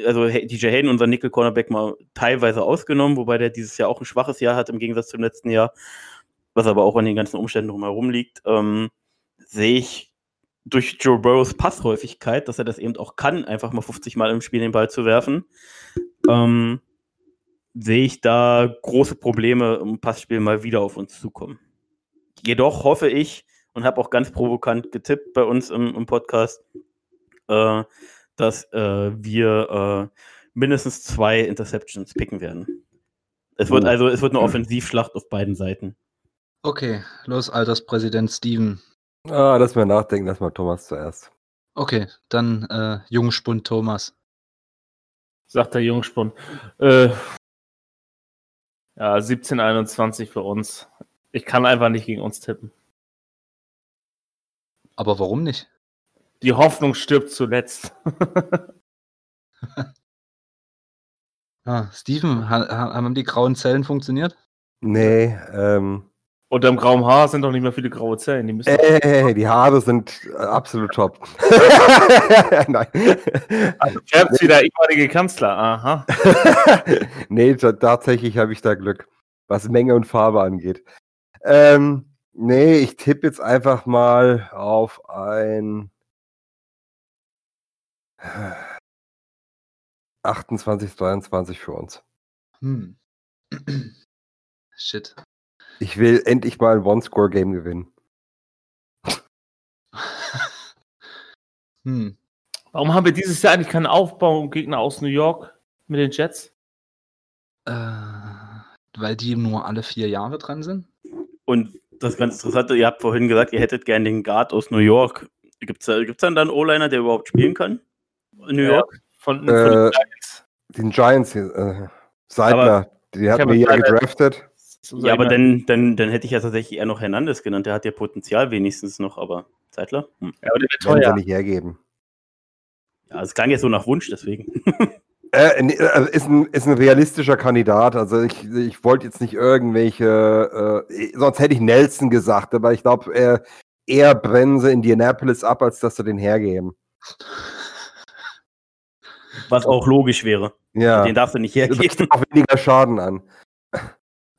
Speaker 5: also DJ Hayden, unser Nickel Cornerback, mal teilweise ausgenommen, wobei der dieses Jahr auch ein schwaches Jahr hat im Gegensatz zum letzten Jahr, was aber auch an den ganzen Umständen drumherum liegt, ähm, sehe ich durch Joe Burrows Passhäufigkeit, dass er das eben auch kann, einfach mal 50 Mal im Spiel den Ball zu werfen, ähm, sehe ich da große Probleme im Passspiel mal wieder auf uns zukommen. Jedoch hoffe ich und habe auch ganz provokant getippt bei uns im, im Podcast, äh, dass äh, wir äh, mindestens zwei Interceptions picken werden. Es wird
Speaker 3: Oh.
Speaker 5: also es wird eine Offensivschlacht auf beiden Seiten.
Speaker 2: Okay, los, Alterspräsident Steven.
Speaker 3: Ah, lass mal nachdenken, lass mal Thomas zuerst.
Speaker 2: Okay, dann äh, Jungspund Thomas.
Speaker 4: sagt der Jungspund. Äh, ja, 17, 21 für uns. Ich kann einfach nicht gegen uns tippen.
Speaker 2: Aber warum nicht?
Speaker 4: Die Hoffnung stirbt zuletzt.
Speaker 2: Ah, Steven, ha, ha, haben die grauen Zellen funktioniert?
Speaker 3: Nee, ähm,
Speaker 4: Unterm grauen Haar sind doch nicht mehr viele graue Zellen. Die müssen
Speaker 3: ey, die Haare sind äh, absolut top. Nein.
Speaker 4: Färbt wie der ehemalige Kanzler. Aha.
Speaker 3: nee, ta- tatsächlich habe ich da Glück, was Menge und Farbe angeht. Ähm, nee, ich tippe jetzt einfach mal auf ein 28, 23 für uns.
Speaker 2: Hm. Shit.
Speaker 3: Ich will endlich mal ein One-Score-Game gewinnen.
Speaker 2: hm.
Speaker 4: Warum haben wir dieses Jahr eigentlich keinen Aufbaugegner aus New York mit den Jets?
Speaker 2: Äh, weil die nur alle vier Jahre dran sind?
Speaker 5: Und das ganz Interessante, ihr habt vorhin gesagt, ihr hättet gerne den Guard aus New York. Gibt es da, gibt's dann da einen O-Liner, der überhaupt spielen kann? New
Speaker 4: Ja.
Speaker 5: York?
Speaker 4: Von, von
Speaker 3: Äh,
Speaker 4: den Giants.
Speaker 3: Den Giants, äh, Seidler,
Speaker 5: Aber
Speaker 3: die hat
Speaker 4: Kevin
Speaker 3: mir ja gedraftet.
Speaker 5: Ja, aber dann, dann, dann hätte ich ja tatsächlich eher noch Hernandez genannt. Der hat ja Potenzial wenigstens noch, aber Zeitler? Hm.
Speaker 4: Ja, aber der wird teuer.
Speaker 3: nicht hergeben.
Speaker 5: Ja, es klang jetzt so nach Wunsch, deswegen.
Speaker 3: Äh, nee, äh, ist, ein, ist ein realistischer Kandidat. Also ich, ich wollte jetzt nicht irgendwelche, äh, sonst hätte ich Nelson gesagt, aber ich glaube, er, eher brennen sie Indianapolis ab, als dass sie den hergeben.
Speaker 5: Was auch logisch wäre.
Speaker 3: Ja,
Speaker 5: Den darfst du nicht
Speaker 3: das
Speaker 5: hergeben.
Speaker 3: richtet auch weniger Schaden an.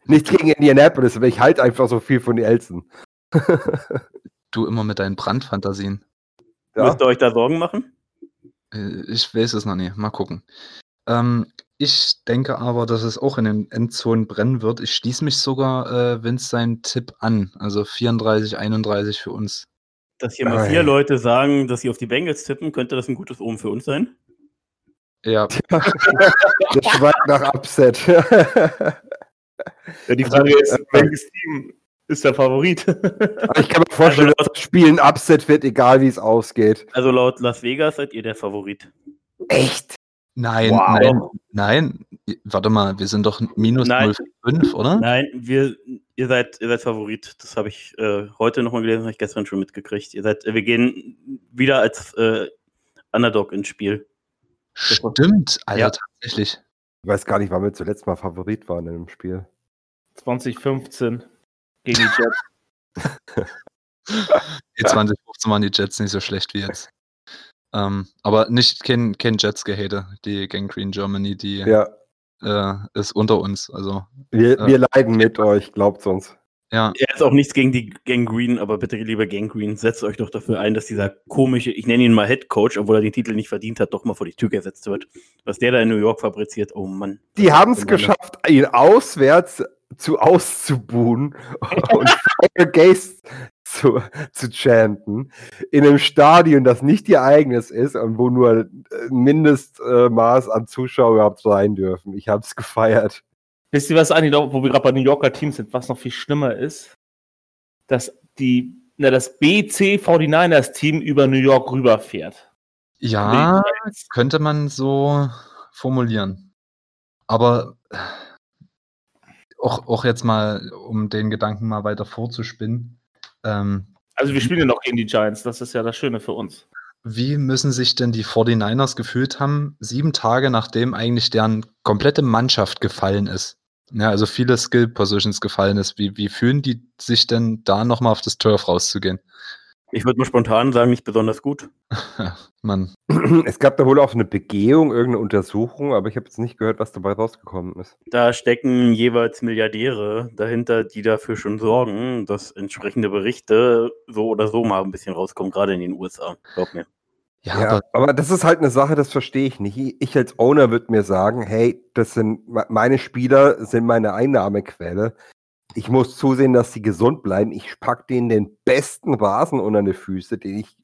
Speaker 3: Nichts gegen Indianapolis, aber ich halte einfach so viel von Nelson.
Speaker 2: Du immer mit deinen Brandfantasien.
Speaker 3: Ja.
Speaker 5: Müsst ihr euch da Sorgen machen?
Speaker 2: Äh, Ich weiß es noch nicht. Mal gucken. Ähm, ich denke aber, dass es auch in den Endzonen brennen wird. Ich schließe mich sogar äh, Vince seinen Tipp an. Also 34, 31 für uns.
Speaker 5: Dass hier mal vier Leute sagen, dass sie auf die Bengals tippen, könnte das ein gutes Omen für uns sein?
Speaker 2: Ja,
Speaker 3: Das schmeckt nach Upset.
Speaker 4: Ja, die Frage ist, welches Team ist der Favorit?
Speaker 3: Ich kann mir vorstellen, dass das Spiel ein Upset wird, egal wie es ausgeht.
Speaker 5: Also laut Las Vegas seid ihr der Favorit.
Speaker 3: Echt?
Speaker 2: nein,
Speaker 3: Wow.
Speaker 2: nein, nein. Warte mal, wir sind doch minus
Speaker 5: Nein.
Speaker 2: 0,5, oder?
Speaker 5: Nein, wir, ihr seid, ihr seid Favorit. Das habe ich äh, heute nochmal gelesen, habe ich gestern schon mitgekriegt. Ihr seid, wir gehen wieder als äh, Underdog ins Spiel.
Speaker 2: Stimmt, Alter,
Speaker 5: Ja.
Speaker 2: tatsächlich.
Speaker 3: Ich weiß gar nicht, wann wir zuletzt mal Favorit waren in dem Spiel.
Speaker 4: 2015 gegen die Jets.
Speaker 2: Die 2015 waren die Jets nicht so schlecht wie jetzt. Ähm, aber nicht kein, kein Jets-Gehate. Die Gangrene Germany, die
Speaker 3: Ja,
Speaker 2: äh, ist unter uns. Also,
Speaker 3: wir,
Speaker 2: Ja.
Speaker 3: wir leiden mit euch, glaubt's uns.
Speaker 2: Ja,
Speaker 5: Er ist auch nichts gegen die Gangrene, aber bitte, liebe Gangrene, setzt euch doch dafür ein, dass dieser komische, ich nenne ihn mal Head Coach, obwohl er den Titel nicht verdient hat, doch mal vor die Tür gesetzt wird. Was der da in New York fabriziert, oh Mann.
Speaker 3: Die haben es geschafft, ihn auswärts zu auszubuhen und Fire Gaze zu, zu chanten in einem Stadion, das nicht ihr eigenes ist und wo nur äh, ein Mindestmaß an Zuschauer überhaupt rein dürfen. Ich habe es gefeiert.
Speaker 4: Wisst ihr, was eigentlich noch, wo wir gerade bei New Yorker Teams sind, was noch viel schlimmer ist? Dass die, na, das BC 49ers Team über New York rüberfährt.
Speaker 2: ja, könnte man so formulieren. Aber äh, auch, auch jetzt mal, um den Gedanken mal weiter vorzuspinnen. Ähm,
Speaker 4: Also wir spielen ja noch gegen die Giants, das ist ja das Schöne für uns.
Speaker 2: Wie müssen sich denn die 49ers gefühlt haben, sieben Tage nachdem eigentlich deren komplette Mannschaft gefallen ist? Ja, also viele Skill-Positions gefallen ist. Wie, wie fühlen die sich denn da nochmal auf das Turf rauszugehen?
Speaker 5: Ich würde mal spontan sagen, nicht besonders gut.
Speaker 2: Mann.
Speaker 3: Es gab da wohl auch eine Begehung, irgendeine Untersuchung, aber ich habe jetzt nicht gehört, was dabei rausgekommen ist.
Speaker 5: Da stecken jeweils Milliardäre dahinter, die dafür schon sorgen, dass entsprechende Berichte so oder so mal ein bisschen rauskommen, gerade in den USA. Glaub mir.
Speaker 2: Ja,
Speaker 3: Ja,
Speaker 2: aber
Speaker 3: aber das ist halt eine Sache, das verstehe ich nicht. Ich als Owner würde mir sagen, hey, das sind me- meine Spieler sind meine Einnahmequelle. Ich muss zusehen, dass sie gesund bleiben. Ich pack denen den besten Rasen unter die Füße, den ich,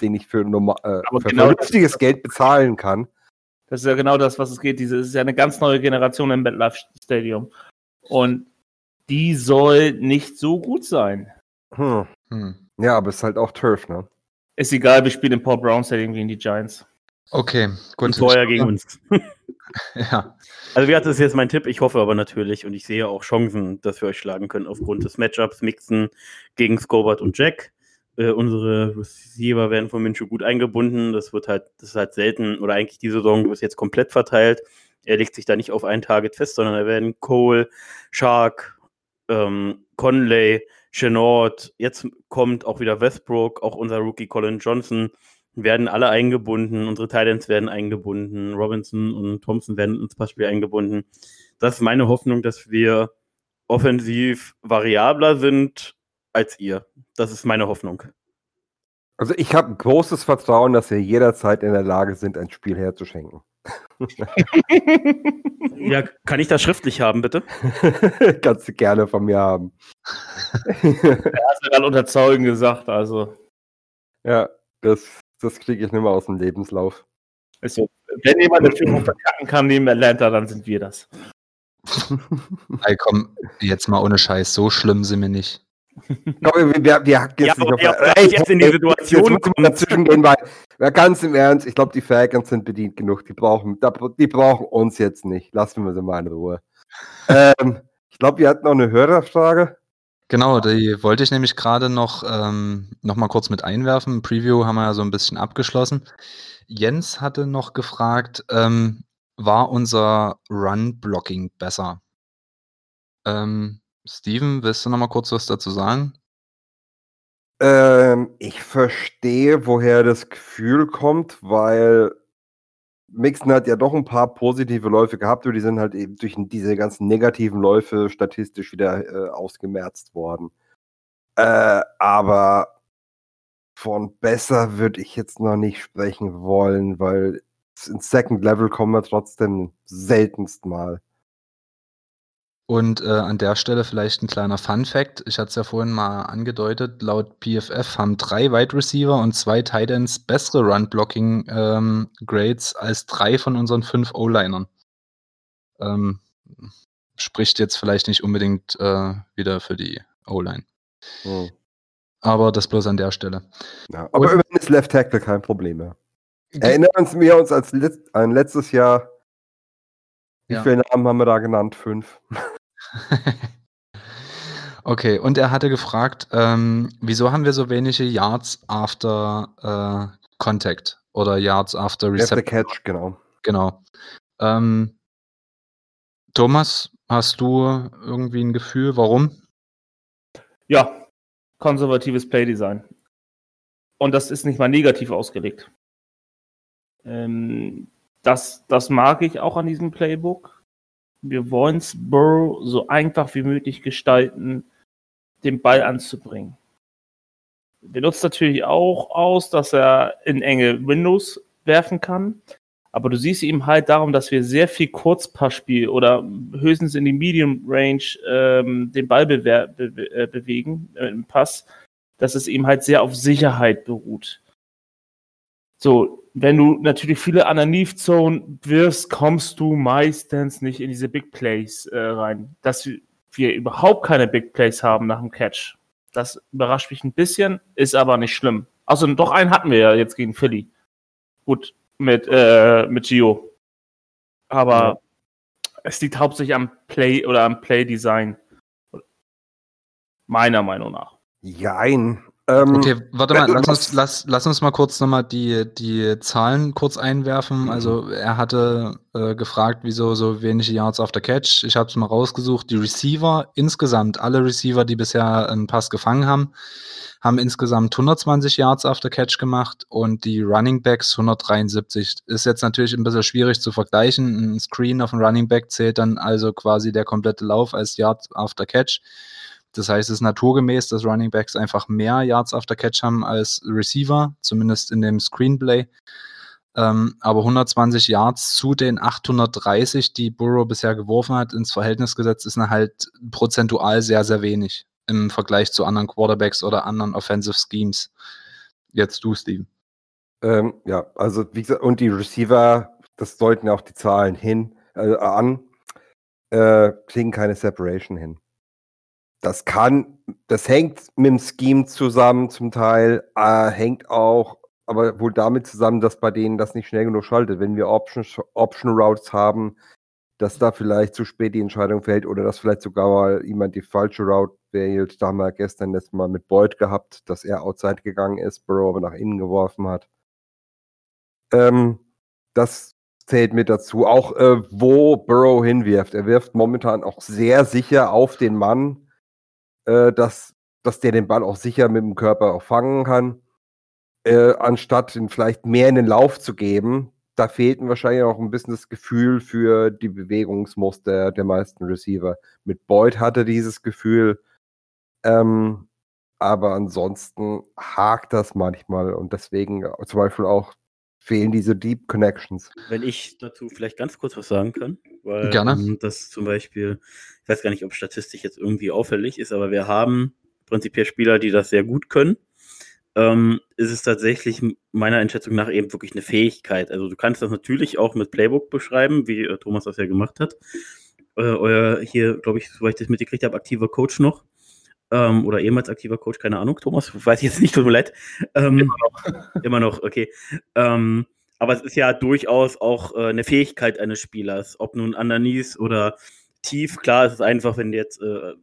Speaker 3: den ich für, norma äh, für
Speaker 4: genau das-
Speaker 3: vernünftiges Geld bezahlen kann.
Speaker 4: Das ist ja genau das, was es geht. Diese das ist ja eine ganz neue Generation im MetLife Stadium. Und die soll nicht so gut sein.
Speaker 3: Hm.
Speaker 2: hm.
Speaker 3: Ja, aber es ist halt auch Turf, ne?
Speaker 4: Ist egal, wir spielen im Paul Brown Stadium gegen die Giants.
Speaker 2: okay, gut.
Speaker 5: Und vorher gegen uns.
Speaker 2: Ja,
Speaker 5: Also, wie hat das jetzt mein Tipp? Ich hoffe aber natürlich und ich sehe auch Chancen, dass wir euch schlagen können aufgrund des Matchups Mixen gegen Scobart und Jack. Äh, unsere Receiver werden von Minshew gut eingebunden. Das wird halt, das ist halt selten oder eigentlich die Saison bis jetzt komplett verteilt. Er legt sich da nicht auf ein Target fest, sondern da werden Cole, Shark, ähm, Conley, Chenault, jetzt kommt auch wieder Westbrook, auch unser Rookie Colin Johnson, werden alle eingebunden, unsere Titans werden eingebunden, Robinson und Thompson werden ins Passspiel eingebunden. Das ist meine Hoffnung, dass wir offensiv variabler sind als ihr. Das ist meine Hoffnung.
Speaker 3: Also ich habe großes Vertrauen, dass wir jederzeit in der Lage sind, ein Spiel herzuschenken.
Speaker 5: Ja, kann ich das schriftlich haben, bitte?
Speaker 3: Kannst du gerne von mir haben.
Speaker 4: Hast du gerade unter Zeugen gesagt, also
Speaker 3: ja, das, das kriege ich nicht mehr aus dem Lebenslauf.
Speaker 4: ist so. Wenn jemand eine Führung verkacken kann neben Atlanta, dann sind wir das.
Speaker 2: ey, komm, jetzt mal ohne Scheiß, so schlimm sind wir nicht.
Speaker 3: Komm, wir, wir, wir hacken
Speaker 5: Ja,
Speaker 3: jetzt nicht
Speaker 5: aber
Speaker 3: auf.
Speaker 5: gleich jetzt in die
Speaker 3: ey,
Speaker 5: Situation
Speaker 3: Jetzt man dazwischen gehen, weil ja, ganz im Ernst, ich glaube, die Falcons sind bedient genug. Die brauchen, die brauchen uns jetzt nicht. Lassen wir sie mal in Ruhe. ähm, ich glaube, wir hatten noch eine Hörerfrage.
Speaker 2: Genau, die wollte ich nämlich gerade noch, ähm, noch mal kurz mit einwerfen. Im Preview haben wir ja so ein bisschen abgeschlossen. Jens hatte noch gefragt, ähm, war unser Run-Blocking besser? Ähm, Steven, willst du noch mal kurz was dazu sagen?
Speaker 3: Ähm, ich verstehe, woher das Gefühl kommt, weil Mixon hat ja doch ein paar positive Läufe gehabt, und die sind halt eben durch diese ganzen negativen Läufe statistisch wieder äh, ausgemerzt worden. Äh, aber von besser würde ich jetzt noch nicht sprechen wollen, weil ins Second Level kommen wir trotzdem seltenst mal.
Speaker 2: Und äh, an der Stelle vielleicht ein kleiner Fun-Fact. Ich hatte es ja vorhin mal angedeutet. Laut PFF haben drei Wide Receiver und zwei Tight Ends bessere Run-Blocking-Grades als drei von unseren fünf O-Linern. Ähm, spricht jetzt vielleicht nicht unbedingt äh, wieder für die O-Line.
Speaker 3: Hm.
Speaker 2: Aber das bloß an der Stelle.
Speaker 3: Ja, aber
Speaker 2: Und-
Speaker 3: immerhin ist Left Tackle kein Problem mehr. Erinnern wir uns als an letztes Jahr. Wie
Speaker 2: Ja.
Speaker 3: viele Namen haben wir da genannt? Fünf.
Speaker 2: okay, und er hatte gefragt, ähm, wieso haben wir so wenige Yards after äh, Contact oder Yards after
Speaker 3: After
Speaker 2: Reception?
Speaker 3: Catch, genau.
Speaker 2: Genau. Ähm, Thomas, hast du irgendwie ein Gefühl, warum?
Speaker 4: Ja, konservatives Playdesign. Und das ist nicht mal negativ ausgelegt. Ähm, das, das mag ich auch an diesem Playbook. Wir wollen es Burrow so einfach wie möglich gestalten, den Ball anzubringen. Wir nutzen natürlich auch aus, dass er in enge Windows werfen kann. Aber du siehst ihm halt darum, dass wir sehr viel Kurzpassspiel oder höchstens in die Medium Range ähm, den Ball be äh, bewegen äh, im Pass, dass es ihm halt sehr auf Sicherheit beruht. So, wenn du natürlich viele Underneath Zone wirfst, kommst du meistens nicht in diese Big Plays äh, rein. Dass wir- überhaupt keine Big Plays haben nach dem Catch. Das überrascht mich ein bisschen, ist aber nicht schlimm. Also doch einen hatten wir ja jetzt gegen Philly. Gut, mit, äh, mit Gio. Aber
Speaker 3: Ja.
Speaker 4: es liegt hauptsächlich am Play oder am Play-Design. Meiner Meinung nach.
Speaker 3: Jein. Ähm,
Speaker 2: Okay, warte mal,
Speaker 3: äh,
Speaker 2: lass uns, lass, lass uns mal kurz nochmal die, die Zahlen kurz einwerfen.
Speaker 3: Mhm.
Speaker 2: Also er hatte äh, gefragt, wieso so wenige Yards after Catch. Ich habe es mal rausgesucht. Die Receiver, insgesamt, alle Receiver, die bisher einen Pass gefangen haben, haben insgesamt 120 Yards after Catch gemacht und die Running Backs 173. Ist jetzt natürlich ein bisschen schwierig zu vergleichen. Ein Screen auf einen Running Back zählt dann also quasi der komplette Lauf als Yards after Catch. Das heißt, es ist naturgemäß, dass Running Backs einfach mehr Yards after Catch haben als Receiver, zumindest in dem Screenplay. Ähm, aber 120 Yards zu den 830, die Burrow bisher geworfen hat, ins Verhältnis gesetzt, ist halt prozentual sehr, sehr wenig im Vergleich zu anderen Quarterbacks oder anderen Offensive Schemes. Jetzt du, Steven.
Speaker 3: Ähm, ja, also wie gesagt, und die Receiver, das deuten auch die Zahlen hin, äh, an, äh, kriegen keine Separation hin. Das kann, das hängt mit dem Scheme zusammen zum Teil, äh, hängt auch, aber wohl damit zusammen, dass bei denen das nicht schnell genug schaltet. Wenn wir Option, Option Routes haben, dass da vielleicht zu spät die Entscheidung fällt oder dass vielleicht sogar mal jemand die falsche Route wählt. Da haben wir gestern letztes Mal mit Boyd gehabt, dass er outside gegangen ist, Burrow aber nach innen geworfen hat. Ähm, das zählt mit dazu. Auch äh, wo Burrow hinwirft. Er wirft momentan auch sehr sicher auf den Mann, äh, dass, dass der den Ball auch sicher mit dem Körper auch fangen kann. Äh, anstatt ihn vielleicht mehr in den Lauf zu geben, da fehlt ihm wahrscheinlich auch ein bisschen das Gefühl für die Bewegungsmuster der meisten Receiver. Mit Boyd hatte dieses Gefühl, ähm, aber ansonsten hakt das manchmal und deswegen zum Beispiel auch fehlen diese Deep Connections.
Speaker 5: Wenn ich dazu vielleicht ganz kurz was sagen kann, weil
Speaker 2: Gerne.
Speaker 5: ähm, das zum Beispiel, ich weiß gar nicht, ob statistisch jetzt irgendwie auffällig ist, aber wir haben prinzipiell Spieler, die das sehr gut können. Ähm, ist es tatsächlich meiner Einschätzung nach eben wirklich eine Fähigkeit. Also du kannst das natürlich auch mit Playbook beschreiben, wie äh, Thomas das ja gemacht hat. Äh, euer hier, glaube ich, soweit ich das mitgekriegt habe, aktiver Coach noch. Ähm, oder ehemals aktiver Coach, keine Ahnung, Thomas, weiß ich jetzt nicht, tut mir leid. Ähm, immer noch. immer noch, okay. Ähm, aber es ist ja durchaus auch äh, eine Fähigkeit eines Spielers, ob nun underneath oder tief. Klar, es ist einfach, wenn du jetzt äh,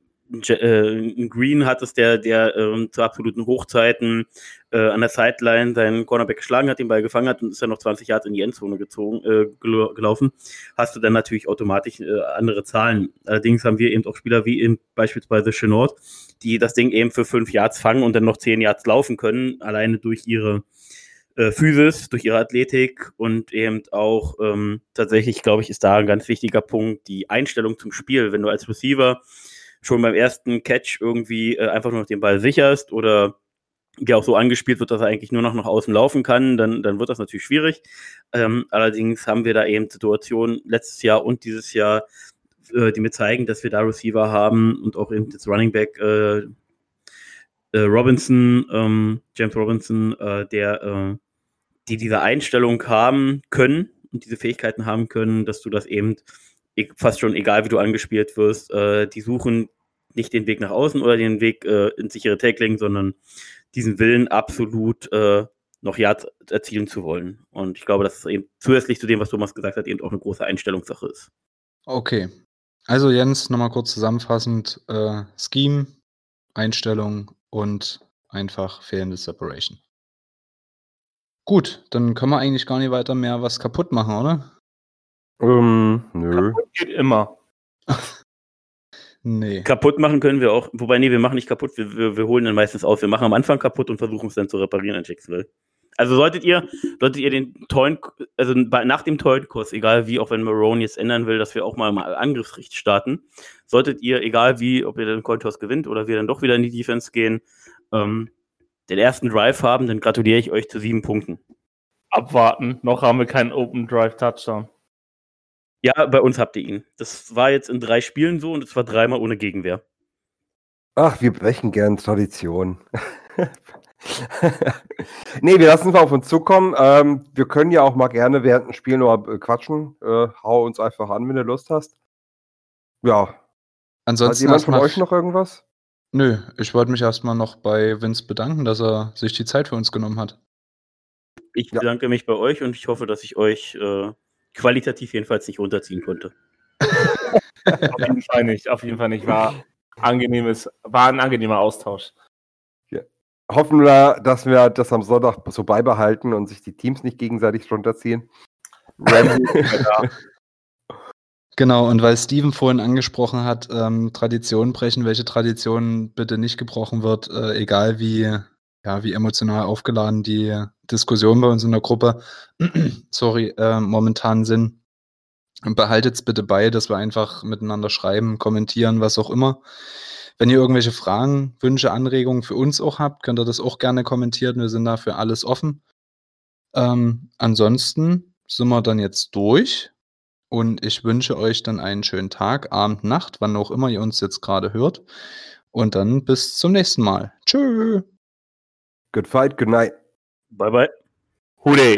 Speaker 5: äh, Green hattest, der, der ähm, zu absoluten Hochzeiten äh, an der Sideline seinen Cornerback geschlagen hat, den Ball gefangen hat und ist dann noch 20 Yards in die Endzone gezogen, äh, gel gelaufen, hast du dann natürlich automatisch äh, andere Zahlen. Allerdings haben wir eben auch Spieler wie eben beispielsweise Chenord, die das Ding eben für 5 Yards fangen und dann noch 10 Yards laufen können, alleine durch ihre äh, Physis, durch ihre Athletik und eben auch ähm, tatsächlich, glaube ich, ist da ein ganz wichtiger Punkt, die Einstellung zum Spiel. Wenn du als Receiver schon beim ersten Catch irgendwie äh, einfach nur noch den Ball sicherst oder der auch so angespielt wird, dass er eigentlich nur noch nach außen laufen kann, dann, dann wird das natürlich schwierig. Ähm, allerdings haben wir da eben Situationen letztes Jahr und dieses Jahr, äh, die mir zeigen, dass wir da Receiver haben und auch eben das Running Back äh, äh, Robinson, ähm, James Robinson, äh, der äh, die diese Einstellung haben können und diese Fähigkeiten haben können, dass du das eben e- fast schon egal wie du angespielt wirst, äh, die suchen nicht den Weg nach außen oder den Weg äh, ins sichere Tackling, sondern diesen Willen absolut äh, noch Yards erzielen zu wollen. Und ich glaube, dass es eben zusätzlich zu dem, was Thomas gesagt hat, eben auch eine große Einstellungssache ist.
Speaker 2: Okay. Also Jens, nochmal kurz zusammenfassend. Äh, Scheme, Einstellung und einfach fehlende Separation. Gut, dann können wir eigentlich gar nicht weiter mehr was kaputt machen, oder?
Speaker 3: Ähm, nö.
Speaker 4: Geht immer.
Speaker 2: Nee.
Speaker 5: Kaputt machen können wir auch, wobei, nee, wir machen nicht kaputt, wir, wir, wir holen dann meistens aus. Wir machen am Anfang kaputt und versuchen es dann zu reparieren in Jacksonville. Also solltet ihr, solltet ihr den tollen, also nach dem tollen Kurs, egal wie, auch wenn Marone jetzt ändern will, dass wir auch mal im Angriffsricht starten, solltet ihr, egal wie, ob ihr den Cointoss gewinnt oder wir dann doch wieder in die Defense gehen, ähm, den ersten Drive haben, dann gratuliere ich euch zu sieben Punkten.
Speaker 4: Abwarten. Noch haben wir keinen Open Drive Touchdown.
Speaker 5: Ja, bei uns habt ihr ihn. Das war jetzt in drei Spielen so und es war dreimal ohne Gegenwehr.
Speaker 3: Ach, wir brechen gern Tradition. nee, wir lassen es mal auf uns zukommen. Ähm, wir können ja auch mal gerne während dem Spiel nur äh, quatschen. Äh, hau uns einfach an, wenn du Lust hast. Ja. Hat
Speaker 2: Ansonsten
Speaker 3: jemand von euch noch irgendwas?
Speaker 2: Nö, ich wollte mich erstmal noch bei Vince bedanken, dass er sich die Zeit für uns genommen hat.
Speaker 5: Ich
Speaker 3: Ja.
Speaker 5: bedanke mich bei euch und ich hoffe, dass ich euch äh, qualitativ jedenfalls nicht runterziehen konnte.
Speaker 4: Auf jeden Fall nicht. Auf jeden Fall nicht. War angenehmes, war ein angenehmer Austausch.
Speaker 3: hoffen wir, dass wir das am Sonntag so beibehalten und sich die Teams nicht gegenseitig runterziehen.
Speaker 2: Genau, und weil Steven vorhin angesprochen hat, ähm, Traditionen brechen, welche Tradition bitte nicht gebrochen wird, äh, egal wie, ja, wie emotional aufgeladen die Diskussionen bei uns in der Gruppe, sorry, äh, momentan sind. Behaltet es bitte bei, dass wir einfach miteinander schreiben, kommentieren, was auch immer. Wenn ihr irgendwelche Fragen, Wünsche, Anregungen für uns auch habt, könnt ihr das auch gerne kommentieren. Wir sind da für alles offen. Ähm, ansonsten sind wir dann jetzt durch und ich wünsche euch dann einen schönen Tag, Abend, Nacht, wann auch immer ihr uns jetzt gerade hört. Und dann bis zum nächsten Mal. Tschö.
Speaker 3: Good fight, good night.
Speaker 5: Bye bye.
Speaker 4: Hooray!